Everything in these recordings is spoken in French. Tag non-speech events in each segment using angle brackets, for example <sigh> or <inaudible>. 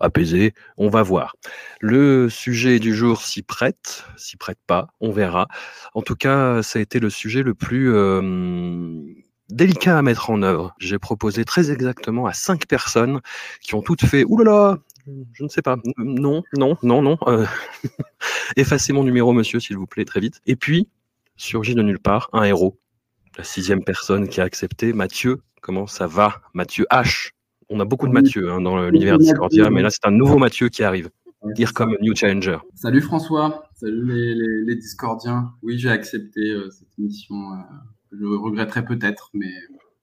apaisée. On va voir. Le sujet du jour s'y prête, s'y prête pas, on verra. En tout cas, ça a été le sujet le plus euh, délicat à mettre en œuvre. J'ai proposé très exactement à cinq personnes qui ont toutes fait « Ouh là là, je ne sais pas, non, non, non, non, euh, <laughs> effacez mon numéro, monsieur, s'il vous plaît, très vite. » Et puis, surgit de nulle part un héros, la sixième personne qui a accepté. Mathieu, comment ça va? Mathieu H. On a beaucoup de Mathieu hein, dans l'univers Discordia, mais là c'est un nouveau Mathieu qui arrive. Dire comme New Challenger. Salut François, salut les, les, les Discordiens. Oui, j'ai accepté euh, cette émission. Euh, je regretterai peut-être, mais,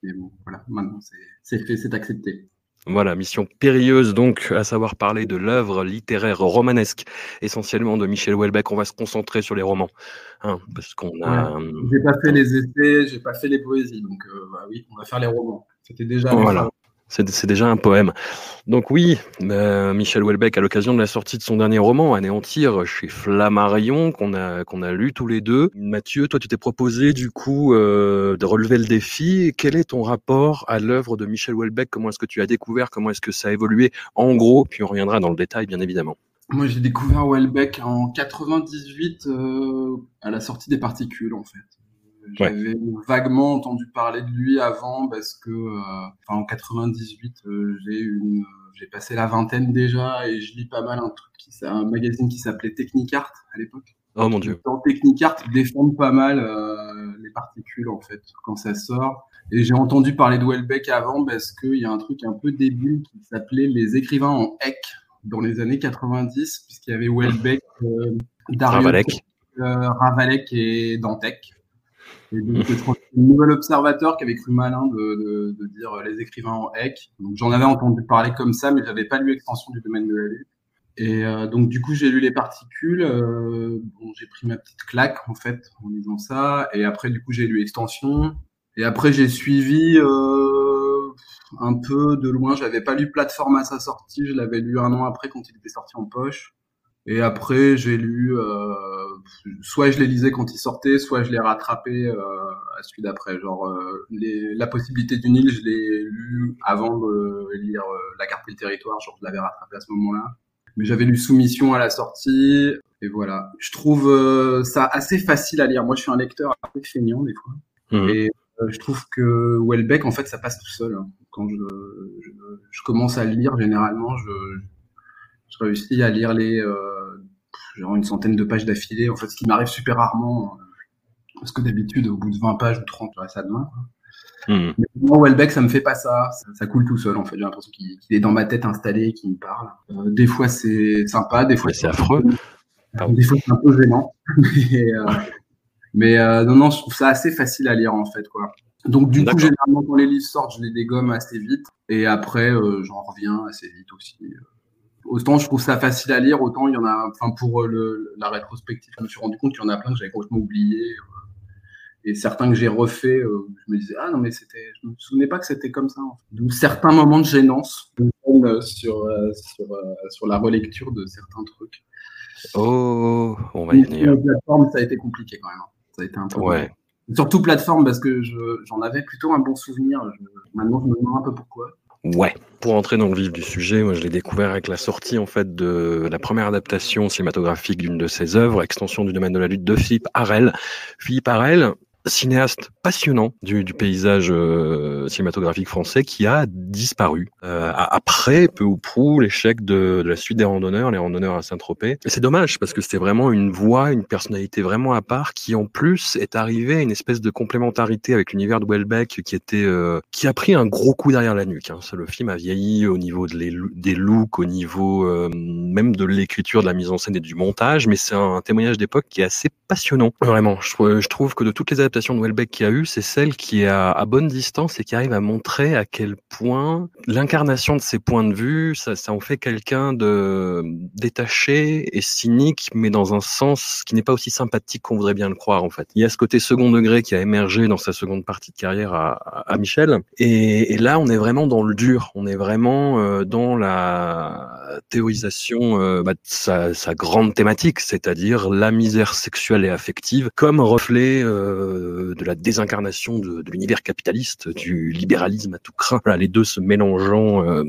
mais bon, voilà, maintenant c'est fait, c'est accepté. Voilà, mission périlleuse donc, à savoir parler de l'œuvre littéraire romanesque, essentiellement de Michel Houellebecq. On va se concentrer sur les romans, hein, parce qu'on a. Ouais. J'ai pas fait les essais, j'ai pas fait les poésies, donc euh, bah oui, on va faire les romans. C'était déjà. Voilà. C'est déjà un poème. Donc oui, euh, Michel Houellebecq, à l'occasion de la sortie de son dernier roman, Anéantir, chez Flammarion, qu'on a, a lu tous les deux. Mathieu, toi, tu t'es proposé du coup euh, de relever le défi. Quel est ton rapport à l'œuvre de Michel Houellebecq? Comment est-ce que tu as découvert? Comment est-ce que ça a évolué? En gros, puis on reviendra dans le détail, bien évidemment. Moi, j'ai découvert Houellebecq en 98 euh, à la sortie des particules, en fait. J'avais ouais. vaguement entendu parler de lui avant parce que, euh, enfin, en 98, euh, j'ai une, j'ai passé la vingtaine déjà et je lis pas mal un truc qui, un magazine qui s'appelait Technicart à l'époque. Oh mon dieu. Dans Technicart, ils défendent pas mal euh, les particules en fait quand ça sort. Et j'ai entendu parler de Welbeck avant parce qu'il y a un truc un peu débile qui s'appelait les écrivains en HEC dans les années 90 puisqu'il y avait Welbeck, Dario Ravalek. Ravalek et Dantec. Et le nouvel observateur qui avait cru malin de, de, de dire les écrivains en HEC. Donc, j'en avais entendu parler comme ça, mais j'avais pas lu Extension du domaine de la lutte. Et euh, donc, du coup, j'ai lu les particules. Euh, bon, j'ai pris ma petite claque, en fait, en lisant ça. Et après, du coup, j'ai lu Extension. Et après, j'ai suivi euh, un peu de loin. J'avais pas lu Plateforme à sa sortie. Je l'avais lu un an après quand il était sorti en poche. Et après, j'ai lu, euh, soit je les lisais quand ils sortaient, soit je les rattrapais euh, à celui d'après. Genre, euh, les, la possibilité d'une île, je l'ai lu avant de lire La carte du territoire, genre je l'avais rattrapé à ce moment-là. Mais j'avais lu Soumission à la sortie, et voilà. Je trouve euh, ça assez facile à lire. Moi, je suis un lecteur un peu feignant des fois. Mmh. Et euh, je trouve que Welbeck, en fait, ça passe tout seul. Quand je, je, je commence à lire, généralement, je, je réussis à lire les euh, genre une centaine de pages d'affilée. En fait, ce qui m'arrive super rarement, parce que d'habitude, au bout de 20 pages ou 30, je reste à demain. Mmh. Mais moi, Welbeck, ça me fait pas ça. ça. ça coule tout seul, en fait. J'ai l'impression qu'il qu est dans ma tête installé, qu'il me parle. Euh, des fois, c'est sympa, des fois, c'est affreux. Pardon. Des fois, c'est un peu gênant. <laughs> mais euh, mais euh, non, non, je trouve ça assez facile à lire, en fait, quoi. Donc, du coup, généralement, quand les livres sortent, je les dégomme assez vite. Et après, euh, j'en reviens assez vite aussi autant je trouve ça facile à lire, autant il y en a, enfin pour le, la rétrospective, je me suis rendu compte qu'il y en a plein que j'avais complètement oublié. Et certains que j'ai refait, euh, je me disais, ah non, mais c'était, je me souvenais pas que c'était comme ça. En fait. Donc certains moments de gênance sur, euh, sur, euh, sur la relecture de certains trucs. Oh, on va y venir. La plateforme, ça a été compliqué quand même. Ça a été un peu. Ouais. Surtout plateforme parce que j'en avais plutôt un bon souvenir. Je, maintenant, je me demande un peu pourquoi. Ouais. Pour entrer dans le vif du sujet, moi je l'ai découvert avec la sortie en fait de la première adaptation cinématographique d'une de ses œuvres, extension du domaine de la lutte de Philippe Harel. Philippe Harel, cinéaste passionnant du, du paysage euh, cinématographique français qui a disparu euh, après peu ou prou l'échec de, de, la suite des randonneurs, les randonneurs à Saint-Tropez. Et c'est dommage parce que c'était vraiment une voix, une personnalité vraiment à part qui en plus est arrivée à une espèce de complémentarité avec l'univers de Welbeck qui était euh, qui a pris un gros coup derrière la nuque. Hein. Le film a vieilli au niveau de les, des looks, au niveau euh, même de l'écriture, de la mise en scène et du montage, mais c'est un, témoignage d'époque qui est assez passionnant. Vraiment, je, je trouve que de toutes les de Welbeck qui a eu, c'est celle qui est à, bonne distance et qui arrive à montrer à quel point l'incarnation de ses points de vue, ça, en fait quelqu'un de détaché et cynique, mais dans un sens qui n'est pas aussi sympathique qu'on voudrait bien le croire en fait. Il y a ce côté second degré qui a émergé dans sa seconde partie de carrière à, Michel, et, là on est vraiment dans le dur, on est vraiment euh, dans la théorisation euh, bah, de sa, sa, grande thématique, c'est-à-dire la misère sexuelle et affective comme reflet euh, de, la désincarnation de, l'univers capitaliste, du libéralisme à tout craint. les deux se mélangeant euh,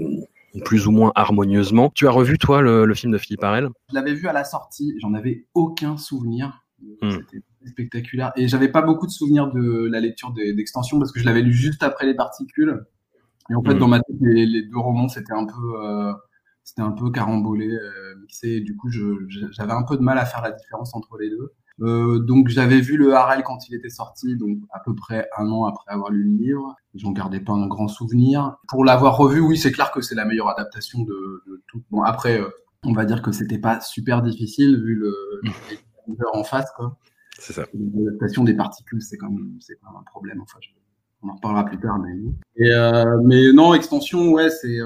plus ou moins harmonieusement. Tu as revu, toi, le, film de Philippe Arel Je l'avais vu à la sortie, j'en avais aucun souvenir. Hmm. C'était spectaculaire. Et j'avais pas beaucoup de souvenirs de la lecture d'extension parce que je l'avais lu juste après les particules. Et en fait, hmm. dans ma tête, les, deux romans, c'était un peu, euh, c'était un peu carambolé, euh, mixé. du coup, j'avais un peu de mal à faire la différence entre les deux. Euh, donc j'avais vu le Harel quand il était sorti, donc à peu près un an après avoir lu le livre. J'en gardais pas un grand souvenir. Pour l'avoir revu, oui, c'est clair que c'est la meilleure adaptation de, de tout. Bon après, euh, on va dire que c'était pas super difficile vu le, en face, quoi. C'est ça. L'adaptation des particules, c'est quand même, c'est pas un problème. Enfin, on en reparlera plus tard, mais. Et euh, mais non, extension, ouais, c'est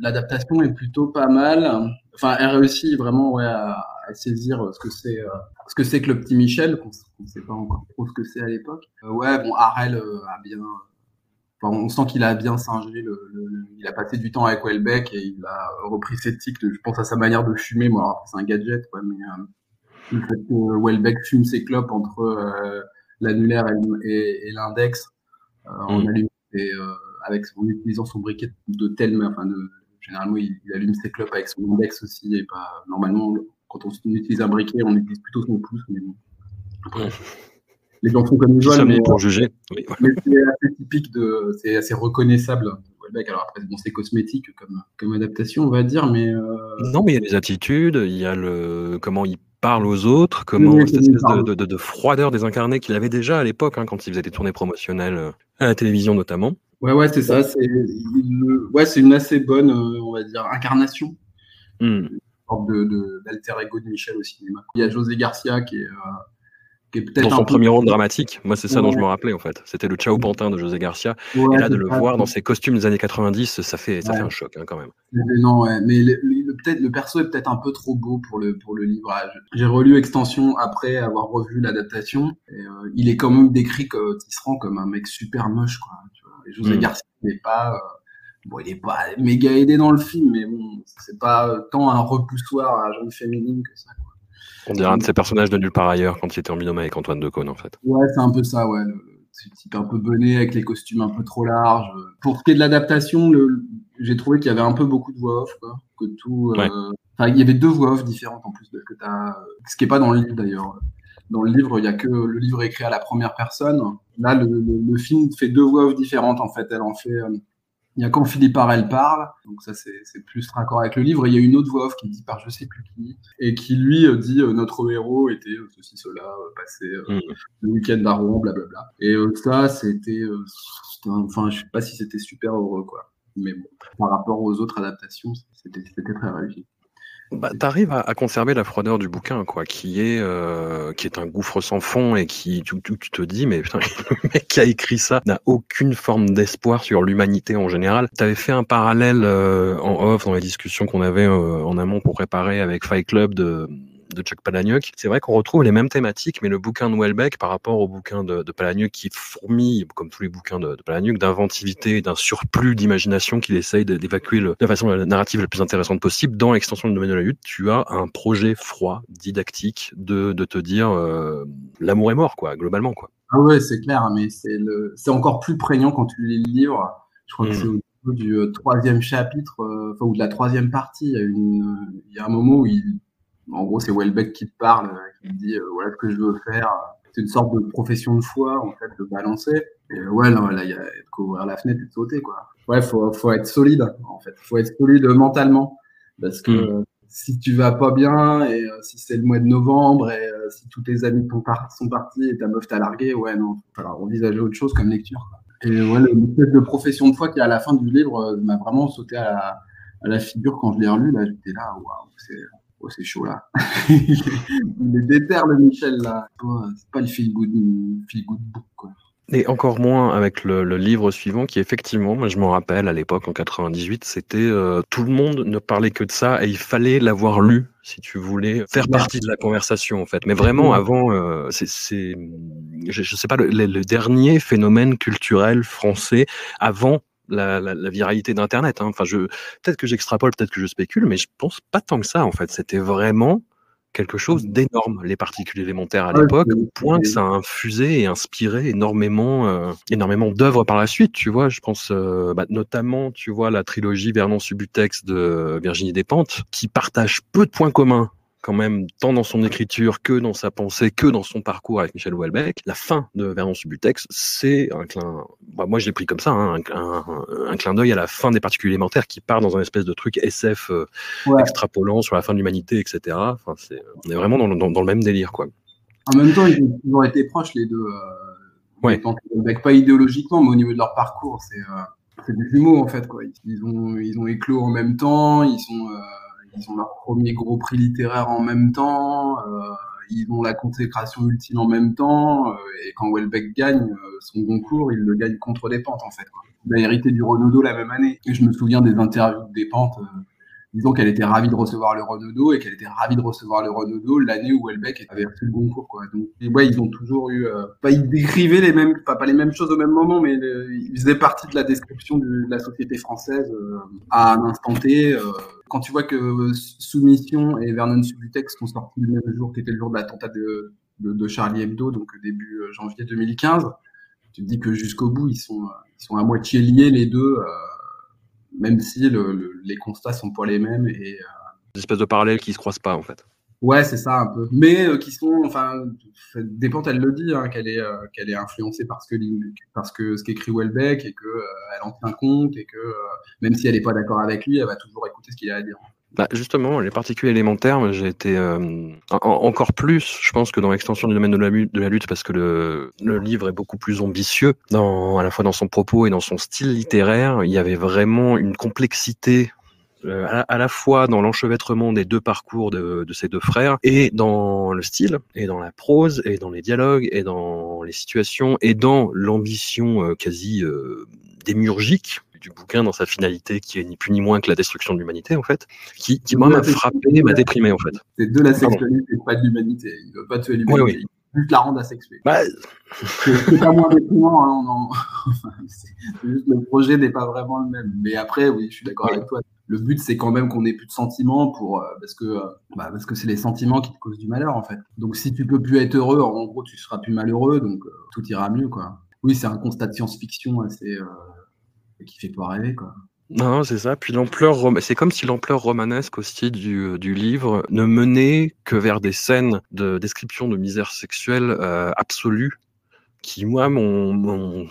l'adaptation est plutôt pas mal. Enfin, elle réussit vraiment, ouais, à, à saisir ce que c'est euh, ce que c'est que le petit Michel, qu'on ne sait pas encore trop ce que c'est à l'époque. Euh, ouais, bon, Harel euh, a bien. Enfin, on sent qu'il a bien singé. Le, il a passé du temps avec Welbeck et il a repris cette tic. je pense à sa manière de fumer. Moi, c'est un gadget, quoi, mais le fait que Welbeck fume ses clopes entre l'annulaire et, l'index en mm. allume et avec en utilisant son briquet de tel, enfin de, généralement il, il, allume ses clopes avec son index aussi et pas normalement quand on utilise un briquet, on utilise plutôt son pouce. Mais bon. les gens font comme ils veulent. Mais, pour juger. mais c'est assez typique, de, c'est assez reconnaissable. Alors après, bon, c'est cosmétique comme, comme adaptation, on va dire, mais. Euh, non, mais il y a des attitudes, il y a le comment il parle aux autres, comment cette espèce de, de, de, froideur désincarnée qu'il avait déjà à l'époque, hein, quand il faisait des tournées promotionnelles euh, à la télévision notamment. Ouais, ouais, c'est ça. C'est ouais, c'est une assez bonne, euh, on va dire, incarnation. Hmm de d'alter ego de Michel au cinéma. Il y a José Garcia qui est, euh, qui est peut-être dans son premier rôle dramatique. Moi, c'est ça dont je me rappelais en fait. C'était le Ciao Pantin de José Garcia. et là, de le voir dans ses costumes des années 90, ça fait ça fait un choc hein, quand même. Non, ouais. mais le, peut-être le perso est peut-être un peu trop beau pour le pour le livre. J'ai relu Extension après avoir revu l'adaptation. Et, euh, il est quand même décrit comme Tisserand comme un mec super moche, quoi. José mm. Garcia n'est pas euh, Bon, il est pas méga aidé dans le film, mais bon, c'est pas tant un repoussoir à genre féminine que ça. Quoi. On dirait un de ces personnages de nulle part ailleurs quand il était en binôme avec Antoine Decaune, en fait. Ouais, c'est un peu ça, ouais. C'est type un peu bonnet avec les costumes un peu trop larges. Pour ce qui est de l'adaptation, j'ai trouvé qu'il y avait un peu beaucoup de voix off, quoi. Que tout. Euh, enfin, il y avait deux voix off différentes en plus, que as... ce qui est pas dans le livre d'ailleurs. Dans le livre, il y a que le livre écrit à la première personne. Là, le, le, film fait deux voix off différentes en fait. Elle en fait euh, il y a quand Philippe Arel parle, donc ça c'est plus raccord avec le livre. il y a une autre voix off qui dit par je sais plus qui, et qui lui euh, dit euh, notre héros était euh, ceci, cela, passé mm. le week-end à Rouen, blablabla. Et ça, c'était, enfin, je sais pas si c'était super heureux, quoi. Mais bon, par rapport aux autres adaptations, c'était très réussi. Bah, T'arrives à, à, conserver la froideur du bouquin, quoi, qui est euh, qui est un gouffre sans fond et qui tu, tu, tu te dis mais putain, <laughs> le mec qui a écrit ça n'a aucune forme d'espoir sur l'humanité en général. T'avais fait un parallèle euh, en off dans les discussions qu'on avait euh, en amont pour préparer avec Fight Club de de Chuck Palahniuk. C'est vrai qu'on retrouve les mêmes thématiques, mais le bouquin de Welbeck par rapport au bouquin de, de Palahniuk qui fourmille, comme tous les bouquins de, de Palahniuk, d'inventivité et d'un surplus d'imagination qu'il essaye d'évacuer de la façon narrative la plus intéressante possible. Dans l'extension de domaine de la lutte, tu as un projet froid, didactique, de, de te dire euh, l'amour est mort, quoi, globalement, quoi. Ah ouais, c'est clair, mais c'est le, c'est encore plus prégnant quand tu lis le livre. Je crois que mm. c'est au niveau du euh, troisième chapitre, euh, enfin, ou de la troisième partie. Il y a, une, il y a un moment où il en gros, c'est Welbeck qui te parle, euh, qui te dit euh, voilà ce que je veux faire. c'est une sorte de profession de foi en fait de balancer. Et ouais, non, là il y a de couvrir la fenêtre et de sauter quoi. Ouais, faut faut être solide en fait, faut être solide mentalement parce que Mm. si tu vas pas bien et euh, si c'est le mois de novembre et euh, si tous tes amis par- sont partis et ta meuf t'a largué, ouais non, faut envisager autre chose comme lecture. quoi. Et ouais, le espèce de profession de foi qui à la fin du livre euh, m'a vraiment sauté à la, à la figure quand je l'ai relu. Là, j'étais là, waouh, c'est oh, c'est chaud là. <laughs> Il est déter le Michel là. C'est pas le feel good, feel good book quoi. Et encore moins avec le, le livre suivant qui effectivement, moi je m'en rappelle à l'époque en 98, c'était euh, tout le monde ne parlait que de ça et il fallait l'avoir lu si tu voulais faire Ouais. partie de la conversation en fait. Mais vraiment avant, euh, c'est, c'est, je, je sais pas le, le- le dernier phénomène culturel français avant la, la, la viralité d'Internet. Hein. Enfin, je peut-être que j'extrapole, peut-être que je spécule, mais je pense pas tant que ça en fait. C'était vraiment quelque chose d'énorme, les particules élémentaires à l'époque, au point que ça a infusé et inspiré énormément, euh, énormément d'œuvres par la suite. Tu vois, je pense euh, bah, notamment, tu vois, la trilogie Vernon Subutex de Virginie Despentes, qui partage peu de points communs quand même, tant dans son écriture que dans sa pensée, que dans son parcours avec Michel Houellebecq. La fin de Vernon Subutex, c'est un clin, bah, moi je l'ai pris comme ça, hein, un, un, un clin d'œil à la fin des particules élémentaires qui part dans un espèce de truc SF euh, Ouais. extrapolant sur la fin de l'humanité, etc. Enfin, c'est, on est vraiment dans, le- dans, dans le même délire, quoi. En même temps, ils ont toujours été proches les deux. Euh, Ouais. Houellebecq, pas idéologiquement, mais au niveau de leur parcours, c'est euh, c'est des jumeaux en fait quoi. Ils ont ils ont éclos en même temps, ils sont euh, ils ont leur premier gros prix littéraire en même temps, euh, ils ont la consécration ultime en même temps, euh, et quand Welbeck gagne euh, son concours, il le gagne contre Despentes en fait. Quoi. Il a hérité du Renaudot la même année. Et je me souviens des interviews de Despentes. Euh, disant qu'elle était ravie de recevoir le Renaudot et qu'elle était ravie de recevoir le Renaudot l'année où Welbeck avait reçu le Goncourt quoi. Donc ouais, ils ont toujours eu ils décrivaient les mêmes pas, les mêmes choses au même moment mais ils faisaient partie de la description de la société française à un instant T quand tu vois que euh, Soumission et Vernon Subutex sont sortis le même jour qui était le jour de l'attentat de, Charlie Hebdo donc début euh, janvier 2015 tu te dis que jusqu'au bout ils sont euh, ils sont à moitié liés les deux même si le, le- les constats sont pas les mêmes et Des espèces de parallèles qui se croisent pas, en fait. Ouais c'est ça un peu mais euh, qui sont enfin Despentes elle le dit hein, qu'elle est euh, qu'elle est influencée par ce que parce que ce qu'écrit Welbeck et que euh, elle en tient compte et que euh, même si elle est pas d'accord avec lui elle va toujours écouter ce qu'il a à dire Bah, justement, les particules élémentaires, j'ai été en- encore plus, je pense, que dans l'extension du domaine de la, de la lutte, parce que le, le livre est beaucoup plus ambitieux, dans, à la fois dans son propos et dans son style littéraire. Il y avait vraiment une complexité. Euh, à, à la fois dans l'enchevêtrement des deux parcours de, de ces deux frères et dans le style et dans la prose et dans les dialogues et dans les situations et dans l'ambition euh, quasi euh, démiurgique du bouquin dans sa finalité qui est ni plus ni moins que la destruction de l'humanité en fait qui, qui moi m'a frappé m'a déprimé en fait. C'est de la Pardon. sexualité pas de l'humanité. Il veut pas tuer l'humanité Oui, oui. il veut juste la rendre asexuée. Bah, c'est pas moins déprimant hein, on en- <laughs> juste le projet n'est pas vraiment le même. Mais après oui je suis d'accord Oui. avec toi le but c'est quand même qu'on ait plus de sentiments pour euh, parce que euh, bah, parce que c'est les sentiments qui te causent du malheur en fait. Donc si tu peux plus être heureux en gros tu seras plus malheureux donc euh, tout ira mieux quoi. Oui c'est un constat de science-fiction assez qui fait pas rêver quoi. Non, c'est ça. Puis l'ampleur, c'est comme si l'ampleur romanesque aussi du, du livre ne menait que vers des scènes de description de misère sexuelle absolue, qui moi m'ont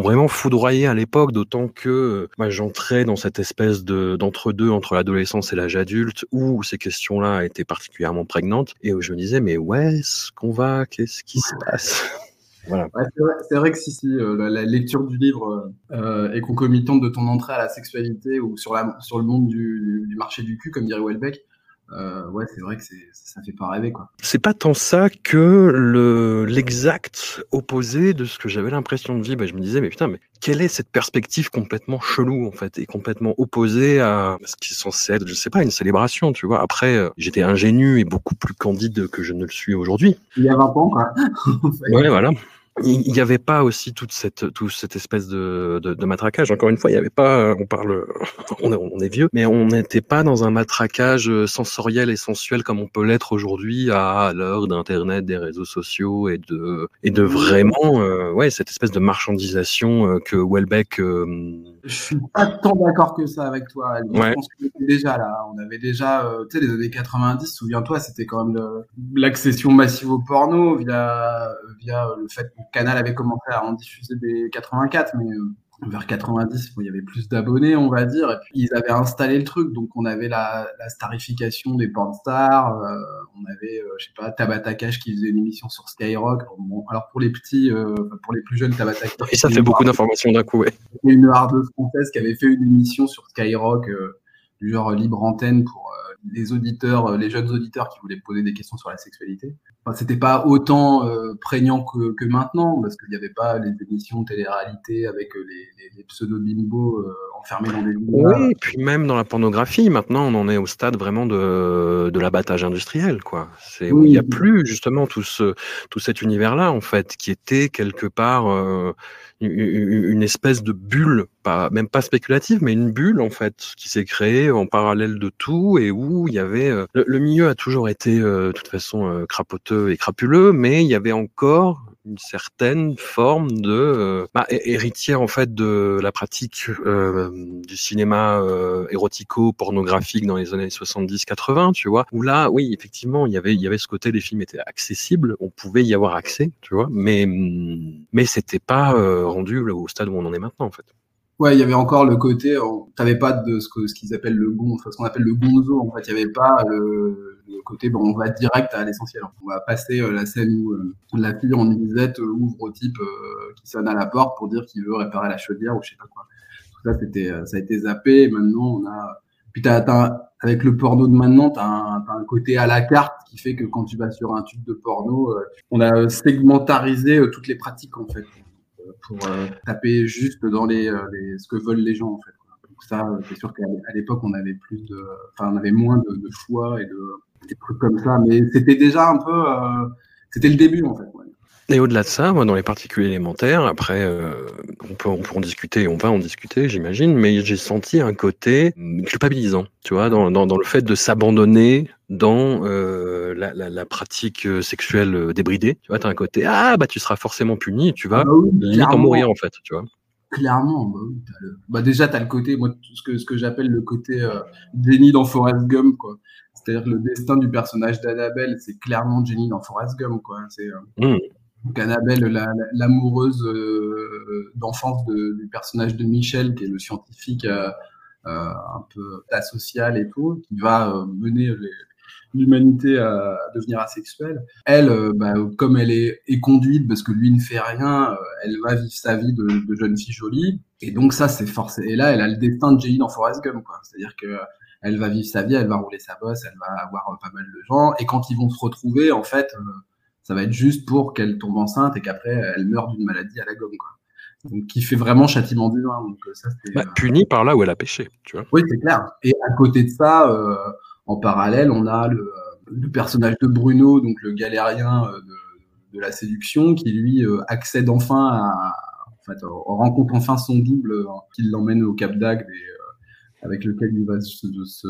vraiment foudroyé à l'époque, d'autant que euh, moi j'entrais dans cette espèce de d'entre-deux entre l'adolescence et l'âge adulte, où ces questions-là étaient particulièrement prégnantes, et où je me disais mais où est-ce qu'on va? Qu'est-ce qui se passe? <laughs> Voilà. C'est vrai, que si, euh, la, lecture du livre euh, est concomitante de ton entrée à la sexualité ou sur le monde du, du marché du cul, comme dirait Welbeck, euh, ouais, c'est vrai que ça fait pas rêver, quoi. c'est pas tant ça que le l'exact opposé de ce que j'avais l'impression de vivre. Et je me disais, mais putain, mais quelle est cette perspective complètement chelou en fait, et complètement opposée à ce qui est censé être, je sais pas, une célébration, tu vois. Après, euh, j'étais ingénu et beaucoup plus candide que je ne le suis aujourd'hui. Il y a 20 ans, quoi. <laughs> Ouais, voilà. Il n'y avait pas aussi toute cette, toute cette espèce de, de, de matraquage. Encore une fois, il n'y avait pas, on parle, <laughs> on est, on est vieux, mais on n'était pas dans un matraquage sensoriel et sensuel comme on peut l'être aujourd'hui à l'heure d'Internet, des réseaux sociaux et de, et de vraiment, euh, ouais, cette espèce de marchandisation euh, que Welbeck. Euh, Je suis pas tant d'accord que ça avec toi. Ali. Ouais. Je pense qu'on était déjà là. On avait déjà, euh, tu sais, les années 90. Souviens-toi, c'était quand même l'accession massive au porno via, via le fait que Canal avait commencé à en diffuser des 84, mais euh, vers 90, bon, il y avait plus d'abonnés, on va dire, et puis ils avaient installé le truc, donc on avait la, la starification des pornstars, euh, on avait, euh, je sais pas, Tabata Cash qui faisait une émission sur Skyrock. Bon, alors pour les petits, euh, pour les plus jeunes, Tabata Cash. et ça fait beaucoup d'informations d'un coup, ouais. Il y a une hardeuse française qui avait fait une émission sur Skyrock, du genre libre antenne pour euh, les auditeurs, euh, les jeunes auditeurs qui voulaient poser des questions sur la sexualité. Enfin, c'était pas autant euh, prégnant que, que maintenant, parce qu'il n'y avait pas les émissions télé-réalité avec les, les, les pseudo-bimbos euh, enfermés dans des. Oui, et puis même dans la pornographie, maintenant, on en est au stade vraiment de, de l'abattage industriel, quoi. C'est où Oui. il n'y a plus justement tout ce, tout cet univers-là, en fait, qui était quelque part euh, une- espèce de bulle, pas, même pas spéculative, mais une bulle, en fait, qui s'est créée en parallèle de tout et où il y avait, euh, le, le milieu a toujours été, euh, de toute façon, euh, crapoteux et crapuleux, mais il y avait encore une certaine forme de euh, bah, hé- héritière en fait de la pratique euh, du cinéma euh, érotico-pornographique dans les années 70-80, tu vois. Où là, oui, effectivement, il y avait il y avait ce côté les films étaient accessibles, on pouvait y avoir accès, tu vois, mais mais c'était pas euh, rendu au stade où on en est maintenant en fait. Ouais, il y avait encore le côté, t'avais pas de ce que ce qu'ils appellent le gon, enfin, ce qu'on appelle le gonzo. En fait, il y avait pas le, côté, bon, on va direct à l'essentiel. On va passer euh, la scène où euh, la fille en nuisette euh, ouvre au type qui sonne à la porte pour dire qu'il veut réparer la chaudière ou je sais pas quoi. Tout ça, c'était, ça a été zappé. Maintenant, on a, puis t'as, t'as- avec le porno de maintenant, t'as un, t'as un côté à la carte qui fait que quand tu vas sur un tube de porno, on a segmentarisé toutes les pratiques en fait pour euh, taper juste dans les, euh, les- ce que veulent les gens en fait. Donc ça, euh, c'est sûr qu'à l'époque on avait plus de, enfin on avait moins de, de choix et de des trucs comme ça, mais c'était déjà un peu, c'était le début en fait. Et au-delà de ça, moi, dans les particules élémentaires, après, euh, on, peut, on peut en discuter, on va en discuter, j'imagine, mais j'ai senti un côté hum, culpabilisant, tu vois, dans, dans, dans le fait de s'abandonner dans euh, la, la, la pratique euh, sexuelle débridée. Tu vois, t'as un côté, ah, bah, tu seras forcément puni, tu vas Ah bah oui, limite en clairement. mourir, en fait, tu vois. Clairement, bah oui, t'as le- bah déjà, tu as le côté, moi, ce que, ce que j'appelle le côté euh, Jenny dans Forrest Gump, quoi. C'est-à-dire le destin du personnage d'Annabelle, c'est clairement Jenny dans Forrest Gump, quoi. C'est, euh, Mm. Donc Annabelle, la- la- l'amoureuse euh, d'enfance de- du personnage de Michel, qui est le scientifique euh, euh, un peu asocial et tout, qui va euh, mener l'humanité à, devenir asexuelle. Elle, bah, comme elle est, est conduite parce que lui ne fait rien, elle va vivre sa vie de, de jeune fille jolie. Et donc ça, c'est forcé. Et là, elle a le destin de Jenny dans Forrest Gump. C'est-à-dire que elle va vivre sa vie, elle va rouler sa bosse, elle va avoir pas mal de gens. Et quand ils vont se retrouver, en fait, ça va être juste pour qu'elle tombe enceinte et qu'après elle meurt d'une maladie à la gomme, quoi. Donc, qui fait vraiment châtiment divin. Donc euh, ça. Bah, euh, puni par là où elle a péché, tu vois. oui, c'est clair. Et à côté de ça, euh, en parallèle, on a le, le personnage de Bruno, donc le galérien euh, de, de la séduction, qui lui euh, accède enfin à, en fait, euh, rencontre enfin son double, qui l'emmène au Cap d'Agde et euh, avec lequel il va se, se,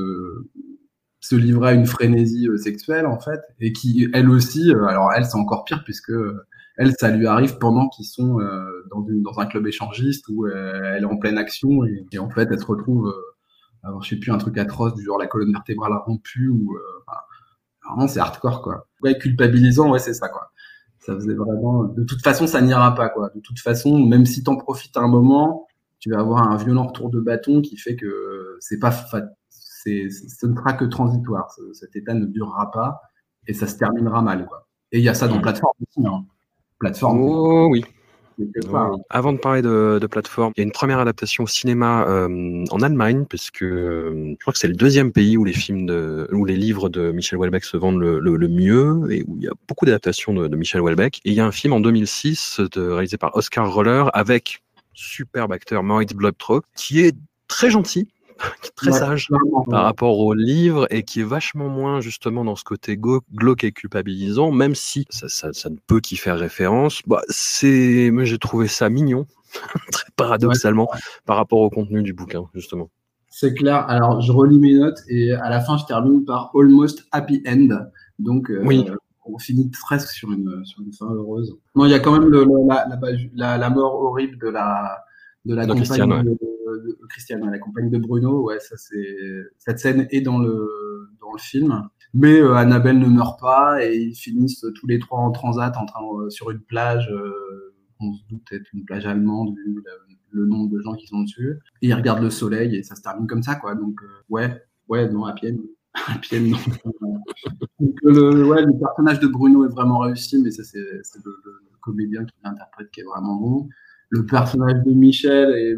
se livrer à une frénésie euh, sexuelle en fait, et qui elle aussi, euh, alors elle c'est encore pire puisque euh, elle ça lui arrive pendant qu'ils sont dans, dans un club échangiste où elle est en pleine action et, et en fait elle se retrouve alors je sais plus un truc atroce du genre la colonne vertébrale rompue ou vraiment c'est hardcore quoi. Ouais culpabilisant ouais c'est ça quoi. Ça faisait vraiment de toute façon ça n'ira pas quoi. De toute façon même si t'en profites un moment tu vas avoir un violent retour de bâton qui fait que c'est pas c'est ce ne sera que transitoire Ce- cet état ne durera pas et ça se terminera mal quoi et il y a ça dans plateforme aussi hein. plateforme Oh oui. que ça, Oui. Avant de parler de, de plateforme, il y a une première adaptation au cinéma euh, en Allemagne, parce que euh, je crois que c'est le deuxième pays où les films de, où les livres de Michel Houellebecq se vendent le, le- le mieux et où il y a beaucoup d'adaptations de, de Michel Houellebecq. Et il y a un film en 2006 de, réalisé par Oscar Roller avec superbe acteur Moritz Bleibtreu qui est très gentil <laughs> qui est très Ouais, sage par rapport au livre et qui est vachement moins justement dans ce côté glauque et culpabilisant, même si ça, ça, ça ne peut qu'y faire référence. Bah, c'est, moi j'ai trouvé ça mignon, <laughs> très paradoxalement, par rapport au contenu du bouquin justement. C'est clair. Alors, je relis mes notes et à la fin, je termine par Almost Happy End. Donc, euh, Oui. on finit presque sur une, sur une fin heureuse. Non, il y a quand même le, le- la, la, la, la mort horrible de la, de la De compagne ouais. de, de- la compagne de Bruno. Ouais, ça c'est cette scène est dans le dans le film. Mais euh, Annabelle ne meurt pas et ils finissent tous les trois en transat, en train euh, sur une plage. euh, on se doute être une plage allemande vu le, le nombre de gens qui sont dessus. Et ils regardent le soleil et ça se termine comme ça, quoi. Donc euh, ouais, ouais, non, End. Happy End, non. Donc, le, ouais, le personnage de Bruno est vraiment réussi, mais ça c'est le comédien qui l'interprète qui est vraiment bon. Le personnage de Michel est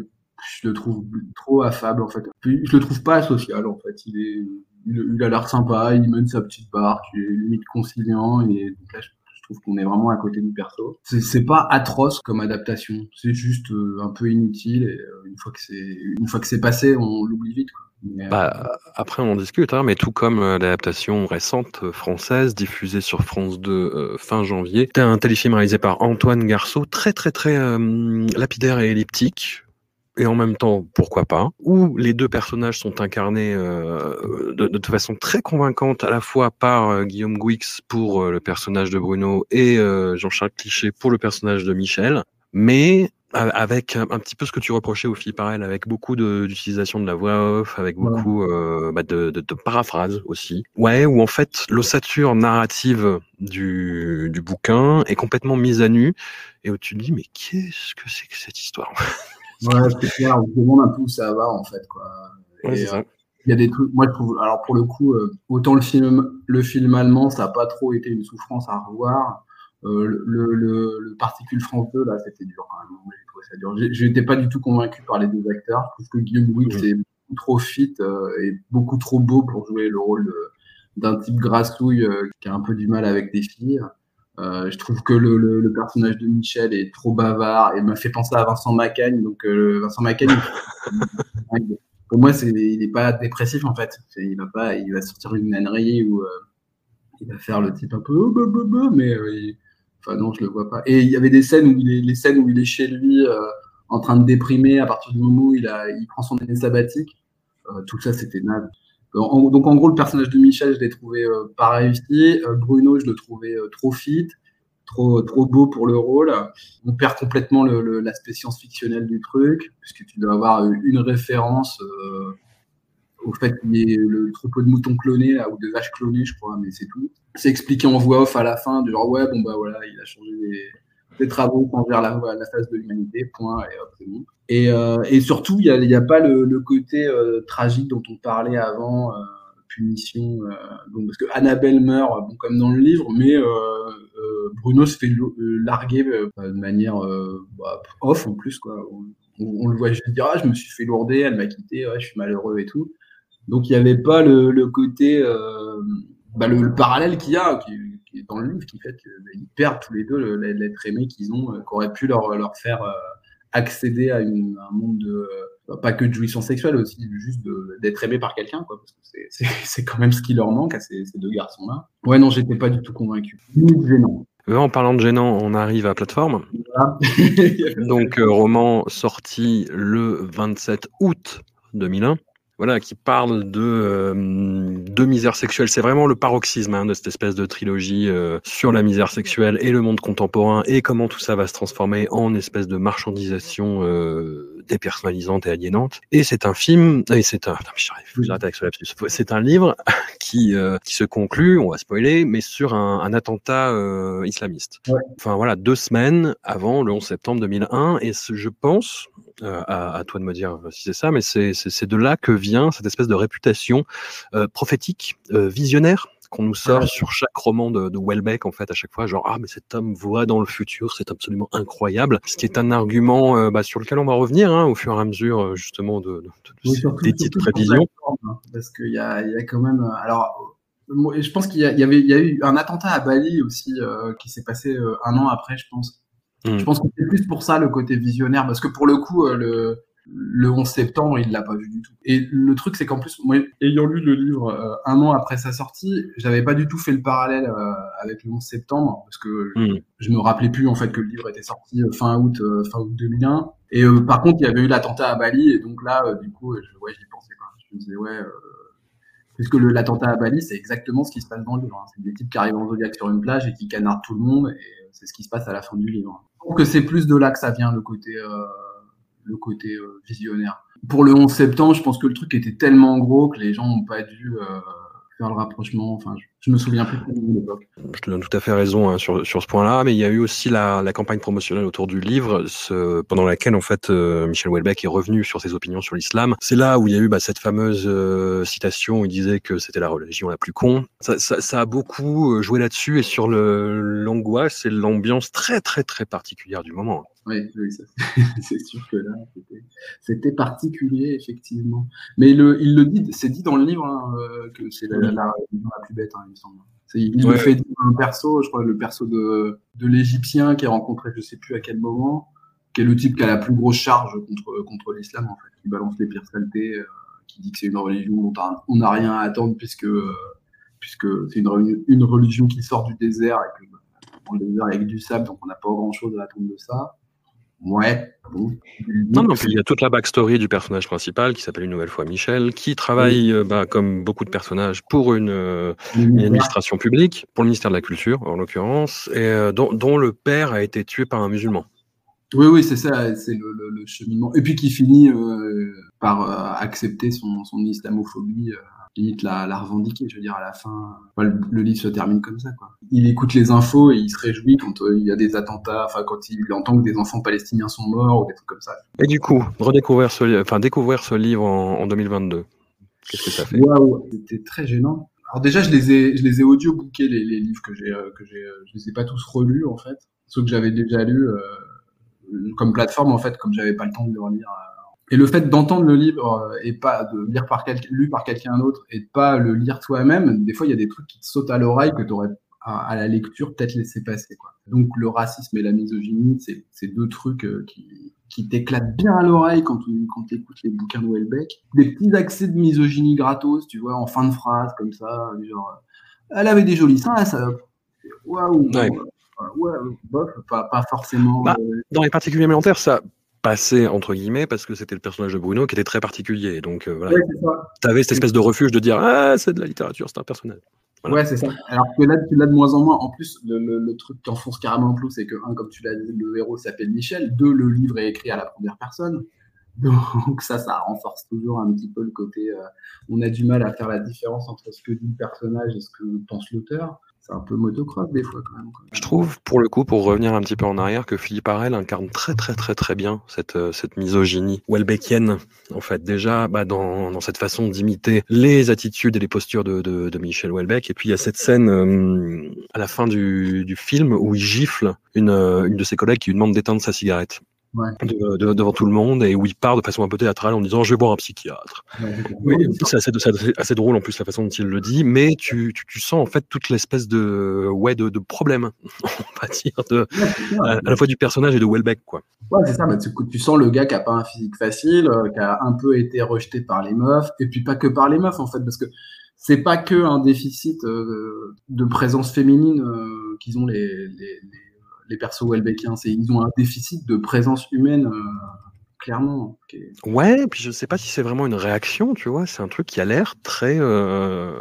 je le trouve trop affable en fait. Je le trouve pas social en fait. Il est, il, a l'air sympa, il mène sa petite barque, il est limite conciliant et donc là je trouve qu'on est vraiment à côté du perso. C'est c'est pas atroce comme adaptation, c'est juste euh, un peu inutile et euh, une fois que c'est une fois que c'est passé, on l'oublie vite quoi. Mais, euh, Bah, après, on en discute, hein, mais tout comme euh, l'adaptation récente française diffusée sur France 2 euh, fin janvier, c'était un téléfilm réalisé par Antoine Garceau, très très très euh, lapidaire et elliptique. Et en même temps, pourquoi pas, où les deux personnages sont incarnés euh, de, de façon très convaincante, à la fois par euh, Guillaume Gouix pour euh, le personnage de Bruno et euh, Jean-Charles Cliché pour le personnage de Michel, mais a- avec un, petit peu ce que tu reprochais aux filles pareil, avec beaucoup d'utilisation de la voix off, avec beaucoup euh, bah, de, de, de paraphrases aussi. Ouais, où en fait l'ossature narrative du, du bouquin est complètement mise à nu. Et où tu te dis mais qu'est-ce que c'est que cette histoire ouais, c'est clair, on se demande un peu où ça va en fait quoi. Ouais, Et, ça. euh, il y a des trucs, moi je trouve, alors pour le coup, euh, autant le film, le film allemand, ça n'a pas trop été une souffrance à revoir. Euh, le, le, le particule France 2, là, c'était dur quand même. J'ai trouvé ça dur. J'étais pas du tout convaincu par les deux acteurs. Je trouve que Guillaume Mhm. est beaucoup trop fit euh, et beaucoup trop beau pour jouer le rôle d'un type grassouille euh, qui a un peu du mal avec des filles. Euh, je trouve que le, personnage de Michel est trop bavard et m'a fait penser à Vincent Macaigne. Donc euh, Vincent Macaigne, il- <laughs> pour moi, il n'est pas dépressif en fait. Il va pas, il va sortir une ânerie ou euh, il va faire le type un peu oh, bah, bah, bah, mais non, je le vois pas. Et il y avait des scènes où il est, les scènes où il est chez lui en train de déprimer à partir du moment où il a, il prend son année sabbatique. Tout ça, c'était naze. Euh, donc en gros, le personnage de Michel, je l'ai trouvé euh, pas réussi. Euh, Bruno, je le trouvais trop fit, trop trop beau pour le rôle. On perd complètement l'aspect science-fictionnel du truc, puisque tu dois avoir une référence au fait qu'il y ait le troupeau de moutons clonés ou de vaches clonées, je crois, mais c'est tout. C'est expliqué en voix off à la fin, du genre ouais, bon bah voilà, il a changé des, des travaux pour vers la, la face de l'humanité, point, et hop, c'est bon. Et, euh, surtout, il n'y a, pas le, côté euh, tragique dont on parlait avant, euh, punition. parce que Annabelle meurt, bon, comme dans le livre, mais Bruno se fait larguer de manière bah, off en plus. Quoi. On, le voit juste dire ah, je me suis fait lourder, elle m'a quitté, je suis malheureux et tout. Donc il n'y avait pas le, côté, bah, le, le parallèle qu'il y a, qui, qui est dans le livre, qui fait qu'ils perdent tous les deux l'être aimé qu'ils ont, euh, qu'aurait pu leur, leur faire euh, accéder à, une, à un monde de, euh, pas que de jouissance sexuelle, aussi juste d'être aimé par quelqu'un, quoi, parce que <laughs> c'est- quand même ce qui leur manque à ces, ces deux garçons-là. Ouais, non, j'étais pas du tout convaincu. Gênant. En parlant de gênant, on arrive à plateforme. Voilà. <laughs> Donc, euh, roman sorti le 27 août 2001. Voilà, qui parle de, euh, de misère sexuelle. C'est vraiment le paroxysme hein, de cette espèce de trilogie euh, sur la misère sexuelle et le monde contemporain et comment tout ça va se transformer en espèce de marchandisation euh, dépersonnalisante et aliénante. Et c'est un film, et c'est un, mais avec ce lapsus. C'est un livre <laughs> qui, euh, qui se conclut, on va spoiler, mais sur un, un attentat euh, islamiste. Ouais. Enfin voilà, deux semaines avant le 11 septembre 2001, et ce, je pense, euh, à, à toi de me dire si c'est ça, mais c'est c'est- c'est de là que vient cette espèce de réputation euh, prophétique, euh, visionnaire qu'on nous sort sur chaque roman de, de Welbeck en fait à chaque fois genre ah mais cet homme voit dans le futur c'est absolument incroyable ce qui est un argument euh, bah, sur lequel on va revenir hein, au fur et à mesure euh, justement de, de- de- Oui, ces- surtout- des petites prévisions hein, parce qu'il y a, il y a quand même. euh, Alors, je pense qu'il y, avait, il y a eu un attentat à Bali aussi euh, qui s'est passé euh, un an après, je pense. Mm. Je pense que c'est plus pour ça le côté visionnaire, parce que pour le coup, le, le 11 septembre, il l'a pas vu du tout. Et le truc, c'est qu'en plus, moi, ayant lu le livre euh, un an après sa sortie, j'avais pas du tout fait le parallèle euh, avec le 11 septembre, parce que Hmm. je me rappelais plus en fait que le livre était sorti euh, fin août, euh, fin août 2001. Et par contre, il y avait eu l'attentat à Bali, et donc là, du coup, je, ouais, j'y pensais quoi. Je me disais ouais. Puisque le- l'attentat à Bali, c'est exactement ce qui se passe dans le livre. hein. C'est des types qui arrivent en zodiac sur une plage et qui canardent tout le monde, et c'est ce qui se passe à la fin du livre. Je trouve que c'est plus de là que ça vient le côté, euh, le côté euh, visionnaire. Pour le 11 septembre, je pense que le truc était tellement gros que les gens n'ont pas dû euh, faire le rapprochement. Enfin, je, je me souviens plus de l'époque. Je te donne tout à fait raison hein, sur, sur ce point-là, mais il y a eu aussi la, campagne promotionnelle autour du livre, pendant laquelle en fait euh, Michel Houellebecq est revenu sur ses opinions sur l'islam. C'est là où il y a eu bah, cette fameuse citation où il disait que c'était la religion la plus con. Ça, a beaucoup joué là-dessus et sur l'angoisse et l'ambiance très très très particulière du moment. Oui, <laughs> c'est sûr que là, c'était- particulier, effectivement. Mais le, il le dit, c'est dit dans le livre hein, euh, que c'est la, la religion la plus bête, hein, il me semble. Il Ouais. le fait un perso, je crois, le perso de, de l'Égyptien qui est rencontré, je sais plus à quel moment, qui est le type qui a la plus grosse charge contre, contre l'islam, en fait, qui balance les pires saletés, euh, qui dit que c'est une religion dont on n'a rien à attendre puisque, euh, puisque c'est une, une religion qui sort du désert et que dans le désert avec du sable, donc on n'a pas grand chose à attendre de ça. Ouais, bon. Non, non, il y a toute la backstory du personnage principal qui s'appelle une nouvelle fois Michel, qui travaille, euh, bah, comme beaucoup de personnages, pour une, euh, une administration publique, pour le ministère de la Culture en l'occurrence, et euh, dont, dont le père a été tué par un musulman. Oui, oui, c'est ça, c'est le, le, le cheminement. Et puis qui finit euh, par accepter son, son islamophobie, limite la, la revendiquer, je veux dire, à la fin. Enfin, le, le livre se termine comme ça, quoi. Il écoute les infos et il se réjouit quand euh, il y a des attentats, enfin, quand il entend que des enfants palestiniens sont morts ou des trucs comme ça. Et du coup, redécouvrir ce, enfin, découvrir ce livre en, en 2022, qu'est-ce que ça fait? Waouh, c'était très gênant. Alors déjà, je les ai, je les ai audiobookés, les, les livres que j'ai, euh, que j'ai, euh, je les ai pas tous relus, en fait. Ceux que j'avais déjà lus, euh, comme plateforme, en fait, comme j'avais pas le temps de le relire. euh. Et le fait d'entendre le livre euh, et pas de lire par quelqu'un, lu par quelqu'un d'autre et de pas le lire toi-même, des fois, il y a des trucs qui te sautent à l'oreille que tu aurais à, à la lecture peut-être laissé passer, quoi. Donc, le racisme et la misogynie, c'est, c'est deux trucs euh, qui, qui t'éclatent bien à l'oreille quand tu quand écoutes les bouquins de Houellebecq. Des petits accès de misogynie gratos, tu vois, en fin de phrase, comme ça, genre, elle avait des jolis seins, ça, waouh, Ouais. ouais, bof, pas, pas forcément. Bah, euh, Dans les particuliers élémentaires, ça passait entre guillemets parce que c'était le personnage de Bruno qui était très particulier. Donc euh, voilà, ouais, ça. t'avais cette espèce de refuge de dire ah c'est de la littérature, c'est un personnage. Voilà. Ouais, c'est ça. Alors que là, tu l'as de moins en moins. En plus, le, le, le truc qui enfonce carrément un clou, c'est que, un, comme tu l'as dit, le héros s'appelle Michel. Deux, le livre est écrit à la première personne. <laughs> Donc ça, ça renforce toujours un petit peu le côté. euh, on a du mal à faire la différence entre ce que dit le personnage et ce que pense l'auteur. C'est un peu motocross des fois quand même. Je trouve, pour le coup, pour revenir un petit peu en arrière, que Philippe Arel incarne très très très très bien cette, euh, cette misogynie Welbeckienne, en fait, déjà bah, dans, cette façon d'imiter les attitudes et les postures de, Michel Houellebecq. Et puis il y a cette scène euh, à la fin du, du film où il gifle une, euh, une de ses collègues qui lui demande d'éteindre sa cigarette. Ouais. de- de- devant tout le monde et où il part de façon un peu théâtrale en disant je vais boire un psychiatre. Ouais, c'est ça. Oui, c'est assez, assez- assez drôle en plus la façon dont il le dit, mais tu, tu, tu sens en fait toute l'espèce de ouais de, de problème, <laughs> on va dire, de, Ouais, c'est ça. à, à la fois du personnage et de Welbeck quoi. Ouais, c'est ça. Bah, tu, tu sens le gars qui a pas un physique facile, euh, qui a un peu été rejeté par les meufs, et puis pas que par les meufs en fait, parce que c'est pas que un déficit euh, de présence féminine euh, qu'ils ont les, les, les, les persos Welbeckiens, ils ont un déficit de présence humaine euh, clairement. est- Ouais, puis je sais pas si c'est vraiment une réaction, tu vois, c'est un truc qui a l'air très euh,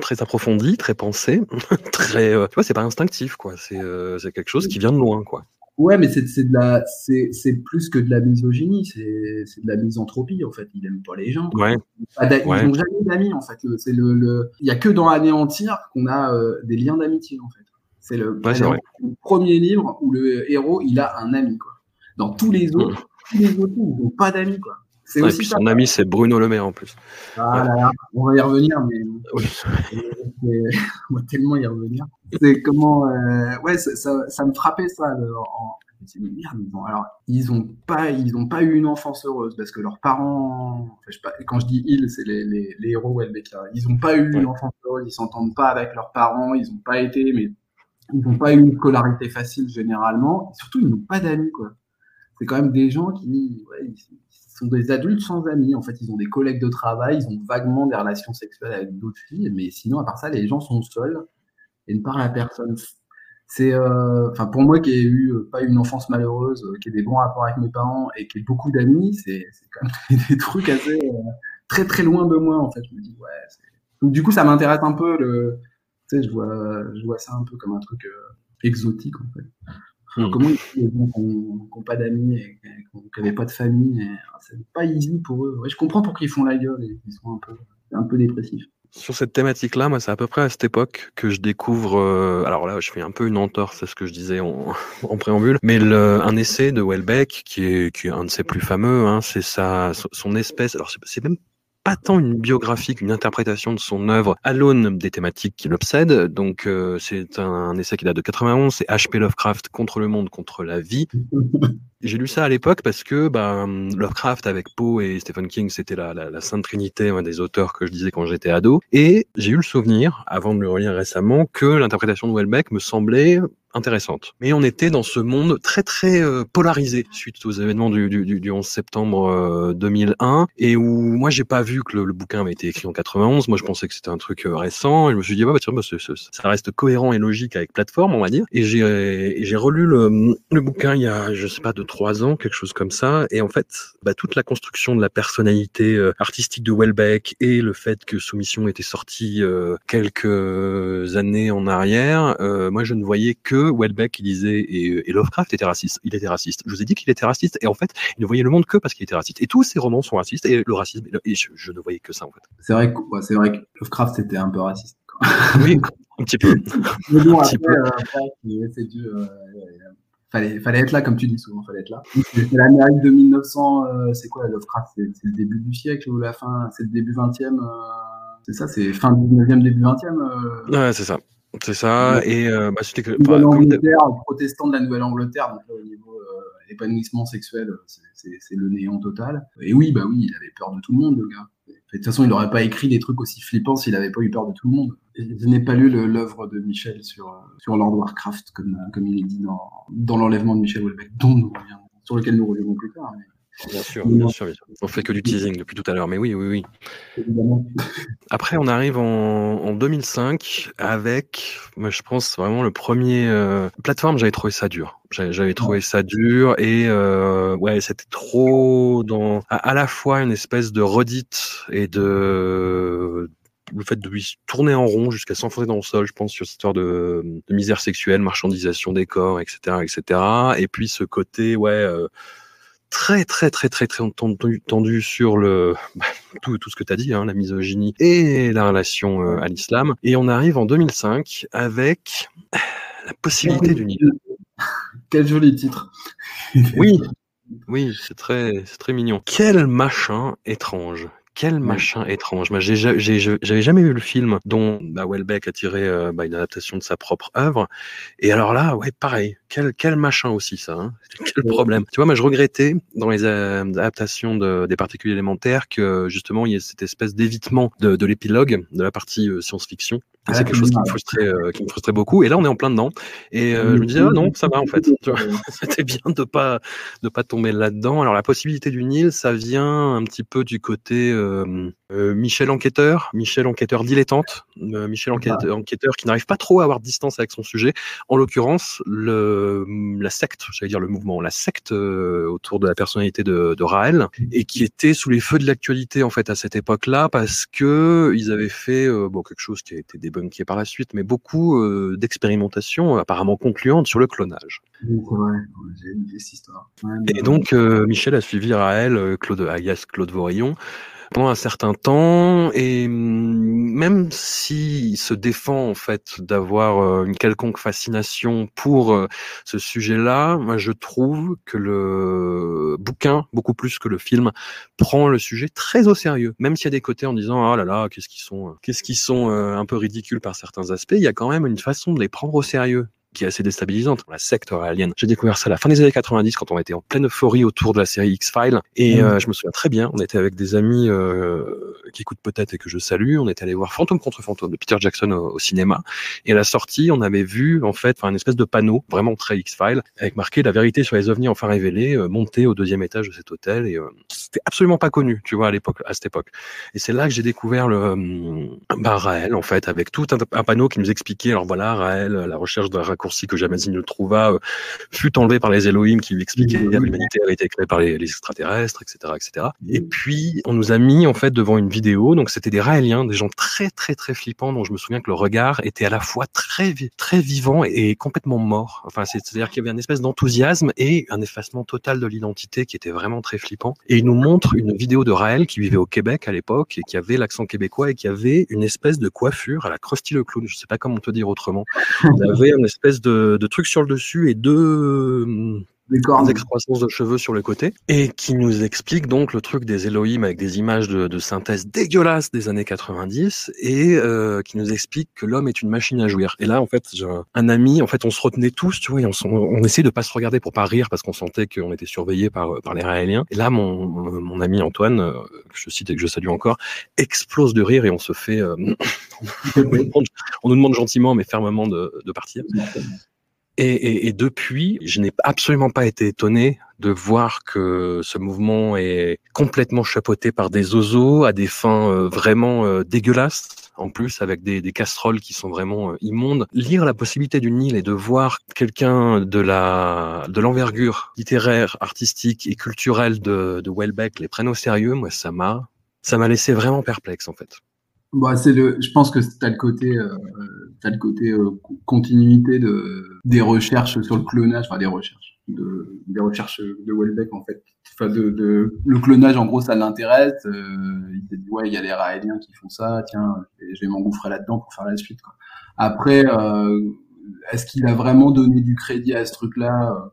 très approfondi, très pensé, <laughs> très euh, tu vois, c'est pas instinctif quoi, c'est euh, quelque chose qui vient de loin quoi. Ouais, mais c'est c'est de la, c'est c'est plus que de la misogynie, c'est de la misanthropie en fait. Il aime pas les gens. Ouais. Ouais. Ils n'ont jamais d'amis en fait. Le- C'est le, le, il y a que dans Anéantir qu'on a des liens d'amitié en fait. C'est le, Ouais, premier livre où le héros il a un ami quoi. Dans tous les autres, tous les autres ils n'ont pas d'amis quoi. C'est Ouais, et aussi puis ça. son ami c'est Bruno Le Maire en plus. Ah là là, on va y revenir, mais Oui. <laughs> on va tellement y revenir. C'est comment, euh, ouais, ça, ça, ça me frappait ça. le- en... je me disais, mais merde, alors ils ont pas, ils ont pas eu une enfance heureuse parce que leurs parents, enfin, je sais pas, quand je dis ils, c'est les, les, les héros Welbeck. Ils ont pas eu Ouais. une enfance heureuse, ils s'entendent pas avec leurs parents, ils ont pas été, mais ils n'ont pas eu une scolarité facile généralement. Surtout, ils n'ont pas d'amis quoi. C'est quand même des gens qui, ouais, ils- sont des adultes sans amis. En fait, ils ont des collègues de travail, ils ont vaguement des relations sexuelles avec d'autres filles, mais sinon, à part ça, les gens sont seuls et ne parlent à personne. C'est, euh, enfin, pour moi qui ai eu euh, pas une enfance malheureuse, euh, qui ai des bons rapports avec mes parents et qui ai beaucoup d'amis, c'est, quand même <laughs> des trucs assez très très loin de moi en fait. Je me dis ouais. Donc du coup, ça m'intéresse un peu. Le, tu sais, je vois, je vois ça un peu comme un truc exotique en fait. Hmm. Comment les gens qui n'ont pas d'amis et qui n'avaient pas de famille, c'est pas easy pour eux. Ouais, je comprends pour qu'ils font la gueule et qu'ils sont un peu, un peu dépressifs. Sur cette thématique-là, moi, c'est à peu près à cette époque que je découvre. Euh, alors là, je fais un peu une entorse à ce que je disais en, <laughs> en préambule, mais le, un essai de Welbeck qui est, qui est un de ses plus fameux. Hein, c'est sa son espèce. Alors c'est même pas tant une biographie qu'une interprétation de son œuvre à l'aune des thématiques qui l'obsèdent. Donc euh, c'est un, essai qui date de 91, c'est H.P. Lovecraft contre le monde, contre la vie. <laughs> J'ai lu ça à l'époque parce que bah, Lovecraft avec Poe et Stephen King, c'était la, la, la, sainte trinité des auteurs que je disais quand j'étais ado. Et j'ai eu le souvenir, avant de le relire récemment, que l'interprétation de Welbeck me semblait intéressante. Mais on était dans ce monde très très euh, polarisé suite aux événements du, du, du 11 septembre 2001 euh, et où moi j'ai pas vu que le, bouquin avait été écrit en 91. Moi je pensais que c'était un truc euh, récent et je me suis dit bah, bah tiens bah, ça reste cohérent et logique avec plateforme on va dire. Et j'ai relu le, le bouquin il y a je sais pas de trois ans quelque chose comme ça et en fait bah, toute la construction de la personnalité artistique de Welbeck et le fait que Soumission était sorti quelques années en arrière, moi je ne voyais que Welbeck il disait et, Lovecraft était raciste. Il était raciste. Je vous ai dit qu'il était raciste et en fait, il ne voyait le monde que parce qu'il était raciste. Et tous ses romans sont racistes et le racisme. Et je, ne voyais que ça en fait. C'est vrai que c'est vrai que Lovecraft était un peu raciste. oui, un petit peu. <laughs> Mais bon, après, euh, c'est euh, fallait, fallait être là, comme tu dis souvent, fallait être là. C'est l'Amérique de 1900, euh, c'est quoi Lovecraft C'est le début du siècle ou la fin? C'est le début 20e C'est ça, c'est fin 19e, début 20e Ouais, c'est ça. C'est ça. Et euh, bah, c'était que. Nouvelle-Angleterre, protestant de la Nouvelle-Angleterre, donc là, au niveau euh, épanouissement sexuel, c'est le néant total. Et oui, bah oui, il avait peur de tout le monde, le gars. De toute façon, il n'aurait pas écrit des trucs aussi flippants s'il n'avait pas eu peur de tout le monde. Je n'ai pas lu l'œuvre de Michel sur, euh, sur Lord Warcraft, comme, comme il est dit dans, dans l'enlèvement de Michel Houellebecq, dont nous sur lequel nous reviendrons plus tard. Mais... Bien sûr, bien sûr, bien sûr. On fait que du teasing depuis tout à l'heure, mais oui, oui, oui. Après, on arrive en, en 2005 avec, moi, je pense vraiment le premier euh, plateforme. J'avais trouvé ça dur. J'avais trouvé ça dur et euh, ouais, c'était trop dans à, la fois une espèce de redite et de le fait de lui tourner en rond jusqu'à s'enfoncer dans le sol, je pense, sur cette histoire de, de misère sexuelle, marchandisation des corps, etc., etc. Et puis ce côté, ouais. Euh, très très très très très tendu, tendu sur le bah, tout, tout ce que tu as dit, hein, la misogynie et la relation euh, à l'islam. Et on arrive en 2005 avec la possibilité d'une. Quel joli titre. oui, oui, c'est très, c'est très mignon. Quel machin étrange. Quel machin étrange. Moi, j'avais jamais vu le film dont bah, Welbeck a tiré euh, bah, une adaptation de sa propre œuvre. Et alors là, ouais, pareil. Quel, quel machin aussi ça. Hein <laughs> quel problème. Tu vois, moi, je regrettais dans les euh, adaptations de, des particules élémentaires que justement il y ait cette espèce d'évitement de, de l'épilogue, de la partie euh, science-fiction. Ah, c'est quelque chose qui me frustrait, euh, qui me frustrait beaucoup. Et là, on est en plein dedans. Et euh, je me disais, ah non, ça va en fait. <laughs> C'était bien de pas de pas tomber là-dedans. Alors la possibilité du Nil, ça vient un petit peu du côté euh, euh Michel enquêteur, Michel enquêteur dilettante, Michel enquêteur, enquêteur qui n'arrive pas trop à avoir distance avec son sujet. En l'occurrence, le la secte, j'allais dire le mouvement, la secte autour de la personnalité de, de Raël, et qui était sous les feux de l'actualité en fait à cette époque-là parce que ils avaient fait bon quelque chose qui a été est par la suite, mais beaucoup euh, d'expérimentations apparemment concluantes sur le clonage. Et donc, euh, Michel a suivi Raël, euh, Claude Ayas, Claude Vorillon, pendant un certain temps et mm, même s'il se défend en fait d'avoir euh, une quelconque fascination pour euh, ce sujet-là, moi je trouve que le bouquin beaucoup plus que le film prend le sujet très au sérieux. Même s'il y a des côtés en disant ah là là qu'est-ce qu'ils sont qu'est-ce qu'ils sont euh, un peu ridicules par certains aspects, il y a quand même une façon de les prendre au sérieux qui est assez déstabilisante. La secte raélienne. J'ai découvert ça à la fin des années 90 quand on était en pleine euphorie autour de la série X-Files. Et Mhm. euh, je me souviens très bien, on était avec des amis euh, qui écoutent peut-être et que je salue. On était allé voir Fantôme contre Fantôme de Peter Jackson au, au cinéma. Et à la sortie, on avait vu en fait une espèce de panneau vraiment très X-Files avec marqué la vérité sur les ovnis enfin révélés, euh, monté au deuxième étage de cet hôtel. Et euh, c'était absolument pas connu, tu vois, à l'époque, à cette époque. Et c'est là que j'ai découvert le hum, bah, Raël, en fait, avec tout un, un panneau qui nous expliquait, alors voilà, Raël, la recherche d'un raccourci que Jamazine ne trouva, euh, fut enlevé par les Elohim qui lui expliquaient que l'humanité avait été créée par les, les extraterrestres, etc., etc. Et puis, on nous a mis, en fait, devant une vidéo, donc c'était des Raéliens, des gens très, très, très flippants, dont je me souviens que le regard était à la fois très, très vivant et, et complètement mort. Enfin, c'est- c'est-à-dire qu'il y avait une espèce d'enthousiasme et un effacement total de l'identité qui était vraiment très flippant. Et il nous montre une vidéo de Raël qui vivait au Québec à l'époque et qui avait l'accent québécois et qui avait une espèce de coiffure à la Krusty le clown. Je sais pas comment te dire autrement. Il avait une espèce de, de truc sur le dessus et deux, hum, Des cornes. excroissances de cheveux sur le côté, et qui nous explique donc le truc des Elohim avec des images de, de synthèse dégueulasses des années 90, et euh, qui nous explique que l'homme est une machine à jouir. Et là, en fait, j'ai un ami, en fait, on se retenait tous, tu vois, et on, on essayait de pas se regarder pour pas rire parce qu'on sentait qu'on était surveillé par, par les Raéliens. Et là, mon, mon ami Antoine, euh, que je cite et que je salue encore, explose de rire et on se fait, euh, <coughs> on, nous demande, on nous demande gentiment mais fermement de, de partir. Et, et, et depuis, je n'ai absolument pas été étonné de voir que ce mouvement est complètement chapeauté par des oiseaux à des fins euh, vraiment euh, dégueulasses. En plus, avec des, des casseroles qui sont vraiment euh, immondes. Lire la possibilité du Nil et de voir quelqu'un de la de l'envergure littéraire, artistique et culturelle de, de Welbeck les prenne au sérieux, moi, ça m'a ça m'a laissé vraiment perplexe en fait. Bah, c'est le, je pense que t'as le côté, euh, t'as le côté euh, co- continuité de des recherches sur le clonage, enfin des recherches, de, des recherches de Welbeck en fait. Enfin de, le clonage en gros ça l'intéresse. Euh, il s'est dit ouais il y a les Raéliens qui font ça, tiens je vais m'engouffrer là-dedans pour faire la suite. Après euh, est-ce qu'il a vraiment donné du crédit à ce truc-là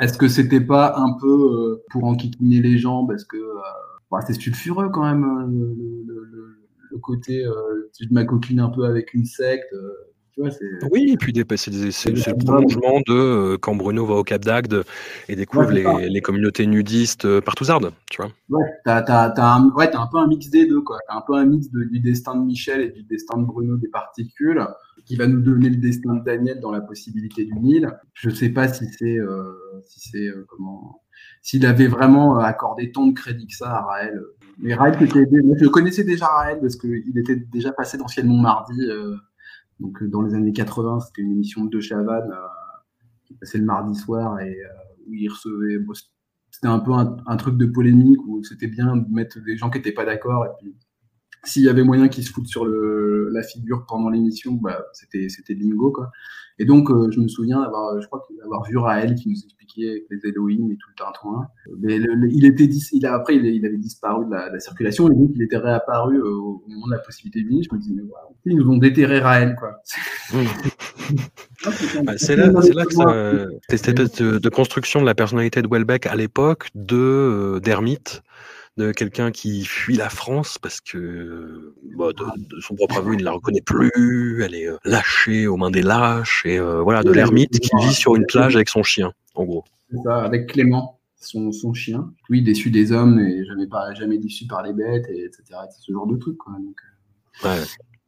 Est-ce que c'était pas un peu pour enquiquiner les gens parce que bah, c'est sulfureux quand même le côté euh, si je m'acoquine un peu avec une secte euh, tu vois Oui, et puis des- c'est des- c'est c'est le prolongement de euh, quand Bruno va au Cap d'Agde et découvre Ouais, les, les communautés nudistes euh, partouzardes, tu vois. ouais t'as t'as t'as un ouais t'as un peu un mix des deux quoi. T'as un peu un mix de- du destin de Michel et du destin de Bruno des particules qui va nous donner le destin de Daniel dans la possibilité du Nil. Je sais pas si c'est euh, si c'est euh, comment s'il avait vraiment accordé tant de crédit que ça à Raël mais Raël moi, je connaissais déjà Raël parce que il était déjà passé dans Ciel Montmardi euh, donc euh, dans les années 80 c'était une émission de Chavannes euh, qui passait le mardi soir et où il recevait c'était un peu un, un truc de polémique où c'était bien de mettre des gens qui étaient pas d'accord et puis s'il y avait moyen qu'ils se foutent sur le, la figure pendant l'émission, bah, c'était c'était bingo quoi. Et donc euh, je me souviens d'avoir, je crois d'avoir vu Raël qui nous expliquait les Elohim et tout le tintouin. Mais le- le- il était dis- il a, après il, il avait disparu de la, de la circulation et donc il était réapparu euh, au moment de la possibilité du mini. Je me disais mais waouh, ils nous ont déterré Raël quoi. <laughs> Bah, c'est <laughs> là, c'est là que ça, cette espèce de, de construction de la personnalité de Welbeck à l'époque de euh, d'ermite, de quelqu'un qui fuit la France parce que bah, de, de son propre aveu il ne la reconnaît plus, elle est euh, lâchée aux mains des lâches et euh, voilà de l'ermite qui vit sur une plage avec son chien en gros. C'est ça, avec Clément, son, son chien. Oui, déçu des hommes et jamais, pas, jamais déçu par les bêtes, et etc. C'est ce genre de truc. Quoi. Donc, euh, Ouais.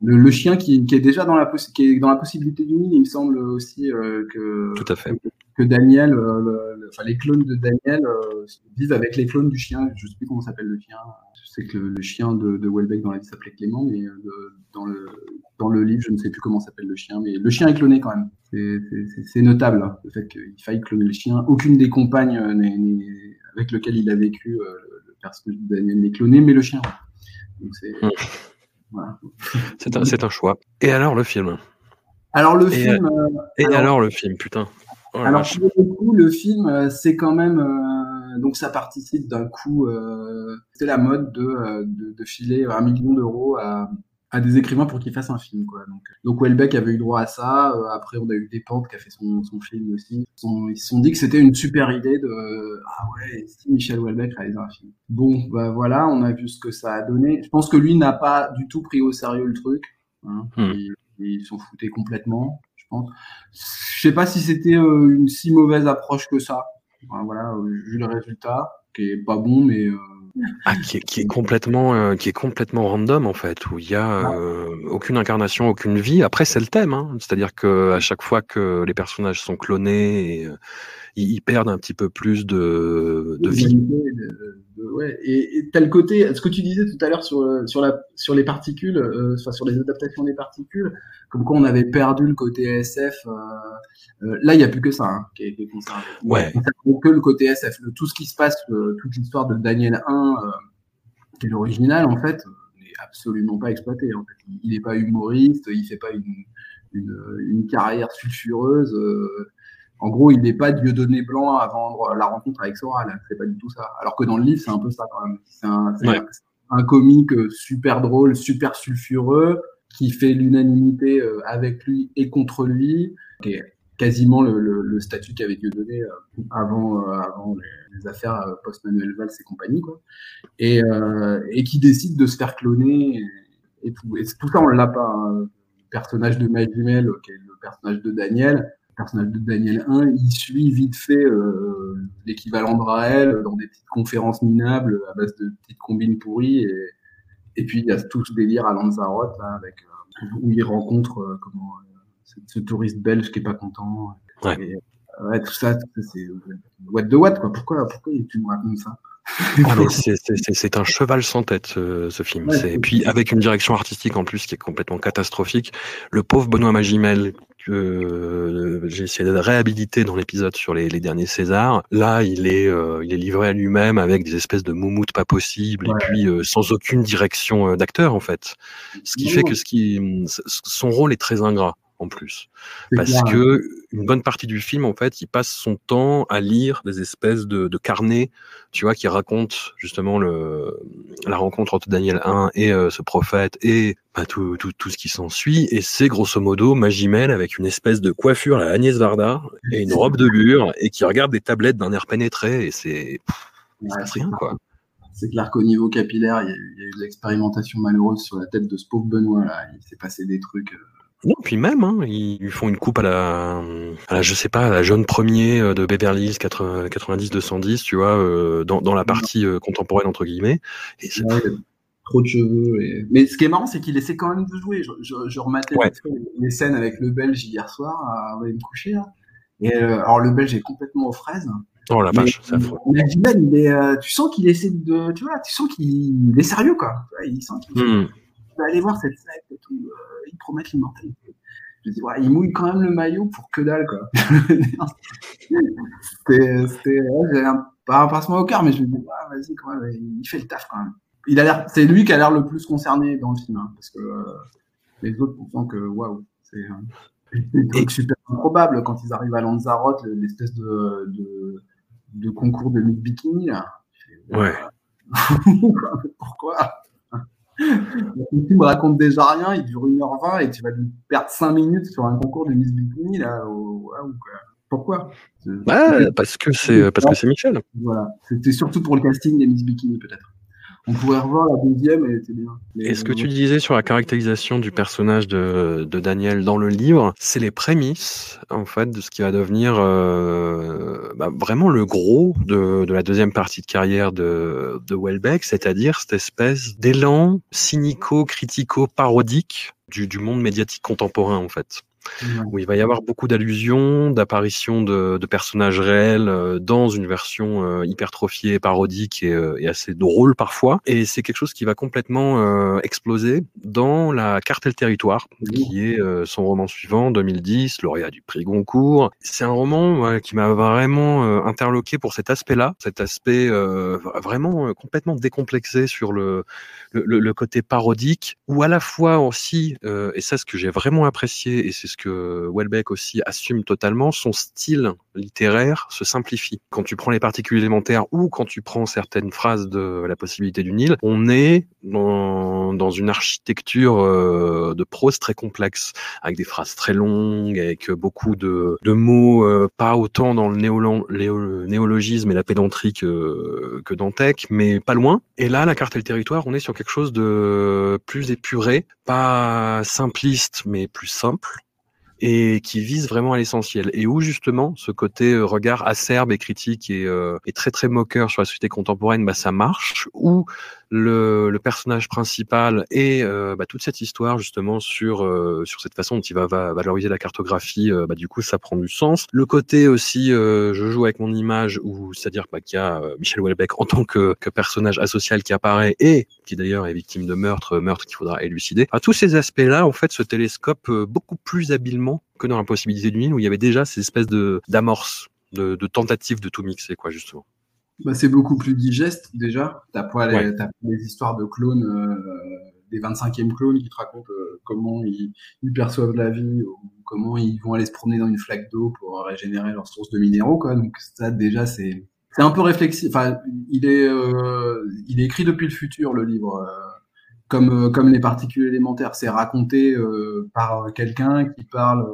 le, le chien qui, qui est déjà dans la, qui est dans la possibilité du Nil, il me semble aussi euh, que, Tout à fait. Que Daniel, euh, le- le- enfin les clones de Daniel euh, vivent avec les clones du chien. Je sais plus comment s'appelle le chien. Je sais que le, le chien de, de Welbeck dans la vie s'appelait Clément, mais euh, dans, le, dans le livre, je ne sais plus comment s'appelle le chien. Mais le chien est cloné quand même. C'est- notable hein, le fait qu'il faille cloner le chien. Aucune des compagnes avec lequel il a vécu, euh, le, personnage de Daniel n'est cloné, mais le chien. Donc c'est Mm. voilà. C'est un, un choix. Et alors le film? Alors le Et, film. euh, Et Alors- alors, le film, putain? Oh Alors pour le coup, le film, euh, c'est quand même euh, donc ça participe d'un coup. Euh, c'est la mode de, euh, de, de filer un million d'euros à, à des écrivains pour qu'ils fassent un film. Quoi. Donc, donc Welbeck avait eu droit à ça. Euh, après, on a eu Despentes qui a fait son, son film aussi. Ils se sont, ils se sont dit que c'était une super idée de ah ouais, si Michel Welbeck réalise un film. Bon, bah voilà, on a vu ce que ça a donné. Je pense que lui n'a pas du tout pris au sérieux le truc. Hein. Hmm. Il, il s'en foutait complètement. Je sais pas si c'était euh, une si mauvaise approche que ça. Enfin, voilà, euh, vu le résultat, qui est pas bon, mais euh, Ah, qui, est, qui est complètement, euh, qui est complètement random en fait, où il y a euh, aucune incarnation, aucune vie. Après, c'est le thème, hein. c'est-à-dire que à chaque fois que les personnages sont clonés, et, ils, ils perdent un petit peu plus de, de vie. Ouais. Et, et t'as le côté, ce que tu disais tout à l'heure sur, euh, sur, la, sur les particules, euh, enfin, sur les adaptations des particules, comme quoi on avait perdu le côté SF. euh, euh, là, il n'y a plus que ça hein, qui, est, qui est conservé. Ouais. Que le côté SF. Le- tout ce qui se passe, toute l'histoire de Daniel 1, euh, qui est l'original, en fait, n'est absolument pas exploité. En fait. Il n'est pas humoriste, il fait pas une, une, une carrière sulfureuse. En gros, il n'est pas Dieudonné Blanc avant la rencontre avec Soral. C'est pas du tout ça. Alors que dans le livre, c'est un peu ça quand même. C'est un, Ouais. un- un comique euh, super drôle, super sulfureux, qui fait l'unanimité euh, avec lui et contre lui, qui est quasiment le, le, le statut qu'avait Dieudonné euh, avant, avant les, les affaires post-Manuel Valls et compagnie, quoi. Et, euh, et qui décide de se faire cloner et, et tout. Et tout ça, on l'a pas. hein. Le personnage de Magimel, qui est le personnage de Daniel, personnage de Daniel 1, il suit vite fait euh, l'équivalent de Raël dans des petites conférences minables à base de petites combines pourries. Et, et puis, il y a tout ce délire à Lanzarote, là, avec, euh, où il rencontre euh, comment, euh, ce, touriste belge qui est pas content. Ouais. Et, euh, ouais, tout ça, c'est euh, what de what, quoi. Pourquoi, pourquoi tu me racontes ça? Ah, c'est- un cheval sans tête ce, ce film. Ouais, Et puis avec une direction artistique en plus qui est complètement catastrophique. Le pauvre Benoît Magimel que euh, j'ai essayé de réhabiliter dans l'épisode sur les, les derniers Césars. Là, il est euh, il est livré à lui-même avec des espèces de moumoutes pas possibles Ouais. et puis euh, sans aucune direction euh, d'acteur en fait. Ce qui fait que ce qui son rôle est très ingrat en plus parce clair. que une bonne partie du film en fait il passe son temps à lire des espèces de, de carnets tu vois qui racontent justement le la rencontre entre Daniel 1 et euh, ce prophète et bah, tout, tout, tout ce qui s'ensuit et c'est grosso modo Magimel avec une espèce de coiffure à Agnès Varda et une robe de bure et qui regarde des tablettes d'un air pénétré et c'est il se passe rien quoi C'est clair qu'au niveau capillaire, il y, a eu, il y a eu sur la tête de ce pauvre Benoît. Là. Il s'est passé des trucs. euh, Non, puis même, hein, ils font une coupe à la, à la, je sais pas, à la jeune premier euh, de Beverly Hills 90-210, tu vois, euh, dans, dans la partie euh, contemporaine entre guillemets. Et c'est- ouais, trop de cheveux. Et... Mais ce qui est marrant, c'est qu'il essaie quand même de jouer. Je, je, je rematais Ouais. les scènes avec le Belge hier soir avant d'aller me coucher. Là. Et euh, alors le Belge est complètement aux fraises. Oh la vache, c'est affreux. Euh, tu sens qu'il essaie de, tu vois, tu sens qu'il est sérieux quoi. Il sent qu'il Hmm. va aller voir cette secte et tout. Euh, ils promettent l'immortalité. Je dis, ouais, il mouille quand même le maillot pour que dalle, quoi. <laughs> c'était, ouais, un, pas un au cœur, mais je me dis, ouais, vas-y, quand même, il fait le taf quand même. Il a l'air, c'est lui qui a l'air le plus concerné dans le film, hein, parce que euh, les autres, on sent que, waouh, c'est des trucs super improbables quand ils arrivent à Lanzarote, l'espèce de, de, de concours de Miss Bikini, là. Ouais. <laughs> Pourquoi? Le film raconte déjà rien, il dure 1h20 et tu vas lui perdre 5 minutes sur un concours de Miss Bikini là. waouh, quoi. Pourquoi? Bah, parce que c'est, parce que c'est Michel. Voilà. C'était surtout pour le casting des Miss Bikini peut-être. On pourrait revoir la deuxième, elle était bien. Mais- Et ce que tu disais sur la caractérisation du personnage de, de Daniel dans le livre, c'est les prémices, en fait, de ce qui va devenir euh, bah, vraiment le gros de, de la deuxième partie de carrière de, de Welbeck, c'est-à-dire cette espèce d'élan cynico-critico-parodique du, du monde médiatique contemporain, en fait. Où il va y avoir beaucoup d'allusions, d'apparitions de, de personnages réels euh, dans une version euh, hypertrophiée, parodique et, euh, et assez drôle parfois. Et c'est quelque chose qui va complètement exploser dans la carte et le territoire, qui est son roman suivant, 2010, lauréat du prix Goncourt. C'est un roman qui m'a vraiment interloqué pour cet aspect-là, cet aspect vraiment complètement décomplexé sur le, le, côté parodique, ou à la fois aussi, et ça ce que j'ai vraiment apprécié, et c'est ce que Welbeck aussi assume totalement, son style littéraire se simplifie. Quand tu prends les particules élémentaires ou quand tu prends certaines phrases de la possibilité du Nil, on est dans, dans une architecture euh, de prose très complexe, avec des phrases très longues, avec beaucoup de, mots, euh, pas autant dans le néologisme et la pédanterie que, que Dantec, mais pas loin. Et là, la carte et le territoire, on est sur quelque chose de plus épuré, pas simpliste, mais plus simple et qui vise vraiment à l'essentiel et où justement ce côté euh, regard acerbe et critique et, euh, et très très moqueur sur la société contemporaine, bah ça marche. Où le, le personnage principal et euh, bah, toute cette histoire justement sur euh, sur cette façon dont il va, va valoriser la cartographie, euh, bah, du coup ça prend du sens. Le côté aussi, je joue avec mon image, où c'est-à-dire bah, qu'il y a Michel Houellebecq en tant que, que personnage asocial qui apparaît et qui d'ailleurs est victime de meurtre, meurtre qu'il faudra élucider. À tous ces aspects-là, en fait, ce télescope beaucoup plus habilement que dans la possibilité du Nil où il y avait déjà ces espèces de d'amorces, de, de tentatives de tout mixer, quoi, justement. Bah, c'est beaucoup plus digeste déjà. T'as pas, les, ouais. les histoires de clones, euh, des 25e clones qui te racontent euh, comment ils, ils, perçoivent la vie ou comment ils vont aller se promener dans une flaque d'eau pour régénérer leurs sources de minéraux. Quoi. Donc ça déjà c'est c'est un peu réflexif. Enfin, il est euh, il est écrit depuis le futur le livre. Comme, comme les particules élémentaires, c'est raconté par quelqu'un qui parle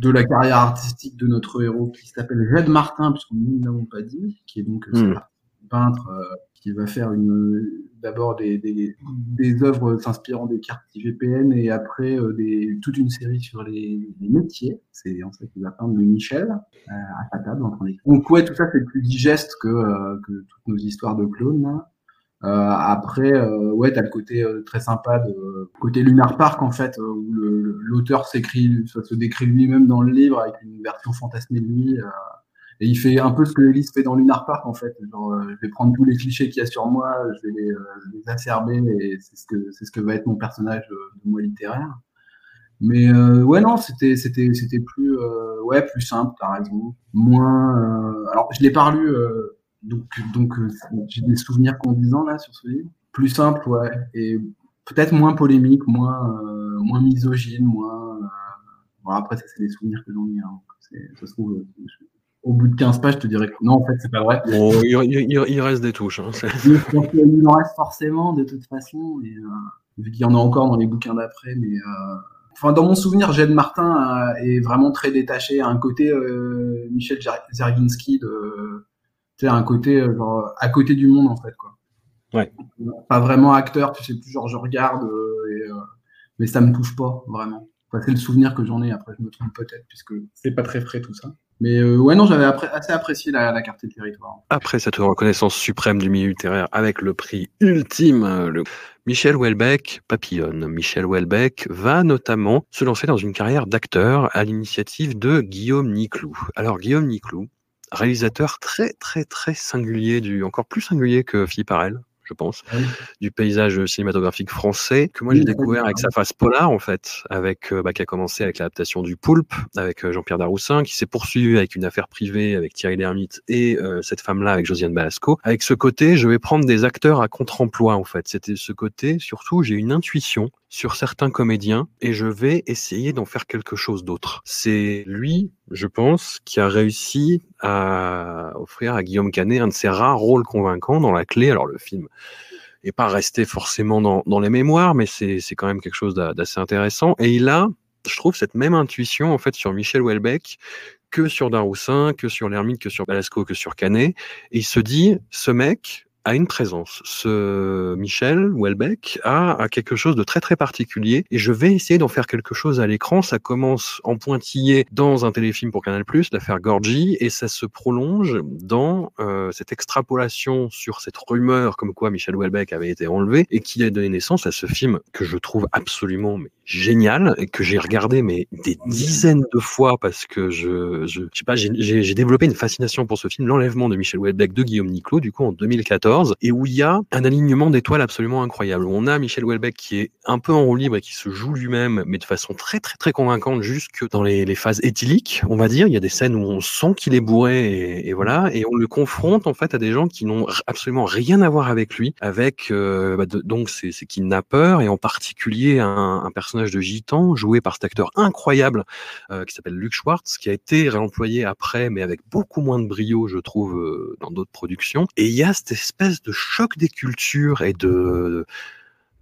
de la carrière artistique de notre héros qui s'appelle Jed Martin, puisque nous ne l'avons pas dit, qui est donc mmh. un peintre euh, qui va faire une d'abord des, des, des, œuvres s'inspirant des cartes IGPN et après euh, des, toute une série sur les, les métiers. C'est en fait qu'il va peindre de Michel euh, à sa table. En Donc ouais, tout ça c'est plus digeste que, euh, que toutes nos histoires de clones. Là. Euh, après, euh, ouais, t'as le côté euh, très sympa de côté Lunar Park en fait, où l'auteur s'écrit, se décrit lui-même dans le livre avec une version fantasmée de lui. et il fait un peu ce que Elise fait dans Lunar Park en fait. Genre, je vais prendre tous les clichés qu'il y a sur moi, je vais les, les acerber et c'est ce que c'est ce que va être mon personnage de, de moi littéraire. Mais euh, ouais non, c'était c'était c'était plus euh, ouais plus simple, t'as raison. Moins. Euh, alors je l'ai pas lu donc, donc euh, j'ai des souvenirs conduisants là sur ce livre. Plus simple, ouais, et peut-être moins polémique, moins, euh, moins misogyne, moins. Euh... Bon, après, ça, c'est des souvenirs que j'en ai. Hein. Ça se trouve, euh, au bout de 15 pages, je te dirais que non, en fait, c'est pas vrai. Bon, il, il, il, reste des touches. Hein, il en reste forcément, de toute façon, et, euh, vu qu'il y en a encore dans les bouquins d'après, mais. Enfin, dans mon souvenir, Jed Martin est vraiment très détaché à un côté Michel Zerginski de c'est un côté euh, genre à côté du monde en fait quoi. Ouais. Pas vraiment acteur, tu sais plus genre je regarde euh, et, euh, mais ça me touche pas vraiment. Enfin, c'est le souvenir que j'en ai. Après je me trompe peut-être puisque c'est pas très frais tout ça. Mais euh, ouais, non, j'avais assez apprécié la, la carte de territoire. Après cette reconnaissance suprême du milieu littéraire avec le prix ultime, le Michel Houellebecq papillonne. Michel Houellebecq va notamment se lancer dans une carrière d'acteur à l'initiative de Guillaume Niclou. Alors Guillaume Niclou, réalisateur très très très singulier, du encore plus singulier que Philippe Arel, je pense, oui. du paysage cinématographique français que moi j'ai découvert avec sa face polar en fait, avec euh, bah, qui a commencé avec l'adaptation du Poulpe avec euh, Jean-Pierre Daroussin, qui s'est poursuivi avec une affaire privée avec Thierry Lhermitte et euh, cette femme-là avec Josiane Balasco. Avec ce côté, je vais prendre des acteurs à contre-emploi en fait. C'était ce côté, surtout, j'ai une intuition sur certains comédiens et je vais essayer d'en faire quelque chose d'autre. C'est lui, je pense, qui a réussi à offrir à Guillaume Canet un de ses rares rôles convaincants dans la clé. Alors le film est pas resté forcément dans, les mémoires, mais c'est quand même quelque chose d'assez intéressant. Et il a, je trouve, cette même intuition en fait sur Michel Houellebecq que sur Daroussin, que sur Lermite, que sur Balasco, que sur Canet. Et il se dit, ce mec, a une présence. Ce Michel Houellebecq a, quelque chose de très très particulier et je vais essayer d'en faire quelque chose à l'écran. Ça commence en pointillé dans un téléfilm pour Canal+, l'affaire Gorgie, et ça se prolonge dans euh, cette extrapolation sur cette rumeur comme quoi Michel Houellebecq avait été enlevé et qui a donné naissance à ce film que je trouve absolument génial et que j'ai regardé mais des dizaines de fois parce que je, je, je sais pas, j'ai développé une fascination pour ce film, l'enlèvement de Michel Houellebecq de Guillaume Niclot, du coup en 2014 et où il y a un alignement d'étoiles absolument incroyable. On a Michel Houellebecq qui est un peu en roue libre et qui se joue lui-même, mais de façon très très très convaincante jusque dans les, phases éthyliques, on va dire. Il y a des scènes où on sent qu'il est bourré et, voilà, et on le confronte en fait à des gens qui n'ont absolument rien à voir avec lui, avec euh, bah de, donc ces, et en particulier un, un, personnage de gitan joué par cet acteur incroyable euh, qui s'appelle Luc Schwartz, qui a été réemployé après, mais avec beaucoup moins de brio, je trouve, euh, dans d'autres productions. Et il y a cette espèce de choc des cultures et de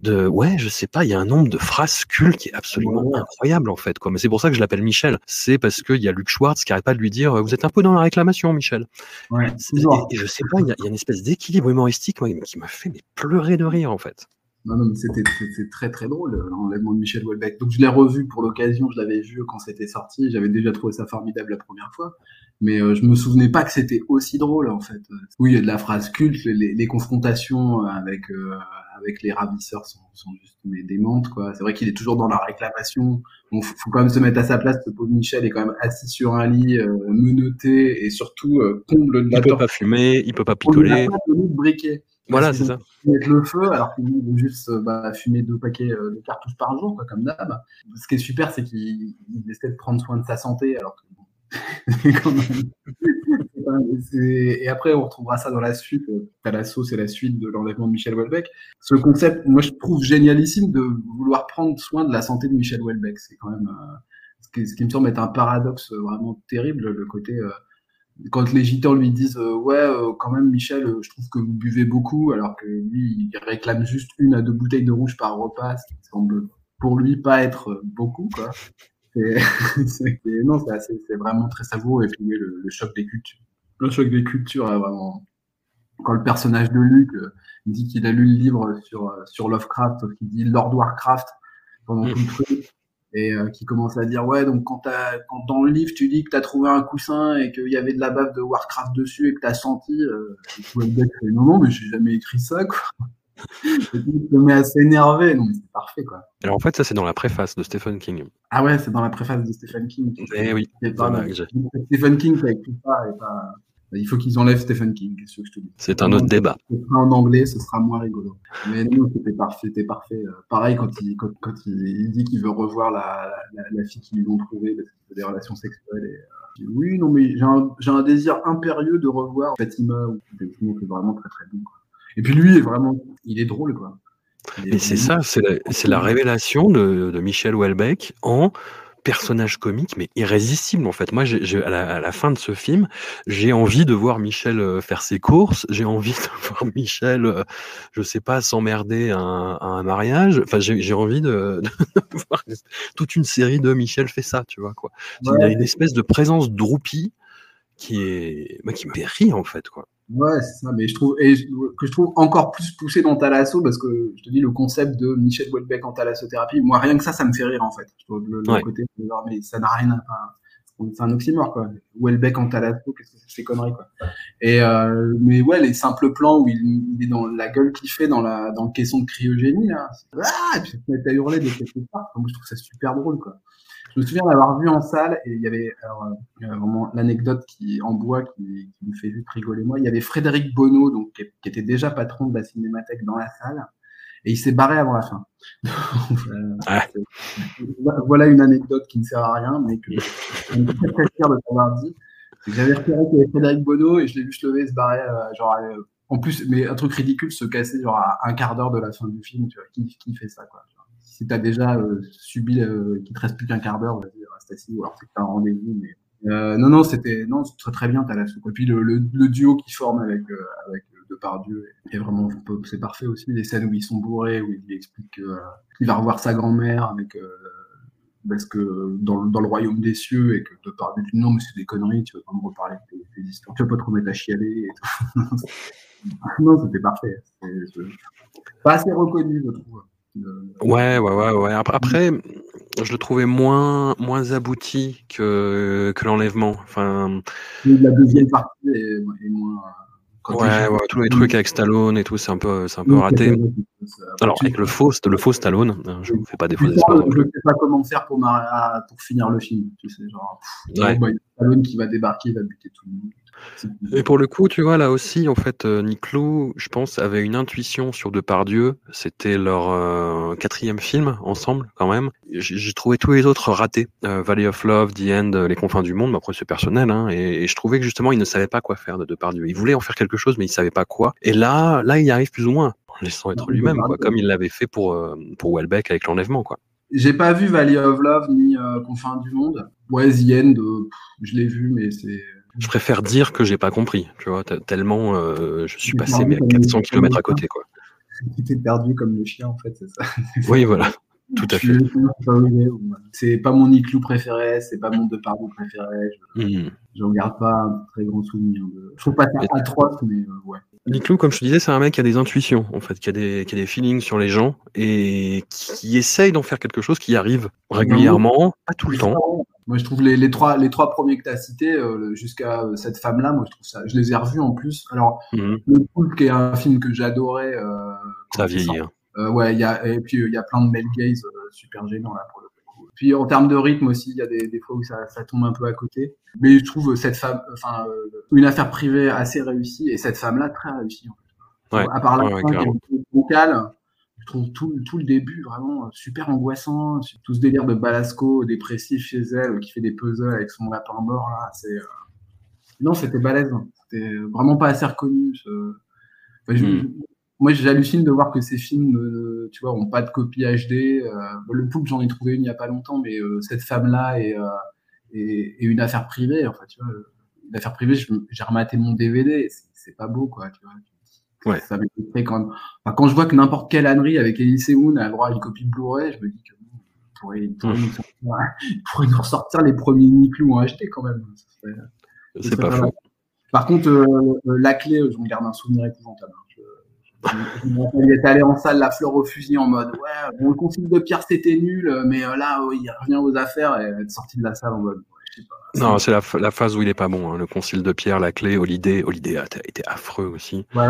de ouais je sais pas il y a un nombre de phrases cultes qui est absolument incroyable en fait quoi. Mais c'est pour ça que je l'appelle Michel. C'est parce qu'il y a Luc Schwartz qui arrête pas de lui dire vous êtes un peu dans la réclamation Michel. Ouais, et, et, je sais pas il y, a, il y a une espèce d'équilibre humoristique moi, qui m'a fait mais pleurer de rire en fait Non, non, mais c'était très très drôle, euh, l'enlèvement de Michel Houellebecq. Donc je l'ai revu pour l'occasion, je l'avais vu quand c'était sorti, j'avais déjà trouvé ça formidable la première fois, mais euh, je me souvenais pas que c'était aussi drôle en fait. Oui, il y a de la phrase culte, les, les confrontations avec euh, avec les ravisseurs sont, sont juste mais démentes quoi. C'est vrai qu'il est toujours dans la réclamation. Bon, faut, faut quand même se mettre à sa place. Ce pauvre Michel est quand même assis sur un lit, euh, menotté et surtout euh, comble de la Il peut torture. pas fumer, il peut pas On lui a picoler. pas de briquet. Voilà, c'est ça. Mettre le feu, alors qu'ils vont juste euh, bah, fumer deux paquets euh, de cartouches par jour, quoi, comme d'hab. Ce qui est super, c'est qu'il il essaie de prendre soin de sa santé, alors que <laughs> Et après, on retrouvera ça dans la suite. euh, À la sauce et la suite de l'enlèvement de Michel Houellebecq. Ce concept, moi, je trouve génialissime de vouloir prendre soin de la santé de Michel Houellebecq. C'est quand même euh, ce, qui, ce qui me semble être un paradoxe vraiment terrible, le côté. euh, quand les gitans lui disent euh, ouais euh, quand même Michel euh, je trouve que vous buvez beaucoup alors que lui il réclame juste une à deux bouteilles de rouge par repas ce qui semble pour lui pas être beaucoup quoi. <laughs> Non c'est vraiment très savoureux et puis oui, le, le choc des cultures. Le choc des cultures vraiment quand le personnage de Luc dit qu'il a lu le livre sur sur Lovecraft qu'il dit Lord Warcraft pendant tout le truc et euh, qui commence à dire ouais donc quand, t'as- quand dans le livre tu dis que tu as trouvé un coussin et qu'il y avait de la bave de Warcraft dessus et que tu as senti euh, le fait, non non mais j'ai jamais écrit ça quoi. <laughs> Il se met à s'énerver. Non mais c'est parfait quoi. Alors en fait, ça c'est dans la préface de Stephen King. ah ouais c'est dans la préface de Stephen King. Eh oui, pas Stephen King qui a écrit ça et pas il faut qu'ils enlèvent Stephen King qu'est-ce que je te dis c'est un autre débat. ce sera en anglais, ce sera moins rigolo. Mais non, c'était parfait, c'était parfait. Euh, pareil, quand il, quand, quand il, il dit qu'il veut revoir la, la, la fille qu'ils ont trouvée parce qu'il des relations sexuelles. Et, euh, oui, non, mais j'ai un, désir impérieux de revoir Fatima. Ou Fatima, c'est vraiment très très bon. Quoi. Et puis lui, est vraiment, il est drôle, quoi. Il est Mais c'est ça, c'est la, c'est la révélation de, de Michel Houellebecq en personnage comique, mais irrésistible en fait. Moi, j'ai- j'ai- à, la, à la fin de ce film, j'ai envie de voir Michel euh, faire ses courses, j'ai envie de <laughs> voir Michel, euh, je sais pas, s'emmerder à, un- à un mariage. Enfin, j'ai envie de, <laughs> de voir toute une série de Michel fait ça, tu vois quoi. Il y a une espèce de présence droupie qui est, bah, qui me fait rire en fait quoi. Ouais, c'est ça, mais je trouve, et je- que je trouve encore plus poussé dans Thalasso, parce que je te dis, le concept de Michel Houellebecq en thalassothérapie, moi, rien que ça, ça me fait rire, en fait. Je trouve le, le Ouais. côté, genre, mais ça n'a rien à, c'est un oxymore, quoi. Houellebecq en thalasso, qu'est-ce que c'est que ces conneries, quoi. Et, euh, mais ouais, les simples plans où il, il est dans la gueule qu'il fait dans la, dans le caisson de cryogénie, là. Ah, et puis il se met à hurler de quelque part. Donc, je trouve ça super drôle, quoi. Je me souviens d'avoir vu en salle et il y avait alors, euh, vraiment l'anecdote qui en bois qui, qui me fait juste rigoler moi. Il y avait Frédéric Bonneau donc qui, qui était déjà patron de la Cinémathèque dans la salle et il s'est barré avant la fin. <laughs> Euh, Ah. Voilà une anecdote qui ne sert à rien mais que je suis très très fier de t'avoir dit. J'avais repéré qu'il y avait Frédéric Bonneau et je l'ai vu se lever se barrer euh, genre euh, en plus mais un truc ridicule se casser genre à un quart d'heure de la fin du film tu vois qui, qui fait ça quoi. Genre, si t'as déjà euh, subi euh, qu'il te reste plus qu'un quart d'heure vas-y reste assis ou alors c'est que t'as un rendez-vous mais euh, non non c'était non très très bien t'as la soupe. Et puis le, duo qui forme avec euh, avec Depardieu est vraiment c'est parfait aussi. Les scènes où ils sont bourrés où il explique que, qu'il va revoir sa grand-mère avec parce que dans, le- royaume des cieux et que Depardieu dit non mais c'est des conneries tu vas pas me reparler de tes, histoires tu vas pas trop mettre à chialer et tout. <laughs> non c'était parfait. Pas assez reconnu je trouve Ouais, ouais, ouais, ouais. Après, je le trouvais moins, moins abouti que, que l'enlèvement. Enfin, la deuxième partie est, est moins quand ouais, ouais, tous les trucs avec Stallone et tout, c'est un peu, c'est un peu Oui, raté. Alors, avec le faux, le faux Stallone, hein, je vous fais pas des faux espoirs je ne sais pas comment faire pour, finir le film. Tu sais, genre, pff, Ouais. bah, il y a Stallone qui va débarquer, il va buter tout le monde. Et pour le coup, tu vois, là aussi, en fait, euh, Niclot, je pense, avait une intuition sur Depardieu. C'était leur euh, quatrième film ensemble, quand même. J'ai trouvé tous les autres ratés. Euh, Valley of Love, The End, Les Confins du Monde. mais Après, c'est personnel, hein. Et, et je trouvais que justement, il ne savait pas quoi faire de Depardieu. Il voulait en faire quelque chose, mais il savait pas quoi. Et là, là, il y arrive plus ou moins, en laissant être lui-même, comme il l'avait fait pour euh, pour Welbeck avec l'enlèvement, quoi. J'ai pas vu Valley of Love ni Confins du Monde. Ouais, The End, pff, je l'ai vu, mais c'est. Je préfère dire que j'ai pas compris, tu vois, tellement euh, je suis passé mais à comme- 400 comme km à côté, quoi. J'étais perdu comme le chien, en fait, c'est ça. Oui, voilà. Tout à fait. C'est pas mon Niclou préféré, c'est pas mon Depardieu préféré. Je, Mhm. je regarde pas un très grand souvenir. De... Je trouve pas ça atroce, mais euh, ouais. Nick Lou, comme je te disais, c'est un mec qui a des intuitions, en fait, qui a des, qui a des feelings sur les gens et qui essaye d'en faire quelque chose qui arrive régulièrement, pas tout le temps. Moi, je trouve les, les trois les trois premiers que tu as cités, euh, jusqu'à euh, cette femme-là, moi, je trouve ça. Je les ai revus en plus. Alors, Mhm. le Poulpe, qui est un film que j'adorais. Euh, Ça il vieillit. hein. Euh, ouais, il y a et puis euh, il y a plein de male gaze euh, super gênants là pour le coup. Puis en termes de rythme aussi, il y a des, des fois où ça, ça tombe un peu à côté. Mais je trouve cette femme, enfin euh, une affaire privée assez réussie et cette femme-là très réussie. En fait. Ouais, À part la ouais, fin, vocale, je trouve tout, tout le début vraiment super angoissant. Tout ce délire de Balasco dépressif chez elle, qui fait des puzzles avec son lapin mort là, c'est euh, non, c'était balèze. C'était vraiment pas assez reconnu. ce- Enfin, je- Mm. Moi, j'hallucine de voir que ces films, euh, tu vois, ont pas de copie HD. euh, le poulpe, j'en ai trouvé une il y a pas longtemps, mais euh, cette femme-là est, est, est une affaire privée. Enfin, tu vois, une affaire privée, je- j'ai rematé mon DVD. c'est- pas beau, quoi. Tu vois. Ouais. Ça quand même. Enfin, quand je vois que n'importe quelle ânerie avec Elise Moon a le droit à une copie Blu-ray, je me dis que pourrait, il pourrait nous <laughs> pourrait ressortir les premiers Niclou en HD quand même. C'est pas faux. Par contre, euh, la clé, euh, j'en garde un souvenir épouvantable. Il est allé en salle, la fleur au fusil, en mode Ouais, bon, le concile de Pierre, c'était nul, mais euh, là, euh, il revient aux affaires et être sorti de la salle en mode ouais, je sais pas. Non, c'est la, phase où il est pas bon. hein. Le concile de Pierre, la clé, Holiday. Holiday a été- affreux aussi. Ouais,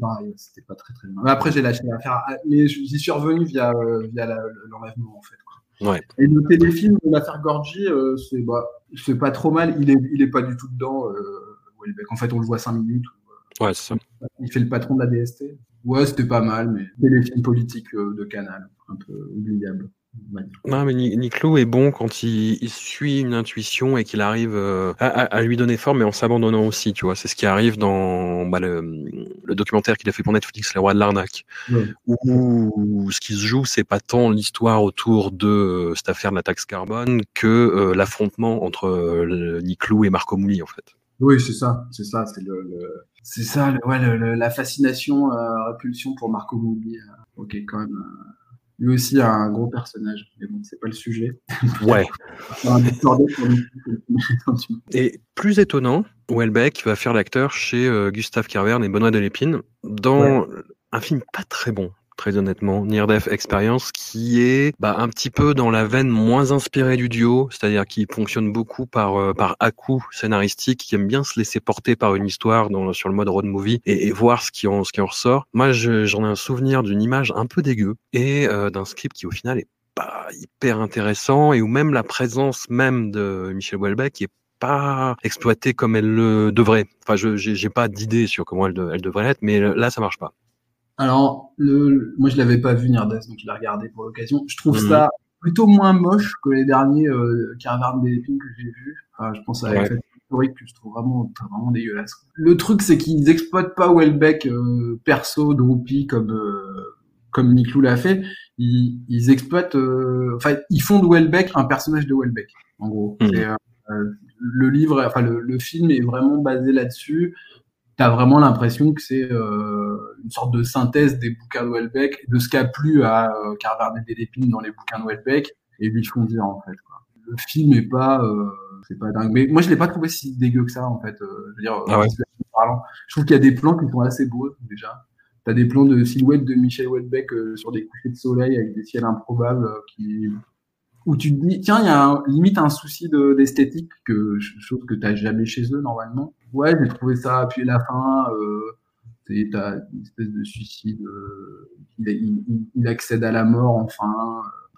pareil, c'était pas très très bien. Mais Après, j'ai lâché l'affaire, Ah, mais j'y suis revenu via, euh, via l'enlèvement, en fait. quoi. Ouais. Et le téléfilm de l'affaire Gorgi, euh, c'est bah, c'est pas trop mal. Il est, il est pas du tout dedans. Euh, en fait, on le voit cinq minutes. Ouais, c'est ça. Il fait le patron de la DST. Ouais, c'était pas mal, mais téléfilm politique euh, de Canal, un peu oubliable. on va dire. Non, mais Ni- Niclou est bon quand il, il suit une intuition et qu'il arrive euh, à, à- à lui donner forme, mais en s'abandonnant aussi, tu vois. C'est ce qui arrive dans bah, le, le documentaire qu'il a fait pour Netflix, Les Rois de l'Arnaque, Ouais. où ce qui se joue, c'est pas tant l'histoire autour de euh, cette affaire de la taxe carbone que euh, l'affrontement entre euh, le- Niclou et Marco Mouli, en fait. Oui, c'est ça, c'est ça, c'est le, le- c'est ça, le- ouais, le- le- la fascination, euh, répulsion pour Marco Mouli. euh, ok, quand même. euh, lui aussi un gros personnage, mais bon, c'est pas le sujet. <laughs> Ouais. <laughs> Et plus étonnant, Houellebecq va faire l'acteur chez euh, Gustave Carverne et Benoît Delépine dans un film pas très bon, très honnêtement, Near Death Experience, qui est bah, un petit peu dans la veine moins inspirée du duo, c'est-à-dire qui fonctionne beaucoup par euh, par à-coup scénaristique, qui aime bien se laisser porter par une histoire dans, sur le mode road movie et, et voir ce qui en ce qui en ressort. Moi, je- j'en ai un souvenir d'une image un peu dégueu et euh, d'un script qui au final est pas hyper intéressant et où même la présence même de Michel Houellebecq est pas exploitée comme elle le devrait. Enfin, je j'ai pas d'idée sur comment elle, elle devrait l'être, mais là, ça marche pas. Alors, le, moi, je l'avais pas vu Nirdes, donc je l'ai regardé pour l'occasion. Je trouve Mhm. ça plutôt moins moche que les derniers euh, Caravane des films que j'ai vus. Enfin, je pense à Ouais. Effect historique que je trouve vraiment, vraiment dégueulasse. Le truc, c'est qu'ils exploitent pas Welbeck euh, perso, Droopy, comme euh, comme Niclou l'a fait. Ils, ils exploitent, euh, enfin, ils font de Welbeck un personnage de Welbeck, en gros. Mhm. Euh, euh, le livre, enfin, le, le film est vraiment basé là-dessus t'as vraiment l'impression que c'est euh, une sorte de synthèse des bouquins de Welbeck, de ce qu'a plu à euh, Carvernet et Lépine dans les bouquins de Welbeck, et lui font dire en fait. Quoi. Le film est pas, euh, c'est pas dingue, mais moi je l'ai pas trouvé si dégueu que ça en fait. Euh, je veux dire, Ah ouais. parlant, je trouve qu'il y a des plans qui sont assez beaux déjà. T'as des plans de silhouette de Michel Houellebecq euh, sur des couchers de soleil avec des ciels improbables euh, qui où tu te dis tiens il y a un, limite un souci de- d'esthétique que chose que t'as jamais chez eux normalement ouais j'ai trouvé ça appuyé la fin euh, t'as une espèce de suicide euh, il, il- il- il accède à la mort enfin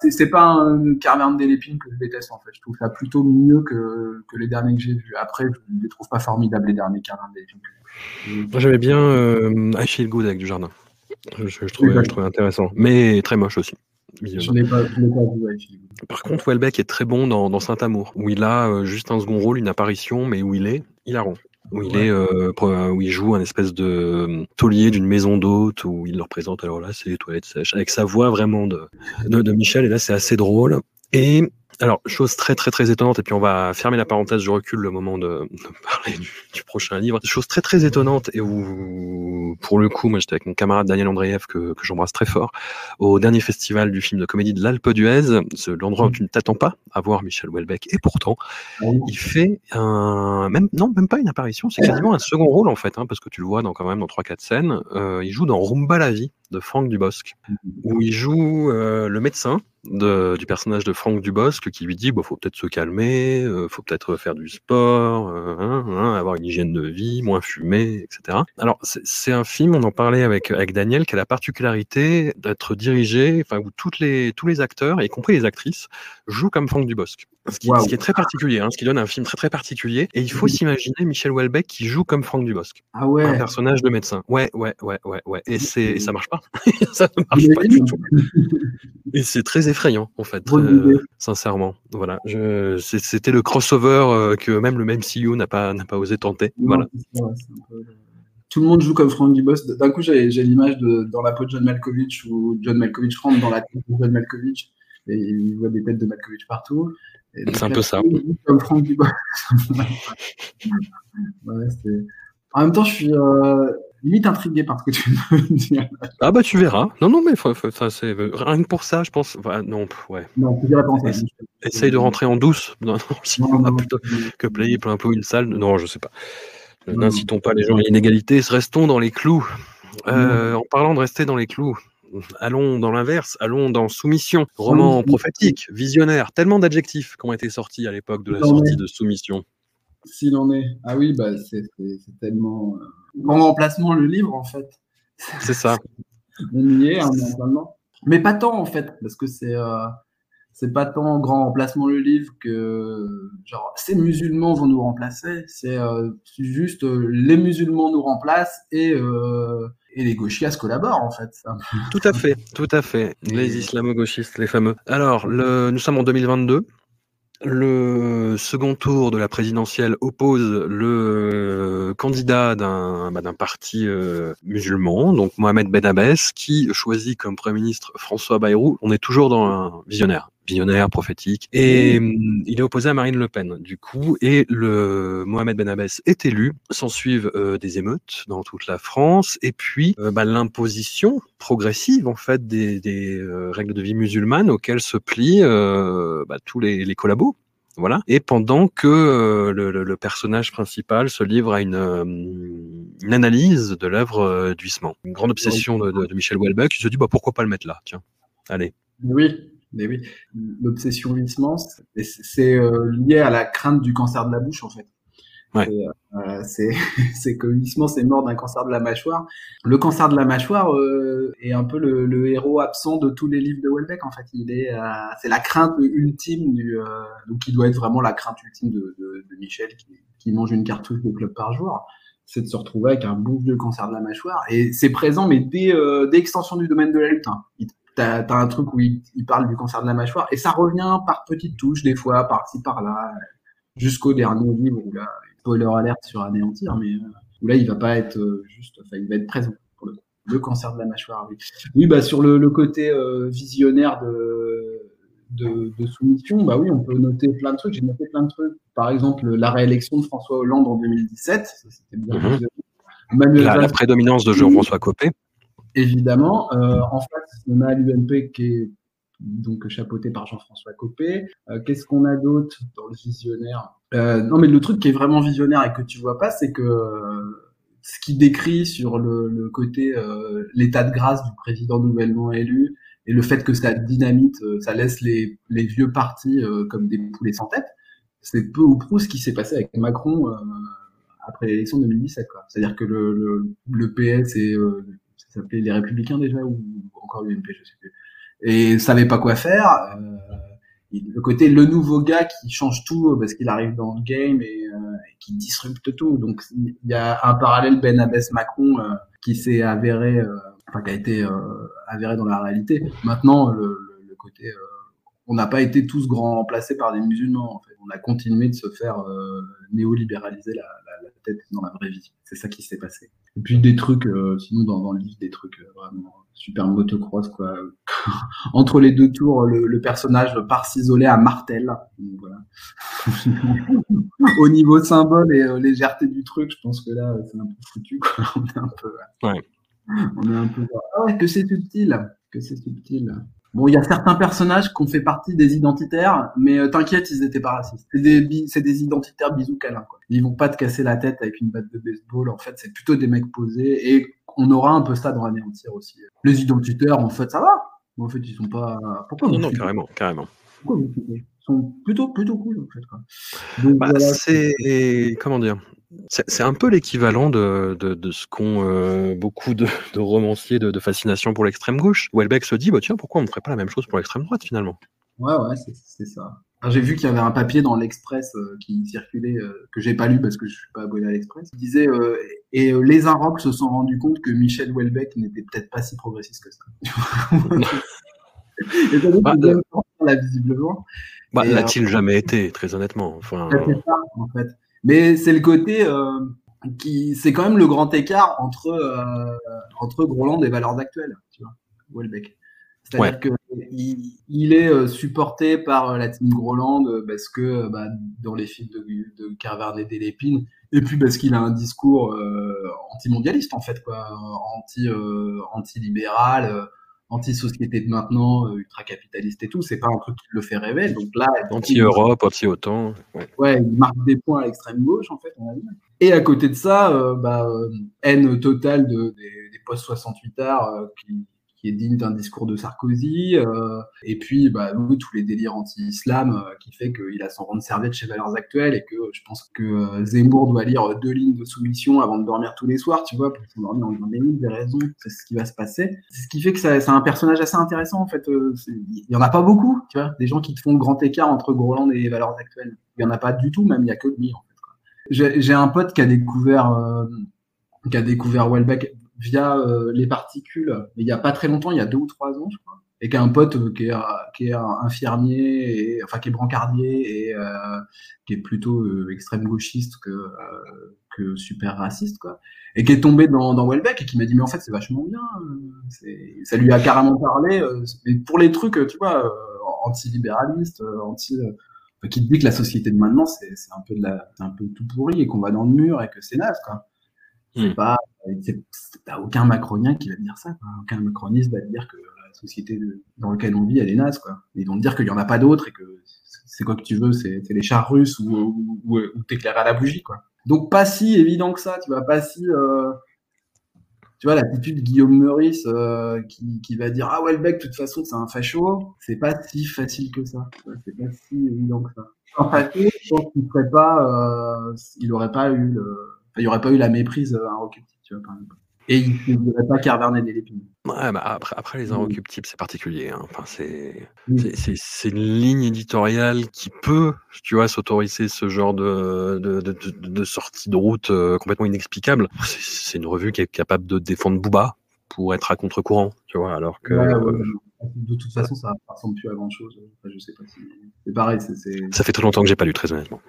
c'est c'est pas un Carverne des Lépines que je déteste en fait je trouve ça plutôt mieux que, que les derniers que j'ai vus après je les trouve pas formidables les derniers Carverne des Lépines. Moi, J'aimais bien euh, Feel Good avec du jardin. Je, je- trouvais, je trouvais intéressant, mais très moche aussi. je pas, pas vu. Par contre, Welbeck est très bon dans, dans Saint-Amour, où il a euh, juste un second rôle, une apparition, mais où il est hilarant. Où il, Ouais. est, euh, pro- où il joue un espèce de euh, taulier d'une maison d'hôte, où il leur présente, alors là, c'est les toilettes sèches, avec sa voix vraiment de, de, de Michel, et là, c'est assez drôle. Et Alors, chose très très très étonnante, et puis on va fermer la parenthèse, je recule le moment de, de parler du, du, prochain livre. Chose très très étonnante, et où, pour le coup, moi j'étais avec mon camarade Daniel Andreev, que, que j'embrasse très fort, au dernier festival du film de comédie de l'Alpe d'Huez, l'endroit où tu ne t'attends pas à voir Michel Houellebecq, et pourtant, il fait un, même, non, même pas une apparition, c'est quasiment un second rôle en fait, hein, parce que tu le vois dans, quand même dans 3-4 scènes. Euh, il joue dans Rumba la vie de Franck Dubosc, où il joue euh, le médecin de, du personnage de Franck Dubosc qui lui dit bon, faut peut-être se calmer, euh, faut peut-être faire du sport, euh, hein, hein, avoir une hygiène de vie, moins fumer, etc. Alors c'est un film, on en parlait avec avec Daniel, qui a la particularité d'être dirigé, enfin où toutes les tous les acteurs, y compris les actrices, jouent comme Franck Dubosc. Ce qui, wow. ce qui est très particulier, hein, ce qui donne un film très très particulier. Et il faut s'imaginer Michel Houellebecq qui joue comme Franck Dubosc, ah ouais. un personnage de médecin. Ouais, ouais, ouais, ouais, ouais. Et c'est ça marche pas. <laughs> ça ne marche pas du tout. Et c'est très effrayant en fait, euh, sincèrement. Voilà, je, c'était le crossover euh, que même le même CEO n'a pas n'a pas osé tenter. Non, voilà. Vrai. Tout le monde joue comme Frank Dubosc. D'un coup, j'ai l'image de dans la peau de John Malkovich où John Malkovich rentre dans la tête de John Malkovich et il voit des têtes de Malkovich partout. C'est un peu ça. Comme <laughs> ouais, en même temps, je suis euh, limite intrigué par ce que tu <laughs> veux dire. Ah bah tu verras. Non non mais faut, faut, ça c'est rien que pour ça je pense. Enfin, non ouais. Non, tu Essaye, essaye de rentrer en douce <laughs> non, non, non, non plutôt que player un peu une salle. Non je sais pas. N'incitons pas les gens à l'inégalité. Restons dans les clous. Euh, en parlant de rester dans les clous. Allons dans l'inverse, allons dans soumission, roman prophétique, visionnaire, tellement d'adjectifs qui ont été sortis à l'époque de la sortie de soumission. S'il en est. Ah oui, bah c'est tellement. Euh... Grand remplacement, le livre, en fait. C'est ça. <laughs> On y est, hein, normalement. Mais pas tant, en fait, parce que c'est. Euh, c'est pas tant grand remplacement le livre que genre ces musulmans vont nous remplacer c'est euh, juste euh, les musulmans nous remplacent et et les gauchistes collaborent en fait. Tout à fait, tout à fait. Les islamo-gauchistes, les fameux. Alors, le, nous sommes en 2022. Le second tour de la présidentielle oppose le candidat d'un bah, parti euh, musulman, donc Mohamed Ben Abbès, qui choisit comme Premier ministre François Bayrou. On est toujours dans un visionnaire visionnaire, prophétique, et mmh. il est opposé à Marine Le Pen, du coup, et le Mohamed Ben Abbès est élu, s'en suivent euh, des émeutes dans toute la France, et puis euh, bah, l'imposition progressive, en fait, des, des euh, règles de vie musulmanes auxquelles se plient bah, tous les, les collabos. Voilà. Et pendant que euh, le, personnage principal se livre à une, euh, une analyse de l'œuvre euh, d'Huysmans, une grande obsession de, de, de, Michel Houellebecq, il se dit bah pourquoi pas le mettre là, tiens, allez. Oui, mais oui, l'obsession Huysmans, c'est euh, lié à la crainte du cancer de la bouche en fait. Ouais. Euh, <laughs> c'est que Huysmans est mort d'un cancer de la mâchoire. Le cancer de la mâchoire euh, est un peu le, le, héros absent de tous les livres de Houellebecq. En fait, il est, euh, c'est la crainte ultime du, euh, donc il doit être vraiment la crainte ultime de, de, de Michel qui, qui, mange une cartouche de club par jour. C'est de se retrouver avec un bon vieux cancer de la mâchoire. Et c'est présent, mais dès, euh, dès extension du domaine de la lutte. Hein. T'as as un truc où il, il parle du cancer de la mâchoire et ça revient par petites touches des fois, par-ci par-là, jusqu'au dernier livre où là spoiler alerte sur anéantir, mais euh, où là, il va pas être euh, juste, enfin, il va être présent pour le, le cancer de la mâchoire. Oui, oui bah, sur le, le côté euh, visionnaire de, de, de, soumission, bah oui, on peut noter plein de trucs. J'ai noté plein de trucs. Par exemple, la réélection de François Hollande en 2017, c'était bien. Mmh. Manuel la, la, prédominance de Jean-François Copé. Évidemment. Euh, en face, on a l'UMP qui est donc chapeauté par Jean-François Copé. Euh, Qu'est-ce qu'on a d'autre dans le visionnaire? Euh, Non, mais le truc qui est vraiment visionnaire et que tu vois pas, c'est que euh, ce qu'il décrit sur le, le côté euh, l'état de grâce du président nouvellement élu et le fait que ça dynamite, euh, ça laisse les, les vieux partis comme des poulets sans tête, c'est peu ou prou ce qui s'est passé avec Macron après l'élection 2017. C'est-à-dire que le, le, le PS et s'appelait les Républicains déjà ou encore l'UMP, je sais plus et savait pas quoi faire. Euh, le côté le nouveau gars qui change tout parce qu'il arrive dans le game et, euh, et, qui disrupte tout. Donc il y a un parallèle Ben Abbès Macron euh, qui s'est avéré, euh, enfin qui a été euh, avéré dans la réalité. Maintenant le, le, le côté, on n'a pas été tous grands remplacés par des musulmans. En fait. On a continué de se faire néolibéraliser la, la, la, tête dans la vraie vie. C'est ça qui s'est passé. Et puis des trucs, sinon dans, dans le livre des trucs vraiment super motocross quoi. <laughs> Entre les deux tours, le, le personnage part s'isoler à Martel. Donc, voilà. <laughs> Au niveau symbole et euh, légèreté du truc, je pense que là, c'est un peu foutu. Quoi. <laughs> On est un peu. Ouais. On est un peu. Ah ouais, que c'est subtil, que c'est subtil. Bon, il y a certains personnages qui ont fait partie des identitaires, mais euh, t'inquiète, ils étaient pas racistes. C'est des, bi- c'est des identitaires bisous câlins, quoi. Ils vont pas te casser la tête avec une batte de baseball. En fait, c'est plutôt des mecs posés et on aura un peu ça dans Anéantir aussi. Les identitaires, en fait, ça va. En fait, ils sont pas. Pourquoi Non, non, carrément, carrément. Pourquoi vous Ils sont plutôt, plutôt cool, en fait, quoi. Donc, Bah, voilà. c'est comment dire? C'est un peu l'équivalent de, de, de ce qu'ont euh, beaucoup de, de romanciers de, fascination pour l'extrême gauche. Welbeck se dit bah tiens pourquoi on ne ferait pas la même chose pour l'extrême droite finalement? Ouais, ouais, c'est ça. J'ai vu qu'il y avait un papier dans l'Express euh, qui circulait, euh, que j'ai pas lu parce que je suis pas abonné à l'Express. Il disait euh, et les Inrocks se sont rendus compte que Michel Houellebecq n'était peut-être pas si progressiste que ça. <laughs> et ça Bah, là, visiblement. Bah, l'a-t-il jamais été très honnêtement. Enfin, ça, en fait. Mais c'est le côté euh, qui, c'est quand même le grand écart entre euh, entre Groland et valeurs actuelles, tu vois, Houellebecq. C'est-à-dire que il, il est euh, supporté par la team Groland parce que bah, dans les films de, de Carvernet et Lépine, et puis parce qu'il a un discours euh, anti-mondialiste en fait, quoi, anti euh, anti-libéral, anti-société de maintenant, euh, ultra-capitaliste et tout. C'est pas un truc qui le fait rêver. Donc là, anti-Europe, anti-OTAN. Ouais. Ouais, il marque des points à l'extrême gauche, en fait, on dire. Et à côté de ça, euh, bah, euh, haine totale de, des, des post-68 arts euh, qui, qui est digne d'un discours de Sarkozy. euh, et puis, bah, tous les délires anti-islam euh, qui fait qu'il a son rang de serviette chez Valeurs Actuelles et que euh, je pense que Zemmour doit lire deux lignes de soumission avant de dormir tous les soirs, tu vois, pour s'endormir en des raisons, c'est ce qui va se passer. C'est ce qui fait que c'est un personnage assez intéressant, en fait. Il y en a pas beaucoup, tu vois, des gens qui te font le grand écart entre Groland et Valeurs Actuelles. Il y en a pas du tout, même, il y a que lui, en fait. j'ai un pote qui a découvert, euh, qui a découvert Welbeck via euh, les particules, il y a pas très longtemps, il y a deux ou trois ans, je crois, et qui a un pote euh, qui est, qui est infirmier, et, enfin qui est brancardier et euh, qui est plutôt euh, extrême gauchiste que, euh, que super raciste, quoi, et qui est tombé dans, dans Welbeck et qui m'a dit mais en fait c'est vachement bien, euh, ça lui a carrément parlé, mais pour les trucs, tu vois, anti-libéralistes, anti, enfin, qui te dit que la société de maintenant c'est un peu de la, un peu tout pourri et qu'on va dans le mur et que c'est naze, quoi. C'est Hmm. pas, c'est- t'as aucun macronien qui va te dire ça, quoi. Aucun macroniste va te dire que la société dans laquelle on vit, elle est naze, quoi. Ils vont te dire qu'il y en a pas d'autres et que c'est quoi que tu veux, c'est les chars russes ou, ou, ou, ou t'éclairer à la bougie, quoi. Donc pas si évident que ça, tu vois, pas si, euh, tu vois, l'attitude de Guillaume Meurice euh, qui, qui va dire ah Welbeck de toute façon c'est un facho, c'est pas si facile que ça, c'est pas si évident que ça. En facho, je pense qu'il ferait pas, euh, il aurait pas eu le, il y aurait pas eu la méprise euh, inrecuptible, tu vois, par exemple. Et il ne dirait pas Carvernet des Lépines. Ouais, bah, après, après les inrecuptibles, c'est particulier. hein. Enfin, c'est c'est- une ligne éditoriale qui peut, tu vois, s'autoriser ce genre de, de, de, de, sortie de route euh, complètement inexplicable. C'est c'est une revue qui est capable de défendre Booba pour être à contre-courant, tu vois, alors que Ouais, ouais, euh, ouais. De toute façon, ça ne ressemble plus à grand chose. Enfin, je sais pas si. C'est pareil, ça fait trop longtemps que j'ai pas lu, très honnêtement.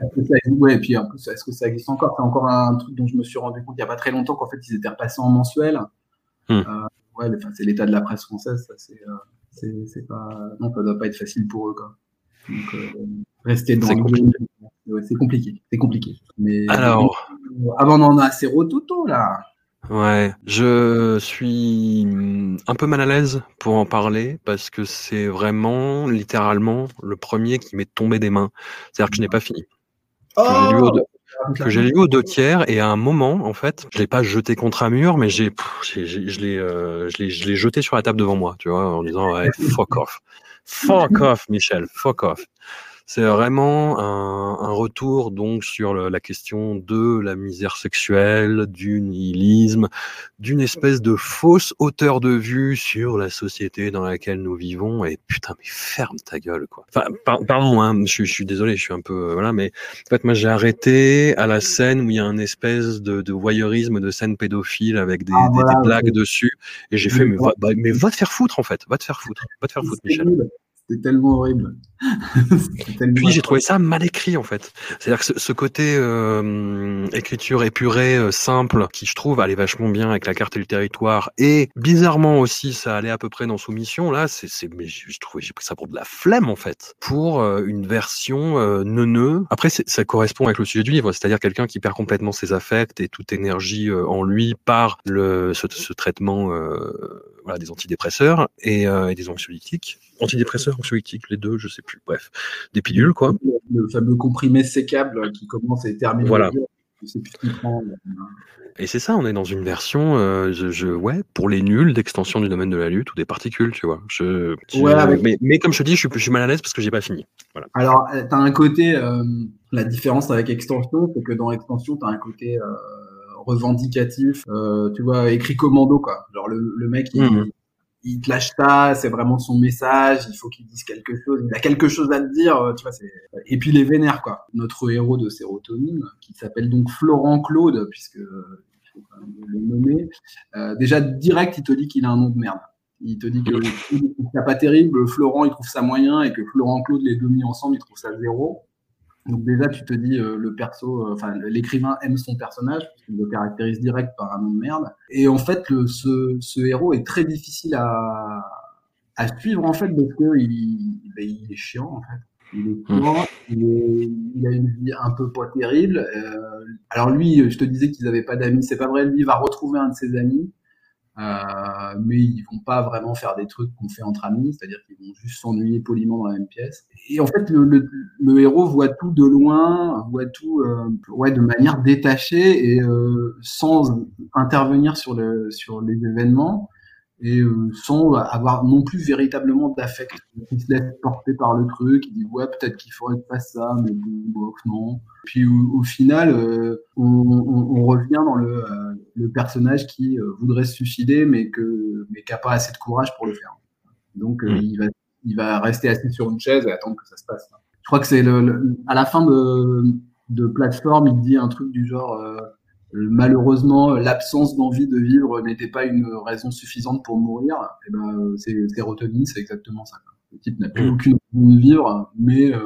Ouais, et puis en plus, est-ce que ça existe encore? C'est encore un truc dont je me suis rendu compte il n'y a pas très longtemps qu'en fait ils étaient repassés en mensuel. Hmm. Euh, ouais, enfin, c'est l'état de la presse française, ça c'est, euh, c'est, pas, non, ça doit pas être facile pour eux quoi. Donc euh, rester dans C'est le compliqué. ouais, c'est compliqué, c'est compliqué. Mais Alors, euh, avant on en a assez rototo là. Ouais, je suis hum, un peu mal à l'aise pour en parler parce que c'est vraiment littéralement le premier qui m'est tombé des mains. C'est-à-dire que je n'ai pas fini. Que j'ai lu que j'ai lu aux deux tiers et à un moment, en fait, je l'ai pas jeté contre un mur, mais j'ai, je l'ai, euh, je l'ai jeté sur la table devant moi, tu vois, en disant ouais, fuck off, fuck off, Michel, fuck off. C'est vraiment un, un retour donc sur le- la question de la misère sexuelle, du nihilisme, d'une espèce de fausse hauteur de vue sur la société dans laquelle nous vivons. Et putain, mais ferme ta gueule, quoi. Enfin, par- pardon, hein, je, suis- je suis désolé, je suis un peu euh, voilà, mais en fait, moi, j'ai arrêté à la scène où il y a un espèce de, de voyeurisme de scène pédophile avec des, Ah, des- des ok. dessus, et j'ai fait mais va, bah, mais va te faire foutre en fait, va te faire foutre, va te faire foutre, Michel. C'était tellement horrible. Puis j'ai trouvé ça mal écrit en fait. C'est-à-dire que ce, côté euh, écriture épurée, euh, simple, qui je trouve allait vachement bien avec la carte et le territoire, et bizarrement aussi ça allait à peu près dans Soumission. Là, c'est, c'est, mais je trouvais j'ai pris ça pour de la flemme en fait, pour euh, une version euh, neuneu. Après, ça correspond avec le sujet du livre, c'est-à-dire quelqu'un qui perd complètement ses affects et toute énergie en lui par le ce, ce traitement voilà, des antidépresseurs et, et des anxiolytiques antidépresseurs, anxiolytiques, les deux, je sais plus. Bref, des pilules, quoi. Le fameux comprimé sécable qui commence et termine. Voilà. Et c'est ça, on est dans une version, euh, je, ouais, pour les nuls d'extension du domaine de la lutte ou des particules, tu vois. Je, mais, mais, comme je te dis, je suis, je suis mal à l'aise parce que j'ai pas fini. Voilà. Alors, euh, tu as un côté, euh, la différence avec extension, c'est que dans extension, tu as un côté euh, revendicatif, tu vois, écrit commando, quoi. Genre, le, le mec, il, mmh il te lâche ça, c'est vraiment son message, il faut qu'il dise quelque chose, il a quelque chose à te dire, euh, tu vois, c'est... Et puis les vénères, quoi. Notre héros de sérotonine, qui s'appelle donc Florent Claude, puisque euh, il faut quand même le nommer, euh, déjà direct, il te dit qu'il a un nom de merde. Il te dit que c'est pas terrible, Florent, il trouve ça moyen, et que Florent Claude, les deux mis ensemble, il trouve ça zéro. Donc déjà, tu te dis, euh, le perso, euh, enfin, l'écrivain aime son personnage, puisqu'il le caractérise direct par un nom de merde. Et en fait, le, ce, ce héros est très difficile à, à suivre, en fait, parce que il, ben, il est chiant, en fait. Il est hmm. chiant, il, est, il, a une vie un peu pas terrible. Euh, alors lui, je te disais qu'ils n'avaient pas d'amis, c'est pas vrai, lui il va retrouver un de ses amis, euh, mais ils vont pas vraiment faire des trucs qu'on fait entre amis, c'est-à-dire qu'ils vont juste s'ennuyer poliment dans la même pièce. Et en fait, le, le, le héros voit tout de loin, voit tout euh, ouais, de manière détachée et euh, sans intervenir sur, le, sur les événements et euh, sans avoir non plus véritablement d'affect. Il se laisse porter par le truc, il dit ouais peut-être qu'il faudrait que fasse ça, mais bon, non. Puis au, final, euh, on, on, on, revient dans le, euh, le personnage qui euh, voudrait se suicider, mais que mais qui a pas assez de courage pour le faire. Donc mmh. il va il va rester assis sur une chaise et attendre que ça se passe. Je crois que c'est le, à la fin de de plateforme, il dit un truc du genre malheureusement, l'absence d'envie de vivre n'était pas une raison suffisante pour mourir. Et eh ben, c'est sérotonine, c'est exactement ça. Le type n'a plus mm. aucune envie de vivre, mais euh,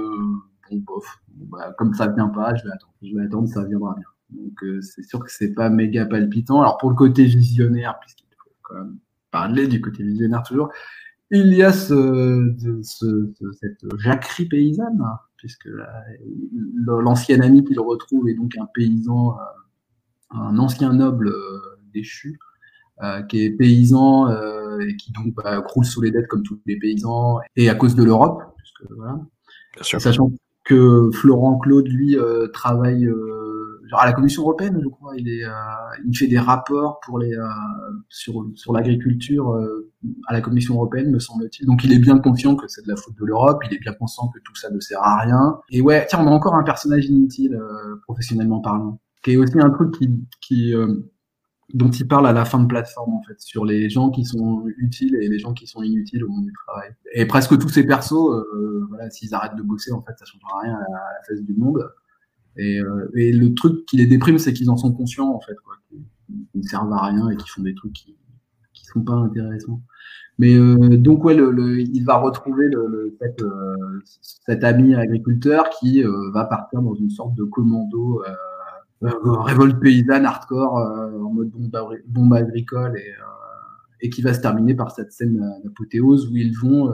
bon, bof, bah, comme ça vient pas, je vais attendre. Je vais attendre, ça viendra bien. Donc euh, c'est sûr que c'est pas méga palpitant. Alors pour le côté visionnaire, puisqu'il faut quand même parler du côté visionnaire toujours, il y a ce, ce, ce cette jacquerie paysanne, puisque l'ancien ami qu'il retrouve est donc un paysan. Euh, un ancien noble euh, déchu, euh, qui est paysan euh, et qui donc bah, croule sous les dettes comme tous les paysans, et à cause de l'Europe, voilà. Sachant que Florent Claude, lui, travaille genre à la Commission européenne, je crois. Il est, il fait des rapports pour les sur sur l'agriculture à la Commission européenne, me semble-t-il. Donc il est bien conscient que c'est de la faute de l'Europe. Il est bien conscient que tout ça ne sert à rien. Et ouais, tiens, on a encore un personnage inutile professionnellement parlant qui est aussi un truc euh, dont il parle à la fin de plateforme en fait, sur les gens qui sont utiles et les gens qui sont inutiles au monde du travail. Et presque tous ces persos, euh, voilà, s'ils arrêtent de bosser, en fait, ça changera rien à la, face du monde. Et, euh, et, le truc qui les déprime, c'est qu'ils en sont conscients en fait, quoi, qu'ils ne servent à rien et qu'ils font des trucs qui, qui sont pas intéressants. Mais donc ouais, il va retrouver le, le cet, ami agriculteur qui va partir dans une sorte de commando révolte paysanne hardcore euh, en mode bombe, bombe agricole et, euh, et qui va se terminer par cette scène d'apothéose où ils vont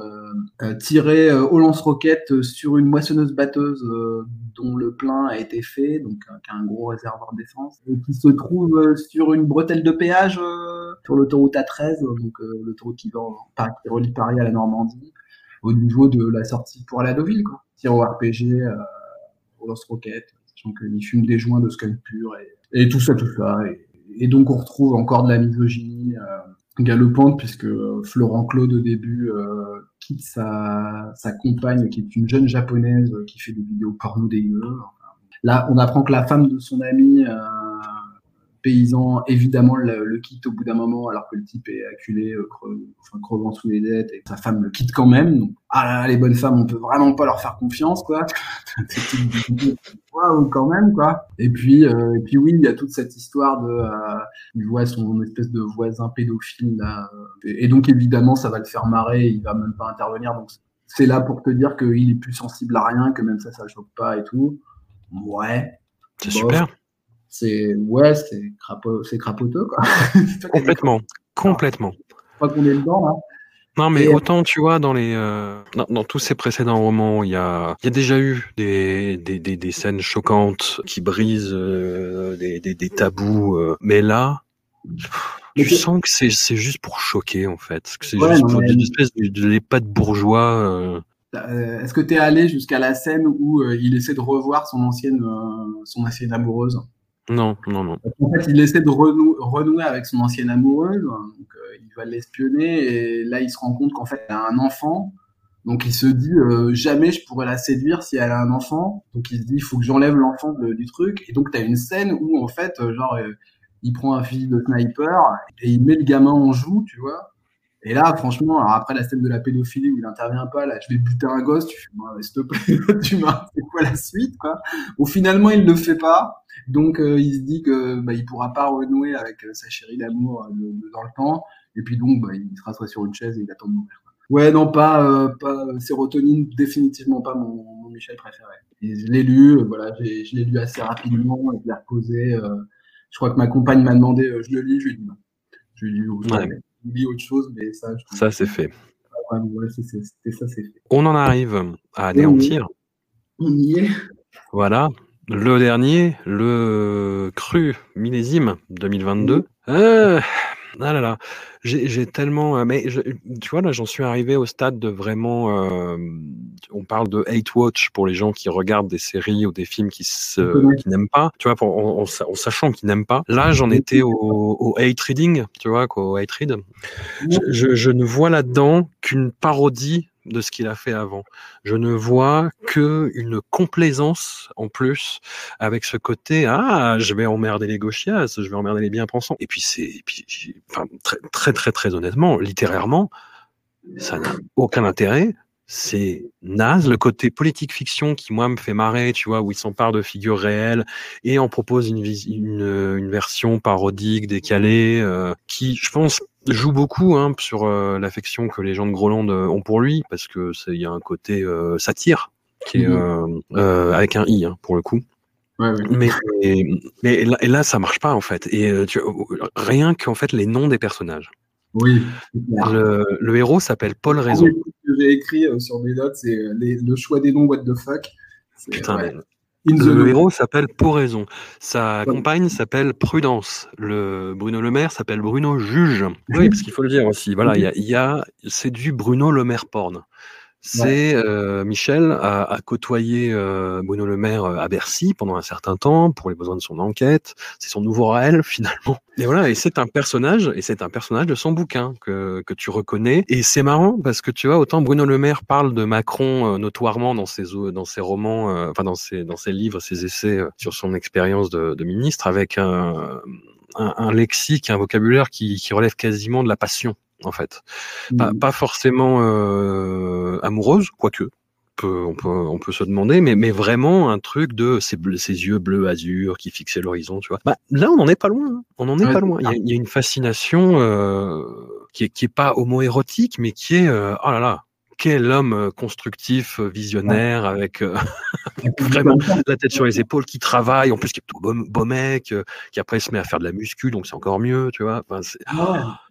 tirer au lance-roquette sur une moissonneuse batteuse dont le plein a été fait, donc qui a un gros réservoir d'essence, et qui se trouve sur une bretelle de péage sur l'autoroute A13, donc l'autoroute qui, va, qui relie Paris à la Normandie, au niveau de la sortie pour à Deauville, quoi. Tir au RPG, au lance-roquette, donc il fume des joints de scalp pur et, tout ça, tout ça. Et, donc on retrouve encore de la misogynie euh, galopante puisque euh, Florent Claude au début euh, quitte sa, compagne qui est une jeune japonaise qui fait des vidéos porno dégueu. Là, on apprend que la femme de son ami paysan, évidemment, le, quitte au bout d'un moment, alors que le type est acculé, euh, enfin, crevant sous les dettes, et sa femme le quitte quand même. Ah les bonnes femmes, on peut vraiment pas leur faire confiance, quoi. <laughs> Waouh, quand même, quoi. Et puis, euh, et puis oui, il y a toute cette histoire de, euh, il voit son espèce de voisin pédophile là, et, donc évidemment, ça va le faire marrer, il va même pas intervenir, donc c'est là pour te dire qu'il est plus sensible à rien, que même ça, ça choque pas et tout. Ouais. C'est super. C'est ouais, c'est crapo, c'est crapoteux quoi. <laughs> Complètement. Complètement. Je crois qu'on est dedans là. Non, mais Et- autant, tu vois, dans les euh, dans, dans tous ces précédents romans, il y a, il y a déjà eu des, des, des, des scènes choquantes qui brisent euh, des, des, des tabous. euh, mais là, tu sens que c'est c'est juste pour choquer, en fait. Que c'est Ouais, juste pour mais- une espèce de, de les pas de bourgeois. euh. Euh, Est-ce que tu es allé jusqu'à la scène où euh, il essaie de revoir son ancienne, euh, son ancienne amoureuse? Non, non, non. En fait, il essaie de renou- renouer avec son ancienne amoureuse, donc euh, il va l'espionner et là il se rend compte qu'en fait elle a un enfant. Donc il se dit euh, jamais je pourrais la séduire si elle a un enfant. Donc il se dit il faut que j'enlève l'enfant du truc. Et donc tu as une scène où en fait euh, genre il prend un fusil de sniper et il met le gamin en joue, tu vois. Et là, franchement, alors après la scène de la pédophilie où il intervient pas, là, je vais buter un gosse, tu fais, Ouais, s'il te plaît, <laughs> tu m'as, c'est quoi la suite, quoi? Ou finalement, il le fait pas. Donc, euh, il se dit que, bah, il pourra pas renouer avec euh, sa chérie d'amour euh, dans le temps. Et puis, donc, bah, il se rassoit sur une chaise et il attend de mourir, quoi. Ouais, non, pas, euh, pas, sérotonine, définitivement pas mon, mon Michel préféré. Et je l'ai lu, euh, voilà, j'ai- je l'ai lu assez rapidement, et je l'ai reposé, euh, je crois que ma compagne m'a demandé, euh, je le lis, je lui ai dit non. Je lui dit, oh, Ouais. Lis autre chose, mais ça, je Ça, c'est fait. Ouais, ouais, ça, c'est fait. On en arrive à anéantir. On y est. Voilà. Le dernier, le cru millésime 2022. Euh, ah là là, j'ai tellement, euh, mais je- tu vois là, j'en suis arrivé au stade de vraiment. euh, on parle de hate watch pour les gens qui regardent des séries ou des films qui se, qui n'aiment pas. Tu vois, pour, en, en sa- en sachant qu'ils n'aiment pas. Là, j'en étais au, au hate reading. Tu vois, qu'au hate read. Je, je- je ne vois là-dedans qu'une parodie de ce qu'il a fait avant. Je ne vois que une complaisance en plus avec ce côté ah je vais emmerder les gauchias, je vais emmerder les bien-pensants. Et puis c'est enfin très très très très honnêtement, littérairement, ça n'a aucun intérêt. C'est naze, le côté politique fiction qui moi me fait marrer, tu vois, où il s'empare de figures réelles et en propose une, une, une version parodique, décalée, euh, qui, je pense, joue beaucoup hein, sur euh, l'affection que les gens de Groland euh, ont pour lui, parce que il y a un côté euh, satire qui est Mhm. avec un i hein, pour le coup. Ouais. Mais, mais, mais là, et là, ça marche pas en fait. Et tu, rien qu'en fait les noms des personnages. Oui. Le, le héros s'appelle Paul Raison. truc que j'ai écrit sur mes notes, c'est le choix des noms, what the fuck. Putain, ouais. mais In the le know. héros s'appelle Poraison. Sa Ouais. compagne s'appelle Prudence. Le Bruno Le Maire s'appelle Bruno Juge. Oui, parce qu'il faut le dire aussi. Voilà, il y a, il y a c'est du Bruno Le Maire porn. C'est euh, Michel a, a côtoyé euh, Bruno Le Maire euh, à Bercy pendant un certain temps pour les besoins de son enquête. C'est son nouveau Raël <laughs> finalement. Et voilà, et c'est un personnage, et c'est un personnage de son bouquin que, que tu reconnais. Et c'est marrant parce que tu vois, autant Bruno Le Maire parle de Macron euh, notoirement dans ses dans ses romans, euh, enfin dans ses dans ses livres, ses essais euh, sur son expérience de, de ministre, avec un, un, un lexique, un vocabulaire qui, qui relève quasiment de la passion en fait pas, Mm. pas forcément euh, amoureuse, quoique. Peut, on, peut, on peut se demander, mais, mais vraiment un truc de ces, bleu- ces yeux bleu azur qui fixaient l'horizon, tu vois. Bah, là, on n'en est pas loin. hein. On n'en est Ouais, pas loin. Il y, a, il y a une fascination euh, qui est, qui est pas homo-érotique, mais qui est, euh, oh là là, quel homme euh, constructif, euh, visionnaire, avec euh, <laughs> vraiment la tête sur les épaules, qui travaille, en plus qui est plutôt beau, beau mec, euh, qui après se met à faire de la muscu, donc c'est encore mieux, tu vois. Enfin, Ah.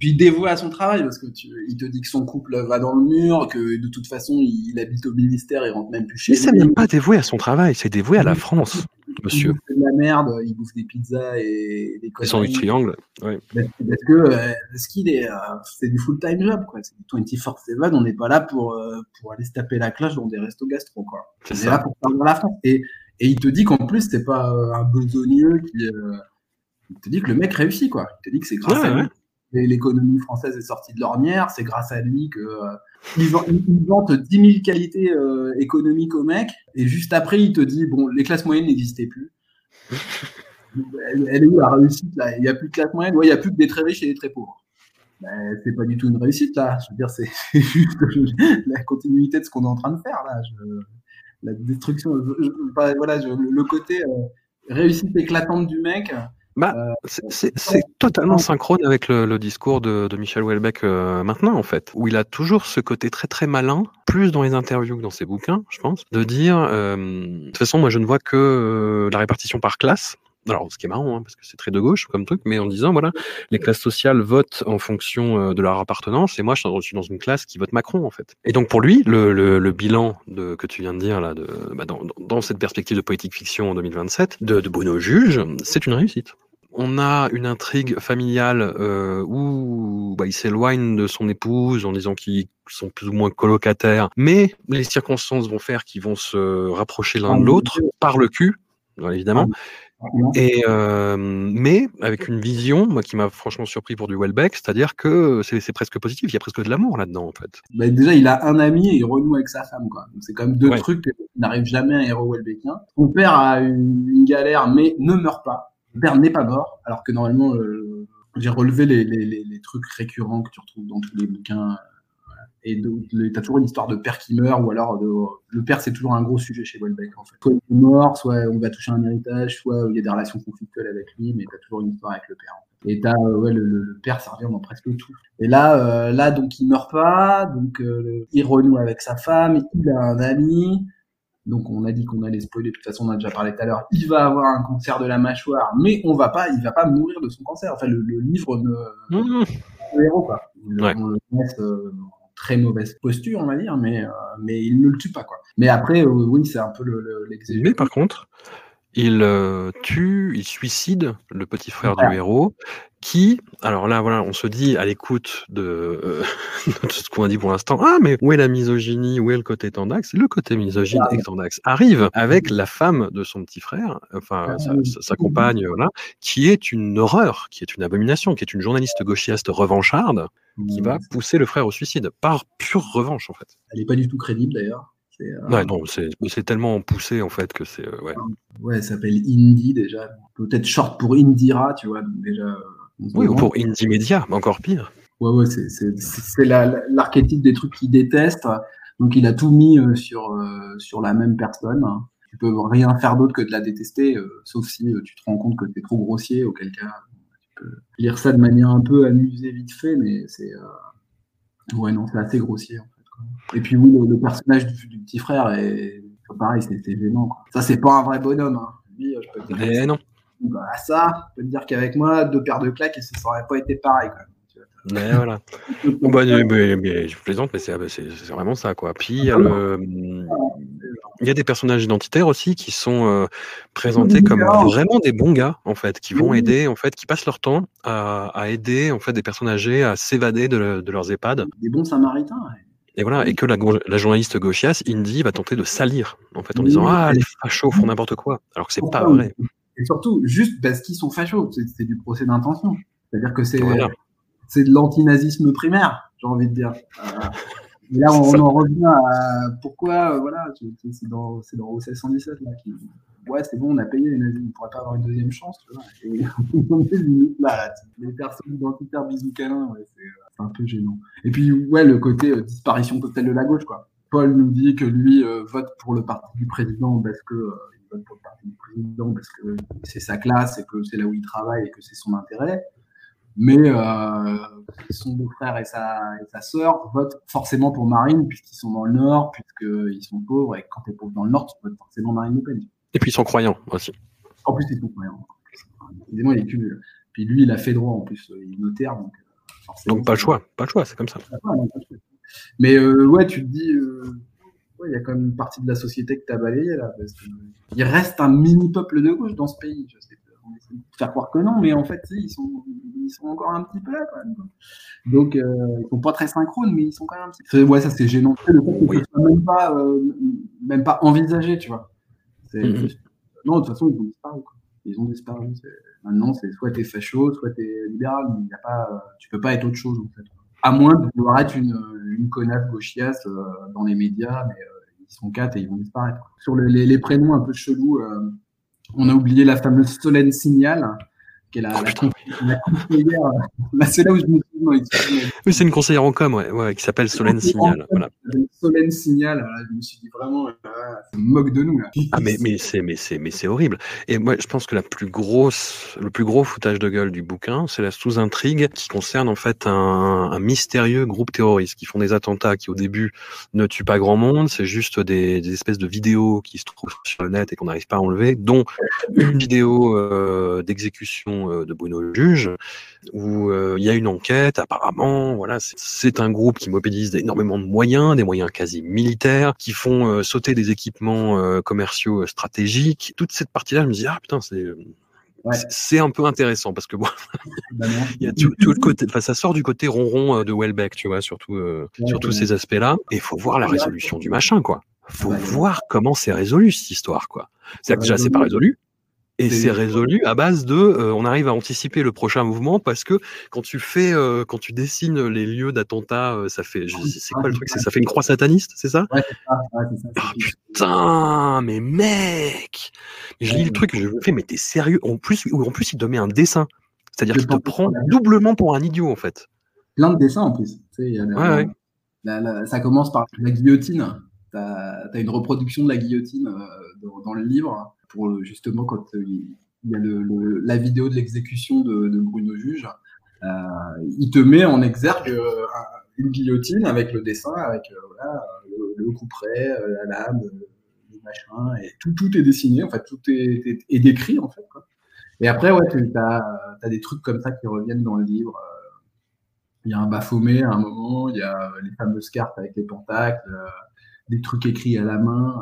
Puis dévoué à son travail parce que tu, il te dit que son couple va dans le mur, que de toute façon il, il habite au ministère, il rentre même plus chez Mais c'est lui. même pas dévoué à son travail, c'est dévoué à la. France, monsieur. bouffe de la merde, il bouffe des pizzas et des Ils conneries. sont du triangle. Ouais. Parce que euh, parce qu'il est, euh, c'est du full time job quoi. C'est du 24/7. On n'est pas là pour euh, pour aller se taper la cloche dans des restos gastro quoi. C'est On est ça. là pour faire la France. Et et il te dit qu'en plus c'est pas euh, un besogneux qui. euh, il te dit que le mec réussit quoi. Il te dit que c'est grâce Ouais, à lui ouais. L'économie française est sortie de l'ornière. C'est grâce à lui que euh, il, vend- il- il vante 10 000 qualités euh, économiques au mec. Et juste après il te dit bon les classes moyennes n'existaient plus. Elle, est où la réussite là? Il n'y a plus de classe moyenne, il n'y a plus que des très riches et des très pauvres. Ben, c'est pas du tout une réussite là. Je veux dire, c'est <laughs> juste la continuité de ce qu'on est en train de faire là. La destruction, voilà, le côté euh, réussite éclatante du mec Bah, Euh, c'est- c'est c'est totalement synchrone avec le, le discours de, de Michel Houellebecq euh, maintenant, en fait, où il a toujours ce côté très très malin, plus dans les interviews que dans ses bouquins, je pense, de dire, euh, de toute façon, moi je ne vois que euh, la répartition par classe. Alors, ce qui est marrant, hein, parce que c'est très de gauche comme truc, mais en disant, voilà, les classes sociales votent en fonction euh, de leur appartenance, et moi, je suis dans une classe qui vote Macron, en fait. Et donc, pour lui, le, le, le bilan de, que tu viens de dire, là, de, bah, dans, dans cette perspective de politique fiction en 2027, de, de Bruno Juge, c'est une réussite on a une intrigue familiale euh, où bah, il s'éloigne de son épouse en disant qu'ils sont plus ou moins colocataires, mais les circonstances vont faire qu'ils vont se rapprocher l'un de l'autre par le cul, évidemment. Et euh, mais avec une vision moi, qui m'a franchement surpris pour du Welbeck, c'est-à-dire que c'est presque positif, il y a presque de l'amour là-dedans en fait. Bah, déjà, il a un ami et il renoue avec sa femme, quoi. C'est quand même deux Ouais. trucs qui n'arrivent jamais à un héros Welbeckien. Son père a une, une galère, mais ne meurt pas. Son père n'est pas mort, alors que normalement, euh, j'ai relevé les, les, les, les trucs récurrents que tu retrouves dans tous les bouquins. Euh. Et donc, le- t'as toujours une histoire de père qui meurt, ou alors de, le père, c'est toujours un gros sujet chez Welbeck, en fait. Soit il est mort, soit on va toucher un héritage, soit il y a des relations conflictuelles avec lui, mais t'as toujours une histoire avec le père. en fait. Et t'as, euh, ouais, le, père, ça revient dans presque tout. Et là, euh, là, donc, il meurt pas, donc, euh, il renoue avec sa femme, il a un ami. Donc, on a dit qu'on allait spoiler. De toute façon, on a déjà parlé tout à l'heure. Il va avoir un cancer de la mâchoire, mais on va pas, il va pas mourir de son cancer. Enfin, le, le livre ne, Mmh. le héros, quoi. Ouais. On le laisse euh, très mauvaise posture, on va dire, mais, euh, mais il ne le tue pas, quoi. Mais après, euh, oui, c'est un peu le, le, l'exégèse. Mais par contre, il euh, tue, il suicide le petit frère Voilà. du héros, qui, alors là, voilà, on se dit à l'écoute de, euh, <laughs> de ce qu'on a dit pour l'instant, ah, mais où est la misogynie, où est le côté tendax Le côté misogyne et tendax arrive avec la femme de son petit frère, enfin, Ah, sa, sa- sa compagne, voilà, qui est une horreur, qui est une abomination, qui est une journaliste gauchiste revancharde, qui va pousser le frère au suicide, par pure revanche, en fait. Elle est pas du tout crédible, d'ailleurs. C'est, euh, Ouais, non, c'est tellement poussé, en fait, que c'est, euh, ouais. ouais, elle s'appelle Indy, déjà. Peut-être short pour Indira, tu vois. Donc, déjà, euh, Oui, ou pour Indie Media, encore pire. Ouais, ouais, c'est, c'est, c'est c'est la- la- l'archétype des trucs qu'il déteste. Donc, il a tout mis sur, sur la même personne. Tu peux rien faire d'autre que de la détester, sauf si tu te rends compte que t'es trop grossier, auquel cas, tu peux lire ça de manière un peu amusée vite fait, mais c'est, ouais, non, c'est assez grossier. Et puis, oui, le, le personnage du, du petit frère est, pareil, c'est gênant, quoi. Ça, c'est pas un vrai bonhomme, hein. Lui, euh, je peux te dire Mais non. bah, ça, je peux te dire qu'avec moi, deux paires de claques, et ça aurait pas été pareil, vois. Mais voilà. Bah, mais, mais- mais je plaisante, mais c'est c'est- vraiment ça, quoi. Puis il y a le- il y a des personnages identitaires aussi qui sont euh, présentés comme vraiment des bons gars, en fait, qui vont aider, en fait, qui passent leur temps à, à aider, en fait, des personnes âgées à s'évader de, de leurs EHPAD. Des bons samaritains. ouais. Et voilà, et que la, journaliste gauchiasse, Indy, va tenter de salir, en fait, en disant Ah, les fachos font n'importe quoi. Alors que c'est pas vrai. Et surtout, juste parce qu'ils sont fachos, c'est du procès d'intention. C'est-à-dire que c'est Voilà. de l'antinazisme primaire, j'ai envie de dire. Euh, et là, <laughs> on, en revient à pourquoi, euh, voilà, c'est- dans, dans OCS 117, là, qui, ouais, c'est bon, on a payé les nazis, on ne pourrait pas avoir une deuxième chance, tu vois. Et <laughs> on est limite là, là, les personnes identitaires bisous câlins, ouais, c'est euh, un peu gênant. Et puis, ouais, le côté euh, disparition totale de la gauche, quoi. Paul nous dit que lui euh, vote pour le parti du président parce que euh, il vote pour le parti du président parce que c'est sa classe et que c'est là où il travaille et que c'est son intérêt. Mais euh, son beau-frère et sa, et sa sœur votent forcément pour Marine puisqu'ils sont dans le Nord, puisqu'ils sont pauvres et quand t'es pauvre dans le Nord, tu votes forcément Marine Le Pen. Et puis ils sont croyants aussi. En plus, ils sont croyants. Évidemment, il est cumul. Puis lui, il a fait droit en plus, il est notaire, donc. Donc pas le choix, pas le choix, c'est comme ça. Mais euh, ouais, tu te dis, euh, ouais, il y a quand même une partie de la société que tu as balayée là. Parce que, il reste un mini peuple de gauche dans ce pays. Je sais, on essaie de faire croire que non, mais en fait, ils sont, ils sont encore un petit peu là quand même. Donc, euh, ils sont pas très synchrones, mais ils sont quand même un petit peu. Ouais, ça c'est gênant. Le fait que Oui. soit même pas, euh, même pas envisagé, tu vois. Mhm. Non, de toute façon, ils ont disparu. Quoi. Ils ont disparu. Maintenant, c'est soit t'es facho, soit t'es libéral, mais y a pas, euh, tu peux pas être autre chose en fait. À moins de vouloir être une, une connasse gauchiasse euh, dans les médias, mais euh, ils sont quatre et ils vont disparaître. Sur le- les, les prénoms un peu chelous, on a oublié la fameuse Solène Signal, qui est la, la, con- la. <laughs> Là, c'est là où je me Oui, c'est une conseillère en com, ouais, ouais, qui s'appelle Solène Signal. Voilà. Solène Signal, là, je me suis dit vraiment, euh, ça me moque de nous là. Ah mais mais c'est mais c'est mais c'est horrible. Et moi je pense que la plus grosse le plus gros foutage de gueule du bouquin, c'est la sous-intrigue qui concerne en fait un, un mystérieux groupe terroriste qui font des attentats qui au début ne tuent pas grand monde, c'est juste des, des espèces de vidéos qui se trouvent sur le net et qu'on n'arrive pas à enlever, dont une vidéo euh, d'exécution euh, de Bruno Juge où euh, il y a une enquête apparemment voilà c'est- c'est un groupe qui mobilise énormément de moyens des moyens quasi militaires qui font euh, sauter des équipements euh, commerciaux euh, stratégiques toute cette partie là je me dis ah putain c'est Ouais. c'est- c'est un peu intéressant parce que bon, <laughs> il y a tout, tout le côté, enfin ça sort du côté ronron de Welbeck, tu vois, surtout euh, Ouais, sur tous ouais. ces aspects-là. Et il faut voir la résolution du machin, quoi. Faut voir comment c'est résolu cette histoire, quoi. C'est-à-dire que déjà c'est pas résolu. Et C'est- résolu à base de, euh, on arrive à anticiper le prochain mouvement parce que quand tu fais, euh, quand tu dessines les lieux d'attentat, euh, ça fait, je- c'est quoi le truc, ça fait une croix sataniste, c'est ça? Ouais, ça, ouais, Ah, ça. Putain, mais mec Je lis le truc je me fais, mais t'es sérieux? En plus, ou en plus, il te met un dessin. C'est-à-dire qu'il te prend doublement pour un idiot, en fait. plein de dessins en plus. Tu sais, il y a la- Ouais, ouais. la- la- ça commence par la guillotine. Tu as, une reproduction de la guillotine euh, dans, dans le livre, pour le- justement quand euh, il y a la vidéo de l'exécution de, Bruno Juge. Euh, il te met en exergue euh, un- une guillotine avec le dessin, avec euh, le, le couperet, euh, la lame, euh, le machin, et tout, est dessiné, en fait, tout est, décrit, en fait. Et après, ouais, tu as, des trucs comme ça qui reviennent dans le livre. Il y a un Baphomet à un moment, il y a les fameuses cartes avec les pentacles, euh, des trucs écrits à la main.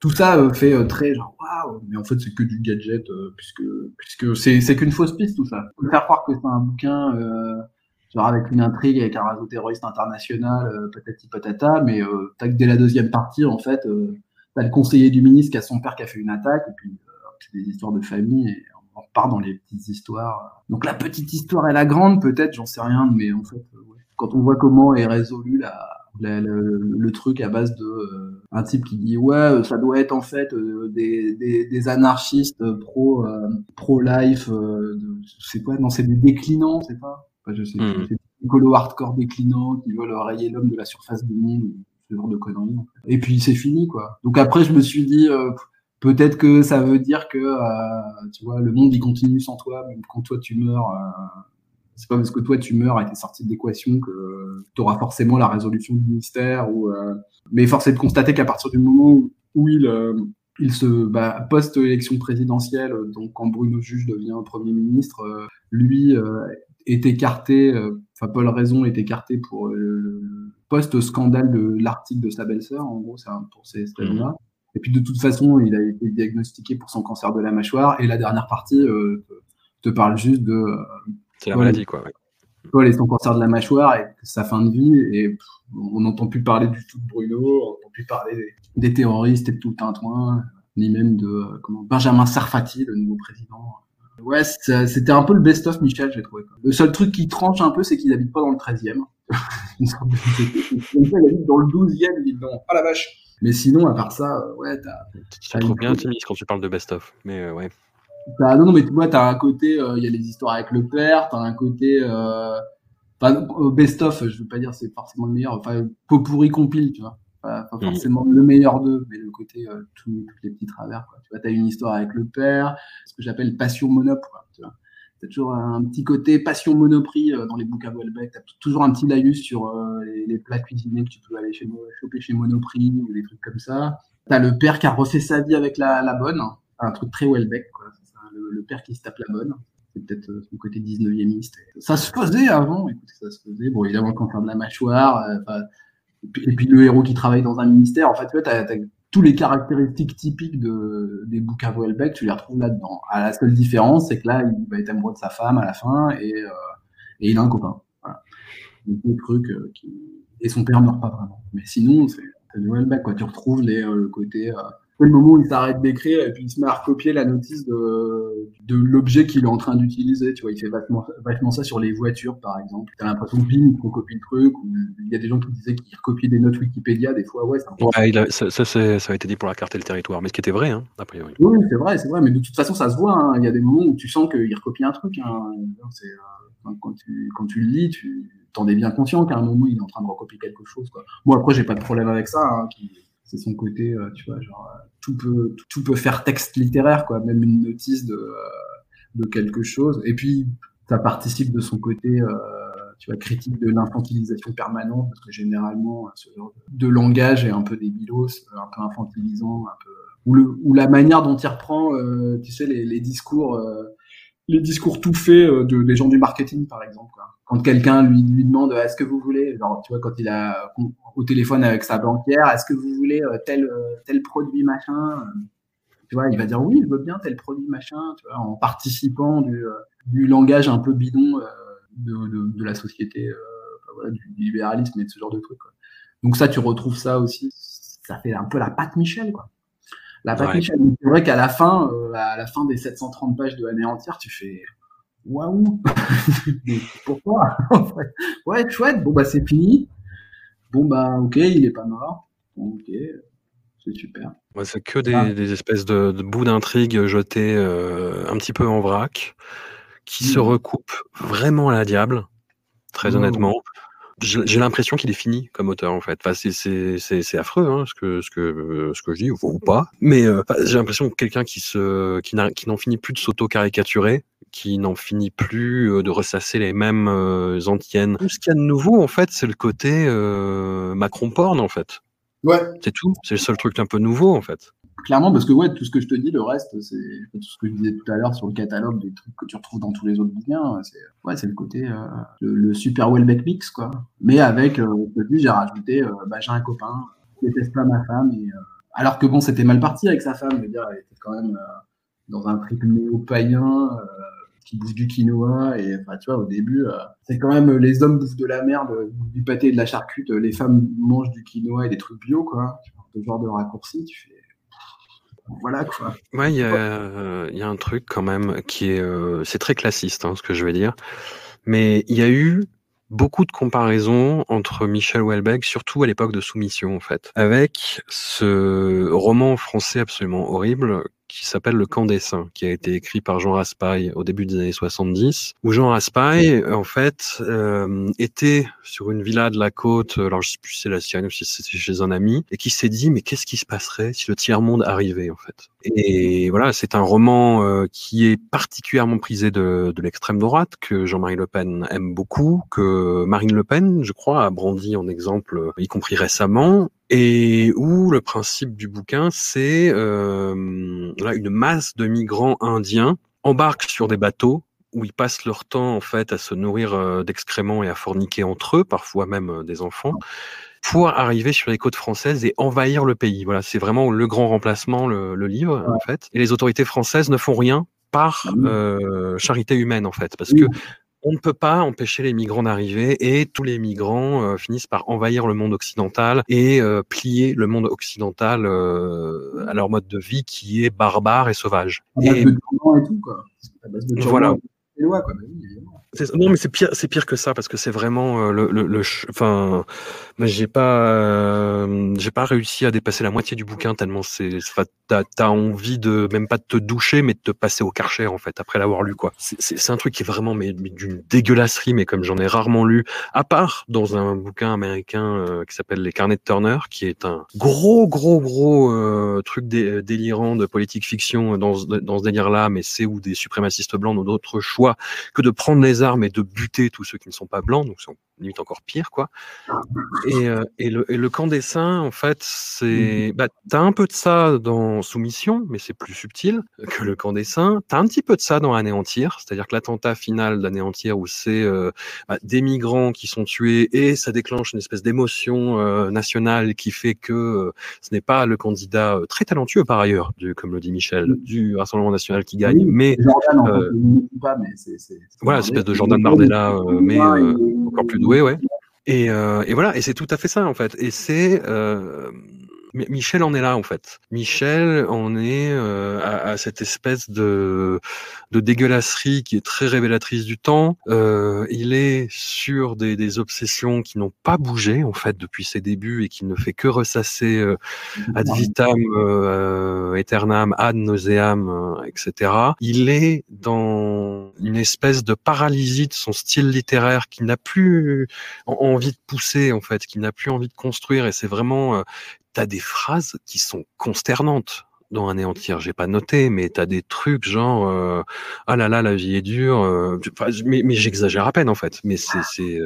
Tout ça euh, fait euh, très genre waouh, mais en fait c'est que du gadget euh, puisque puisque c'est c'est qu'une fausse piste tout ça. Faut faire croire que c'est un bouquin euh, genre avec une intrigue avec un réseau terroriste international, euh, patati patata, mais euh, tac dès la deuxième partie en fait, t'as le conseiller du ministre qui a son père qui a fait une attaque et puis c'est des histoires de famille et on repart dans les petites histoires. Donc la petite histoire et la grande, peut-être, j'en sais rien, mais en fait, quand on voit comment est résolu la, la- le, le truc à base de euh, un type qui dit ouais, euh, ça doit être en fait euh, des, des, des anarchistes pro euh, pro life, c'est quoi Non, c'est des déclinants, c'est pas? Enfin, Je sais, plus, c'est des écolo hardcore déclinants qui veulent rayer l'homme de la surface du monde, ce genre de conneries. en fait. Et puis c'est fini quoi. Donc après, je me suis dit euh, peut-être que ça veut dire que euh, tu vois le monde il continue sans toi même quand toi tu meurs euh, c'est pas parce que toi tu meurs et t'es sorti de l'équation que tu auras forcément la résolution du mystère ou euh, mais force est de constater qu'à partir du moment où, où il euh, il se bah, post élection présidentielle donc quand Bruno Juge devient premier ministre euh, lui est écarté enfin Paul Raison est écarté pour le post scandale de l'article de sa belle-sœur en gros c'est pour ces, ces raisons-là et puis de toute façon, il a été diagnostiqué pour son cancer de la mâchoire. Et la dernière partie euh, te, te parle juste de euh, C'est la Ouais. maladie, quoi. ouais. Paul et son cancer de la mâchoire et sa fin de vie. Et pff, on n'entend plus parler du tout de Bruno, on n'entend plus parler des, des terroristes et de tout le tintouin, ni même de euh, comment, Benjamin Sarfati, le nouveau président. Ouais, c'était un peu le best-of Michel, j'ai trouvé. Le seul truc qui tranche un peu, c'est qu'il habite pas dans le 13e. Une sorte de- il habite dans le 12e, dis donc. Ah la vache. Mais sinon, à part ça, euh, ouais, t'as Tu te trouves bien intimiste quand tu parles de best-of. Mais euh, ouais. Non, non, mais tu vois, t'as un côté, euh, il y a les histoires avec le père, t'as un côté, euh, euh, best-of, je veux pas dire c'est forcément le meilleur, enfin, pot pourri compile, tu vois. Pas, pas Mhm. forcément le meilleur d'eux, mais le côté, euh, tous les petits travers, quoi. Tu vois, t'as une histoire avec le père, ce que j'appelle passion monop, quoi, tu vois. T'as toujours un petit côté passion monoprix euh, dans les bouquins Welbeck, t'as toujours un petit laïus sur euh, les, les plats cuisinés que tu peux aller chez, choper chez Monoprix ou des trucs comme ça. T'as le père qui a refait sa vie avec la, la bonne, un truc très Welbeck, quoi. Le, père qui se tape la bonne. C'est peut-être euh, son côté 19e Ça se faisait avant, écoutez, ça se faisait. Bon, évidemment, le cancer de la mâchoire, euh, et, puis, le héros qui travaille dans un ministère. En fait, tu t'as tous les caractéristiques typiques de, des bouquins Welbeck, tu les retrouves là-dedans. À la seule différence, c'est que là, il va être amoureux de sa femme à la fin et, euh, il a un copain. Voilà. Et son père meurt pas vraiment. Mais sinon, c'est du. Tu retrouves les, euh, le côté... Euh, le moment où il s'arrête d'écrire et puis il se met à recopier la notice de, de l'objet qu'il est en train d'utiliser. Tu vois, il fait vachement, vachement ça sur les voitures, par exemple. T'as l'impression que bim, il recopie le truc. Ou il y a des gens qui disaient qu'il recopiait des notes Wikipédia. Des fois, ouais, c'est Ouais, il a- ça, ça, c'est- ça a été dit pour la carte et le territoire, mais ce qui était vrai, hein, a priori. Oui, c'est vrai, c'est vrai, mais de toute façon, ça se voit. hein. Il y a des moments où tu sens qu'il recopie un truc. hein. C'est, euh, quand, tu, quand tu le lis, tu t'en es bien conscient qu'à un moment, il est en train de recopier quelque chose. Quoi. Moi, après, j'ai pas de problème avec ça. Hein, qui, c'est son côté, euh, tu vois, genre, euh, tout peut, tout peut faire texte littéraire, quoi, même une notice de, euh, de quelque chose. Et puis, ça participe de son côté, tu vois, critique de l'infantilisation permanente, parce que généralement, ce genre de langage est un peu débilos, un peu infantilisant, un peu, ou, le, ou la manière dont il reprend, tu sais, les, les discours, les discours tout faits de, des gens du marketing, par exemple. Quand quelqu'un lui, demande, est-ce que vous voulez, genre, tu vois, quand il a au téléphone avec sa banquière, est-ce que vous voulez euh, tel, euh, tel produit machin Tu vois, il va dire oui, je veux bien tel produit machin, tu vois, en participant du, euh, du langage un peu bidon de, de, la société, du, libéralisme et de ce genre de trucs. Donc ça, tu retrouves ça aussi. Ça fait un peu la patte Michel, quoi. La patte Michel. C'est vrai qu'à la fin, à la fin des 730 pages de Anéantir, tu fais waouh <laughs> Pourquoi? <laughs> Ouais, chouette, bon bah c'est fini. Bon, bah, ok, il est pas mort. ok, c'est super. c'est que des, ah. des, espèces de, de bouts d'intrigue jetés euh, un petit peu en vrac, qui se recoupent vraiment à la diable, très honnêtement. J'ai l'impression qu'il est fini comme auteur en fait. Enfin, c'est affreux hein, ce que ce que ce que je dis ou, pas. Mais euh, j'ai l'impression que quelqu'un qui se qui n'en finit plus de s'auto caricaturer qui n'en finit plus euh, de ressasser les mêmes euh, antiennes. Ce qu'il y a de nouveau, en fait, c'est le côté euh, Macron porn, en fait. Ouais. C'est tout. C'est le seul truc un peu nouveau, en fait. Clairement, parce que ouais, tout ce que je te dis, le reste, c'est tout ce que je disais tout à l'heure sur le catalogue des trucs que tu retrouves dans tous les autres bouquins. C'est ouais, c'est le côté euh, le, super Welbeck mix, quoi. Mais avec, euh, j'ai rajouté, bah, j'ai un copain, je déteste pas ma femme, et alors que bon, c'était mal parti avec sa femme, je veux dire, elle était quand même dans un trip néo-païen qui bouffent du quinoa. Et enfin, tu vois, au début, euh, c'est quand même les hommes bouffent de la merde, du pâté et de la charcute, les femmes mangent du quinoa et des trucs bio, quoi. Ce genre de raccourci, tu fais. Voilà quoi. Ouais, il y, a, y a un truc quand même qui est, euh, c'est très classiste, hein, ce que je vais dire, mais il y a eu beaucoup de comparaisons entre Michel Houellebecq, surtout à l'époque de Soumission en fait, avec ce roman français absolument horrible qui s'appelle Le Camp des Saints, qui a été écrit par Jean Raspail au début des années 70, où Jean Raspail, en fait, euh, était sur une villa de la côte, alors je sais plus si c'est la sienne ou si c'était chez un ami, et qui s'est dit, mais qu'est-ce qui se passerait si le tiers-monde arrivait, en fait? Et voilà, c'est un roman euh, qui est particulièrement prisé de, de l'extrême droite, que Jean-Marie Le Pen aime beaucoup, que Marine Le Pen, je crois, a brandi en exemple, y compris récemment, et où le principe du bouquin, c'est euh, une masse de migrants indiens embarquent sur des bateaux où ils passent leur temps en fait à se nourrir euh, d'excréments et à forniquer entre eux, parfois même euh, des enfants, pour arriver sur les côtes françaises et envahir le pays. Voilà, c'est vraiment le grand remplacement, le, le livre en fait. Et les autorités françaises ne font rien par ah euh, charité humaine en fait, parce que on ne peut pas empêcher les migrants d'arriver et tous les migrants euh, finissent par envahir le monde occidental et euh, plier le monde occidental euh, à leur mode de vie qui est barbare et sauvage. et, tout, quoi. voilà. Lois, quoi. Non, mais c'est pire, c'est pire que ça parce que c'est vraiment le, le, le, enfin, j'ai pas, j'ai pas réussi à dépasser la moitié du bouquin tellement c'est, t'as as envie de même pas de te doucher, mais de te passer au karcher en fait après l'avoir lu quoi. C'est un truc qui est vraiment mais, d'une dégueulasserie, mais comme j'en ai rarement lu, à part dans un bouquin américain euh, qui s'appelle Les Carnets de Turner, qui est un gros gros gros euh, truc délirant de politique fiction dans, dans ce délire-là, mais c'est où des suprémacistes blancs n'ont d'autre choix que de prendre les et de buter tous ceux qui ne sont pas blancs, donc limite encore pire, quoi. Et, euh, et, le, et le camp des saints, en fait, c'est. Mmh. Bah, t'as un peu de ça dans Soumission, mais c'est plus subtil que le camp des saints. T'as un petit peu de ça dans Anéantir, c'est-à-dire que l'attentat final d'Anéantir, où c'est euh, bah, des migrants qui sont tués et ça déclenche une espèce d'émotion euh, nationale qui fait que ce n'est pas le candidat très talentueux par ailleurs, du, comme le dit Michel, mmh. du Rassemblement national qui gagne, mais. voilà, espèce de Jordan Bardella, mais encore plus oui, ouais. Et, euh, et, voilà, et c'est tout à fait ça en fait. Et c'est euh, Michel en est là en fait. Michel en est euh, à, à, cette espèce de, de dégueulasserie qui est très révélatrice du temps. Euh, il est sur des, des obsessions qui n'ont pas bougé en fait depuis ses débuts et qui ne fait que ressasser euh, ad vitam euh, aeternam ad nauseam, etc. Il est dans une espèce de paralysie de son style littéraire qui n'a plus envie de pousser en fait, qui n'a plus envie de construire et c'est vraiment, euh, t'as des phrases qui sont consternantes dans Anéantir. J'ai pas noté, mais t'as des trucs genre euh, ah là là la vie est dure. Euh, mais, mais j'exagère à peine en fait. Mais c'est c'est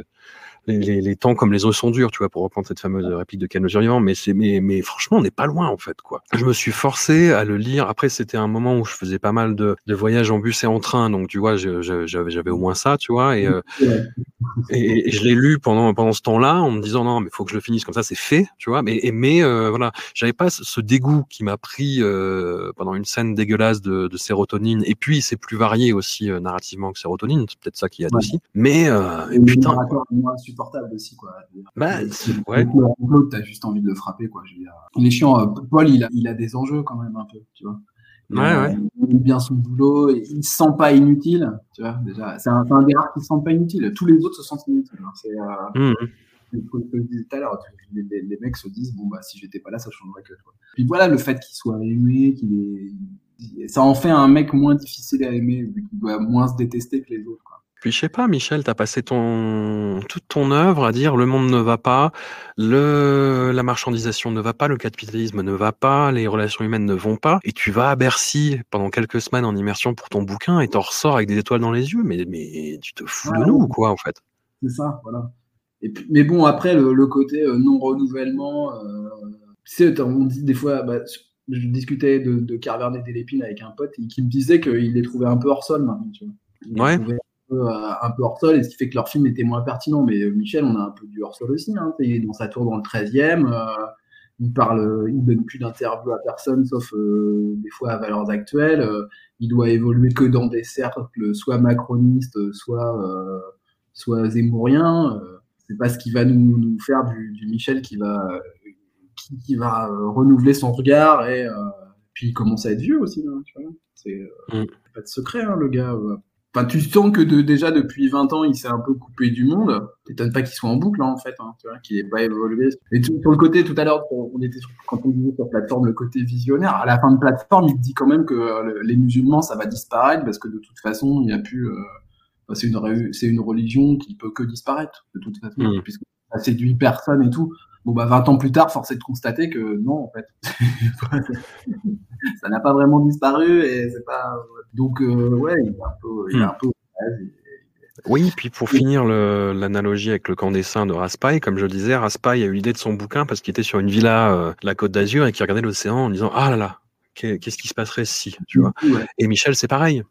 les, les, temps comme les os sont durs, tu vois, pour reprendre cette fameuse réplique de Ken Survivant. Mais c'est, mais, mais franchement, on n'est pas loin, en fait, quoi. Je me suis forcé à le lire. Après, c'était un moment où je faisais pas mal de, de voyages en bus et en train. Donc, tu vois, j'avais au moins ça, tu vois. Et, euh, et, je l'ai lu pendant, pendant ce temps-là en me disant, non, mais faut que je le finisse comme ça, c'est fait, tu vois. Mais, mais euh, voilà, j'avais pas ce dégoût qui m'a pris euh, pendant une scène dégueulasse de, de sérotonine. Et puis, c'est plus varié aussi narrativement que sérotonine. C'est peut-être ça qui y a aussi. Mais, putain insupportable aussi, quoi. Bah, ouais. t'as juste envie de le frapper, quoi. Il est chiant. Euh, Paul, il a, il a des enjeux quand même un peu, tu vois. Il, ouais, ouais. il aime bien son boulot, et il se sent pas inutile, tu vois. Déjà, c'est un, un, des rares qui se sent pas inutile. Tous les autres se sentent inutiles. Hein. C'est euh, je disais tout à l'heure. Les, mecs se disent bon bah si j'étais pas là, ça changerait que. Quoi. Puis voilà, le fait qu'il soit aimé, qu'il est, ça en fait un mec moins difficile à aimer, qu'il doit moins se détester que les autres. Quoi. Puis je sais pas, Michel, t'as passé ton toute ton œuvre à dire le monde ne va pas, le la marchandisation ne va pas, le capitalisme ne va pas, les relations humaines ne vont pas, et tu vas à Bercy pendant quelques semaines en immersion pour ton bouquin et t'en ressors avec des étoiles dans les yeux, mais mais tu te fous de nous ou quoi en fait C'est ça, voilà. Et puis, mais bon après le, côté euh, non renouvellement, euh, tu sais, on dit des fois. Bah, je discutais de, de Carverne et Delépine avec un pote et qui me disait qu'il les trouvait un peu hors sol maintenant. Tu vois. ouais un peu hors sol, et ce qui fait que leur film était moins pertinent. Mais euh, Michel, on a un peu du hors sol aussi. Hein. Il est dans sa tour dans le 13e. Euh, il parle, il donne plus d'interviews à personne, sauf euh, des fois à valeurs actuelles. il doit évoluer que dans des cercles, soit macronistes, soit soit zémouriens. c'est pas ce qui va nous, nous faire du, du, Michel qui va qui, qui va renouveler son regard et puis il commence à être vieux aussi. Hein, tu vois c'est mm. pas de secret, hein, le gars. Enfin, tu sens que de, déjà depuis 20 ans, il s'est un peu coupé du monde. T'étonnes pas qu'il soit en boucle, hein, en fait, hein, tu vois, qu'il n'ait pas évolué. Et sur le côté, tout à l'heure, on était sur, quand on disait sur plateforme le côté visionnaire, à la fin de plateforme, il dit quand même que euh, les musulmans, ça va disparaître parce que de toute façon, il n'y a plus. Euh, c'est une, c'est une religion qui peut que disparaître, de toute façon, mmh. puisque ça séduit personne et tout. Bon, bah, 20 ans plus tard, force est de constater que non, en fait. <laughs> ça n'a pas vraiment disparu et c'est pas. Donc, euh, ouais, il est un peu. Il est un peu oui, puis pour finir l'analogie avec le camp des saints de Raspail, comme je le disais, Raspail a eu l'idée de son bouquin parce qu'il était sur une villa, euh, la Côte d'Azur, et qui regardait l'océan en disant Ah là là, qu'est-ce qui se passerait si, tu vois. Et Michel, c'est pareil.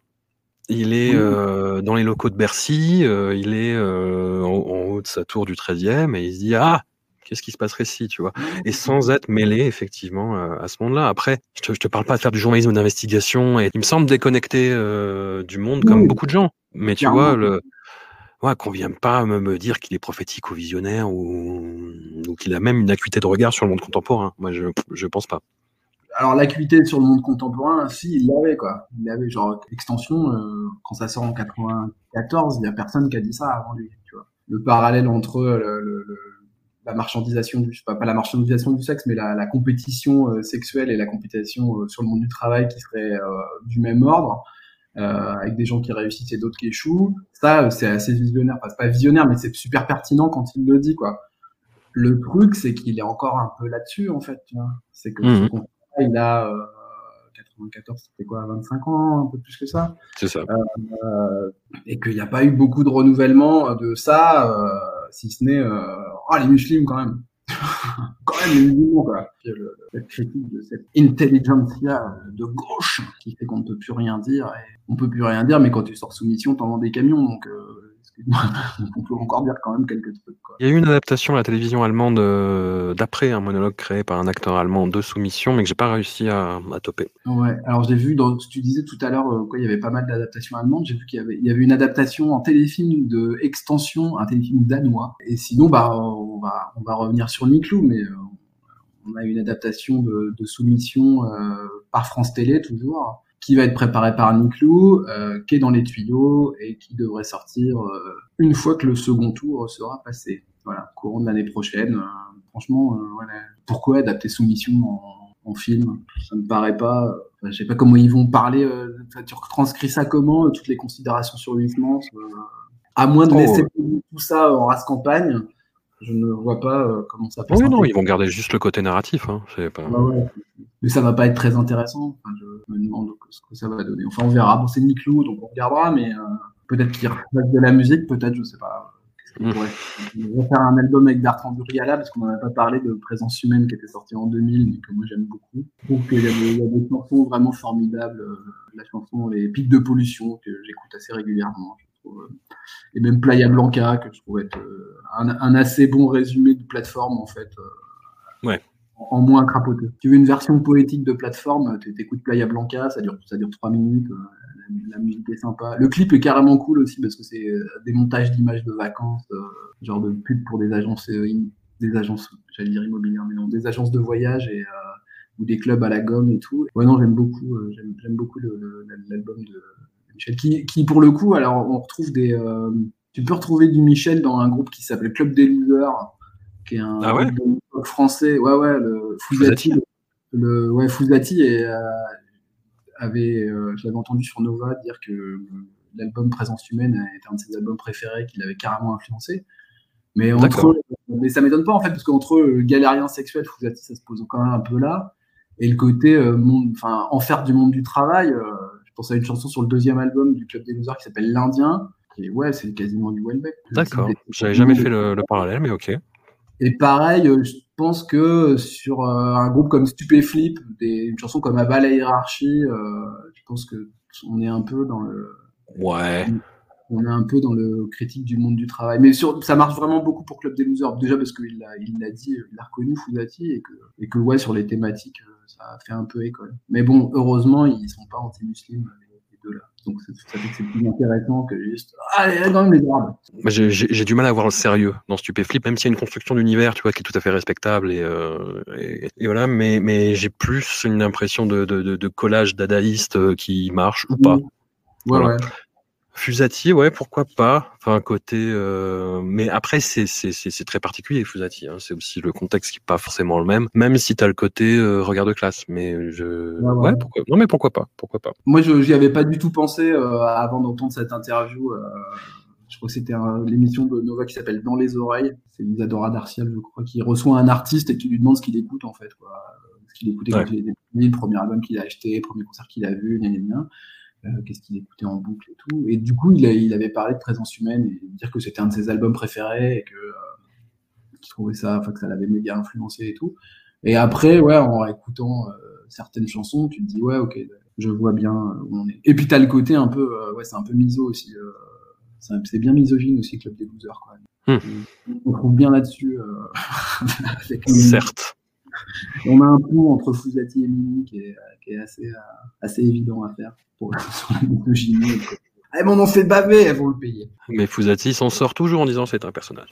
Il est euh, dans les locaux de Bercy, euh, il est euh, en, en, haut de sa tour du 13e, et il se dit Ah, qu'est-ce qui se passerait si, tu vois? Et sans être mêlé effectivement euh, à ce monde-là. Après, je te, je te parle pas de faire du journalisme d'investigation et il me semble déconnecté euh, du monde comme beaucoup de gens. Mais tu vois, le, ouais, qu'on vienne pas me, dire qu'il est prophétique ou visionnaire ou, ou qu'il a même une acuité de regard sur le monde contemporain. Moi, je je pense pas. Alors l'acuité sur le monde contemporain, si il l'avait quoi. Il avait genre extension euh, quand ça sort en 94, il y a personne qui a dit ça avant lui. Tu vois. Le parallèle entre le, le, le la marchandisation du pas, pas la marchandisation du sexe mais la, la compétition euh, sexuelle et la compétition euh, sur le monde du travail qui serait euh, du même ordre avec des gens qui réussissent et d'autres qui échouent ça c'est assez visionnaire enfin c'est pas visionnaire mais c'est super pertinent quand il le dit quoi le truc c'est qu'il est encore un peu là-dessus en fait c'est que mmh. il a 94, c'était quoi, 25 ans, un peu plus que ça. C'est ça. Euh, et qu'il n'y a pas eu beaucoup de renouvellement de ça, euh, si ce n'est, euh, oh, les musulmans quand même. <laughs> quand même les musulmans, quoi. Le, la critique de cette intelligentsia de gauche qui fait qu'on ne peut plus rien dire. Et on peut plus rien dire, mais quand tu sors soumission, t'en vends des camions, donc <laughs> on peut encore dire quand même quelques trucs. Quoi. Il y a eu une adaptation à la télévision allemande euh, d'après un monologue créé par un acteur allemand de soumission, mais que j'ai pas réussi à, à, toper. Ouais, alors j'ai vu, dans, tu disais tout à l'heure, euh, quoi, il y avait pas mal d'adaptations allemandes. J'ai vu qu'il y avait, il y avait une adaptation en téléfilm de extension, un téléfilm danois. Et sinon, bah, on va, on va revenir sur Niklou, mais euh, on a une adaptation de, de soumission euh, par France Télé toujours qui va être préparé par Niclou, euh, qui est dans les tuyaux et qui devrait sortir euh, une fois que le second tour sera passé. Voilà, courant de l'année prochaine. Euh, franchement, euh, voilà. pourquoi adapter Soumission en, en, film? Ça ne paraît pas. Enfin, je sais pas comment ils vont parler. euh, tu retranscris ça comment euh, Toutes les considérations sur huit euh, À moins de Oh. laisser tout ça en race campagne, je ne vois pas euh, comment ça peut Oui, non, ils vont garder juste le côté narratif. Hein. Pas... Ouais, ouais. Mais ça va pas être très intéressant. Enfin, je me demande ce que ça va donner. Enfin, on verra. Bon, c'est Niclou, donc on regardera, mais euh, peut-être qu'il refasse de la musique, peut-être, je sais pas. Mm. pourrait On va faire un album avec Bertrand Buriala, parce qu'on n'en a pas parlé de Présence Humaine qui était sorti en 2000, mais que moi j'aime beaucoup. Je trouve qu'il y, a des- il y a des chansons vraiment formidables. euh, La chanson Les Pics de Pollution, que j'écoute assez régulièrement. je trouve, euh, Et même Playa Blanca, que je trouve être euh, un, un assez bon résumé de plateforme, en fait. euh, Ouais. en en moins crapoteux. Tu veux une version poétique de plateforme, tu écoutes Playa Blanca, ça dure, ça dure 3 minutes, la, la musique est sympa. Le clip est carrément cool aussi parce que c'est des montages d'images de vacances, genre de pub pour des agences, des agences, j'allais dire immobilières, mais non, des agences de voyage et ou des clubs à la gomme et tout. Ouais, non, j'aime beaucoup, euh, j'aime beaucoup l'album de Michel, qui, qui pour le coup, alors on retrouve des, euh, tu peux retrouver du Michel dans un groupe qui s'appelle Club des Losers, qui est un Ah ouais groupe français. Ouais, ouais, le Fouzati. Fouzati. Le, ouais, Fouzati est, euh, avait, euh, je l'avais entendu sur Nova dire que l'album Présence humaine était un de ses albums préférés, qu'il avait carrément influencé. Mais entre eux, mais ça m'étonne pas en fait, parce qu'entre eux, galérien sexuel, Fouzati, ça se pose quand même un peu là. Et le côté euh, monde, enfin, enfer du monde du travail, euh, pense à une chanson sur le deuxième album du Club des Losers qui s'appelle L'Indien. Et ouais, c'est quasiment du Welbeck. D'accord. J'avais jamais fait le, le parallèle, mais ok. et pareil, euh, je pense que sur euh, un groupe comme Stupéflip, des, une chanson comme Aval la hiérarchie, euh, je pense que on est un peu dans le, Ouais. On est un peu dans le critique du monde du travail. Mais sur, ça marche vraiment beaucoup pour Club des Losers. Déjà parce qu'il l'a, il l'a dit, il l'a reconnu Fouzati et que, et que ouais, sur les thématiques, euh, ça fait un peu école. Mais bon, heureusement, ils sont pas anti-muslims les, les deux là. Donc c'est- ça fait que c'est plus intéressant que juste, allez, dans les arbres. Moi, J'ai du mal à voir le sérieux dans Stupéflip, même s'il y a une construction d'univers, tu vois, qui est tout à fait respectable et, euh, et, et voilà. Mais, mais j'ai plus une impression de, de, de, de collage dadaïste euh, qui marche ou pas. Ouais, Voilà. ouais. Fusati, ouais, pourquoi pas. Enfin, côté, euh, mais après, c'est très particulier, Fusati. Hein. C'est aussi le contexte qui est pas forcément le même, même si t'as le côté euh, regard de classe. Mais je, Ouais, ouais, ouais. pourquoi Non, mais pourquoi pas Pourquoi pas Moi, je j'y avais pas du tout pensé euh, avant d'entendre cette interview. je crois que c'était l'émission de Nova qui s'appelle Dans les oreilles. C'est Isadora Darcial, je crois, qui reçoit un artiste et qui lui demande ce qu'il écoute en fait. Quoi. Ce qu'il écoutait Ouais. quand il était le premier album qu'il a acheté, le premier concert qu'il a vu, gna, gna, gna. Qu'est-ce qu'il écoutait en boucle et tout. Et du coup, il, a- il avait parlé de Présence humaine et dire que c'était un de ses albums préférés et que euh, qu'il trouvait ça, enfin que ça l'avait méga influencé et tout. Et après, ouais, en écoutant euh, certaines chansons, tu te dis ouais, ok, je vois bien euh, où on est. Et puis t'as le côté un peu, euh, ouais, c'est un peu miso aussi. euh, c'est bien misogyne aussi, Club des Losers. Quoi. Hmm. On trouve bien là-dessus. euh. <laughs> Certes. On a un pont entre Fouzati et Mimi qui est, qui est assez, euh, assez évident à faire pour sur la quoi. Eh, mais on en fait baver, elles vont le payer. Mais Fusati s'en sort toujours en disant c'est un personnage.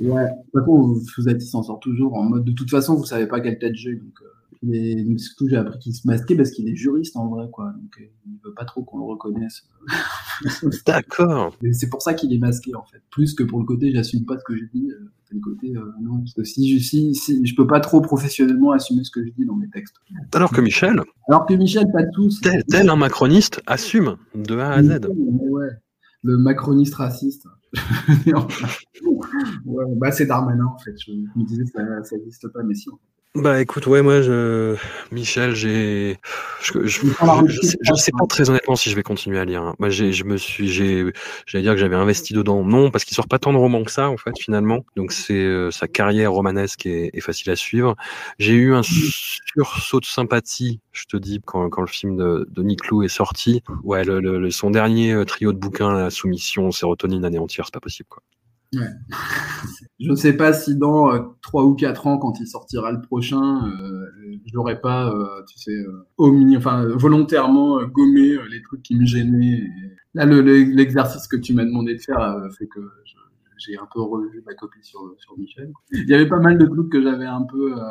Ouais, de toute façon, Fouzati s'en sort toujours en mode de toute façon, vous savez pas quelle tête j'ai. Donc, euh, mais surtout, j'ai appris qu'il se masquait parce qu'il est juriste en vrai, quoi. Donc, euh, il veut pas trop qu'on le reconnaisse. <laughs> D'accord. C'est pour ça qu'il est masqué, en fait. Plus que pour le côté, j'assume pas ce que je dis. euh, le côté, euh, non. Parce que si je, si, si, je peux pas trop professionnellement assumer ce que je dis dans mes textes. Alors que Michel, Alors que Michel, pas tous. tel, tel un macroniste, assume de A à Z. Ouais, le macroniste raciste. <laughs> ouais, bah c'est Darmanin en fait. Je me disais ça, ça existe pas, mais si. en fait. Bah écoute, ouais, moi, je... Michel, j'ai, je, je, je, sais, je sais pas très honnêtement si je vais continuer à lire. hein. Moi, j'ai, je me suis, j'ai, j'allais dire que j'avais investi dedans. Non, parce qu'il sort pas tant de romans que ça, en fait, finalement. Donc c'est euh, sa carrière romanesque est, est facile à suivre. J'ai eu un sursaut de sympathie, je te dis, quand, quand le film de, de Niclou est sorti. Ouais, le, le, le- son dernier euh, trio de bouquins, la soumission, sérotonine anéantir, c'est pas possible, quoi. Je ne sais pas si dans euh, 3 ou 4 ans, quand il sortira le prochain, euh, je l'aurais pas, euh, tu sais, euh, volontairement euh, gommé les trucs qui me gênaient. Là, le- le- l'exercice que tu m'as demandé de faire fait que je- j'ai un peu revu ma copie sur, sur Michel. Il y avait pas mal de trucs que j'avais un peu. Euh,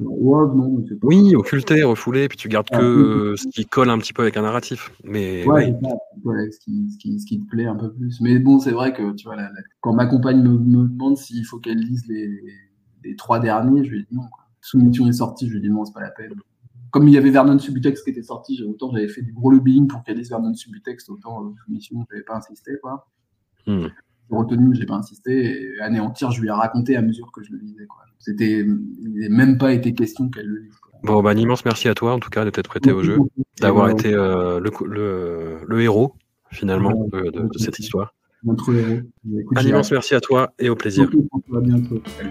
non, pas- Oui, occulté, refoulé, puis tu gardes que Ah, oui. euh, ce qui colle un petit peu avec un narratif. Mais Ouais, ce, qui, ce, qui, ce qui te plaît un peu plus. Mais bon, c'est vrai que tu vois, la- la- quand ma compagne me, me demande s'il faut qu'elle lise les, les trois derniers, je lui dis non. Quoi. Soumission est sortie, je lui dis non, c'est pas la peine. comme il y avait Vernon Subutex qui était sorti, autant j'avais fait du gros lobbying pour qu'elle dise Vernon Subutex, autant euh, mission, je n'avais pas insisté. Quoi. Hmm. J'ai retenu, je n'ai pas insisté. Et anéantir, je lui ai raconté à mesure que je le lisais. Quoi. C'était, il n'a même pas été question qu'elle le lise. Bon, bah, un immense merci à toi, en tout cas, de t'être prêté au jeu, d'avoir été euh, le, le, le, héros, finalement, de, de, de cette histoire. Notre héros. un immense merci à toi et au plaisir. À bientôt. Salut.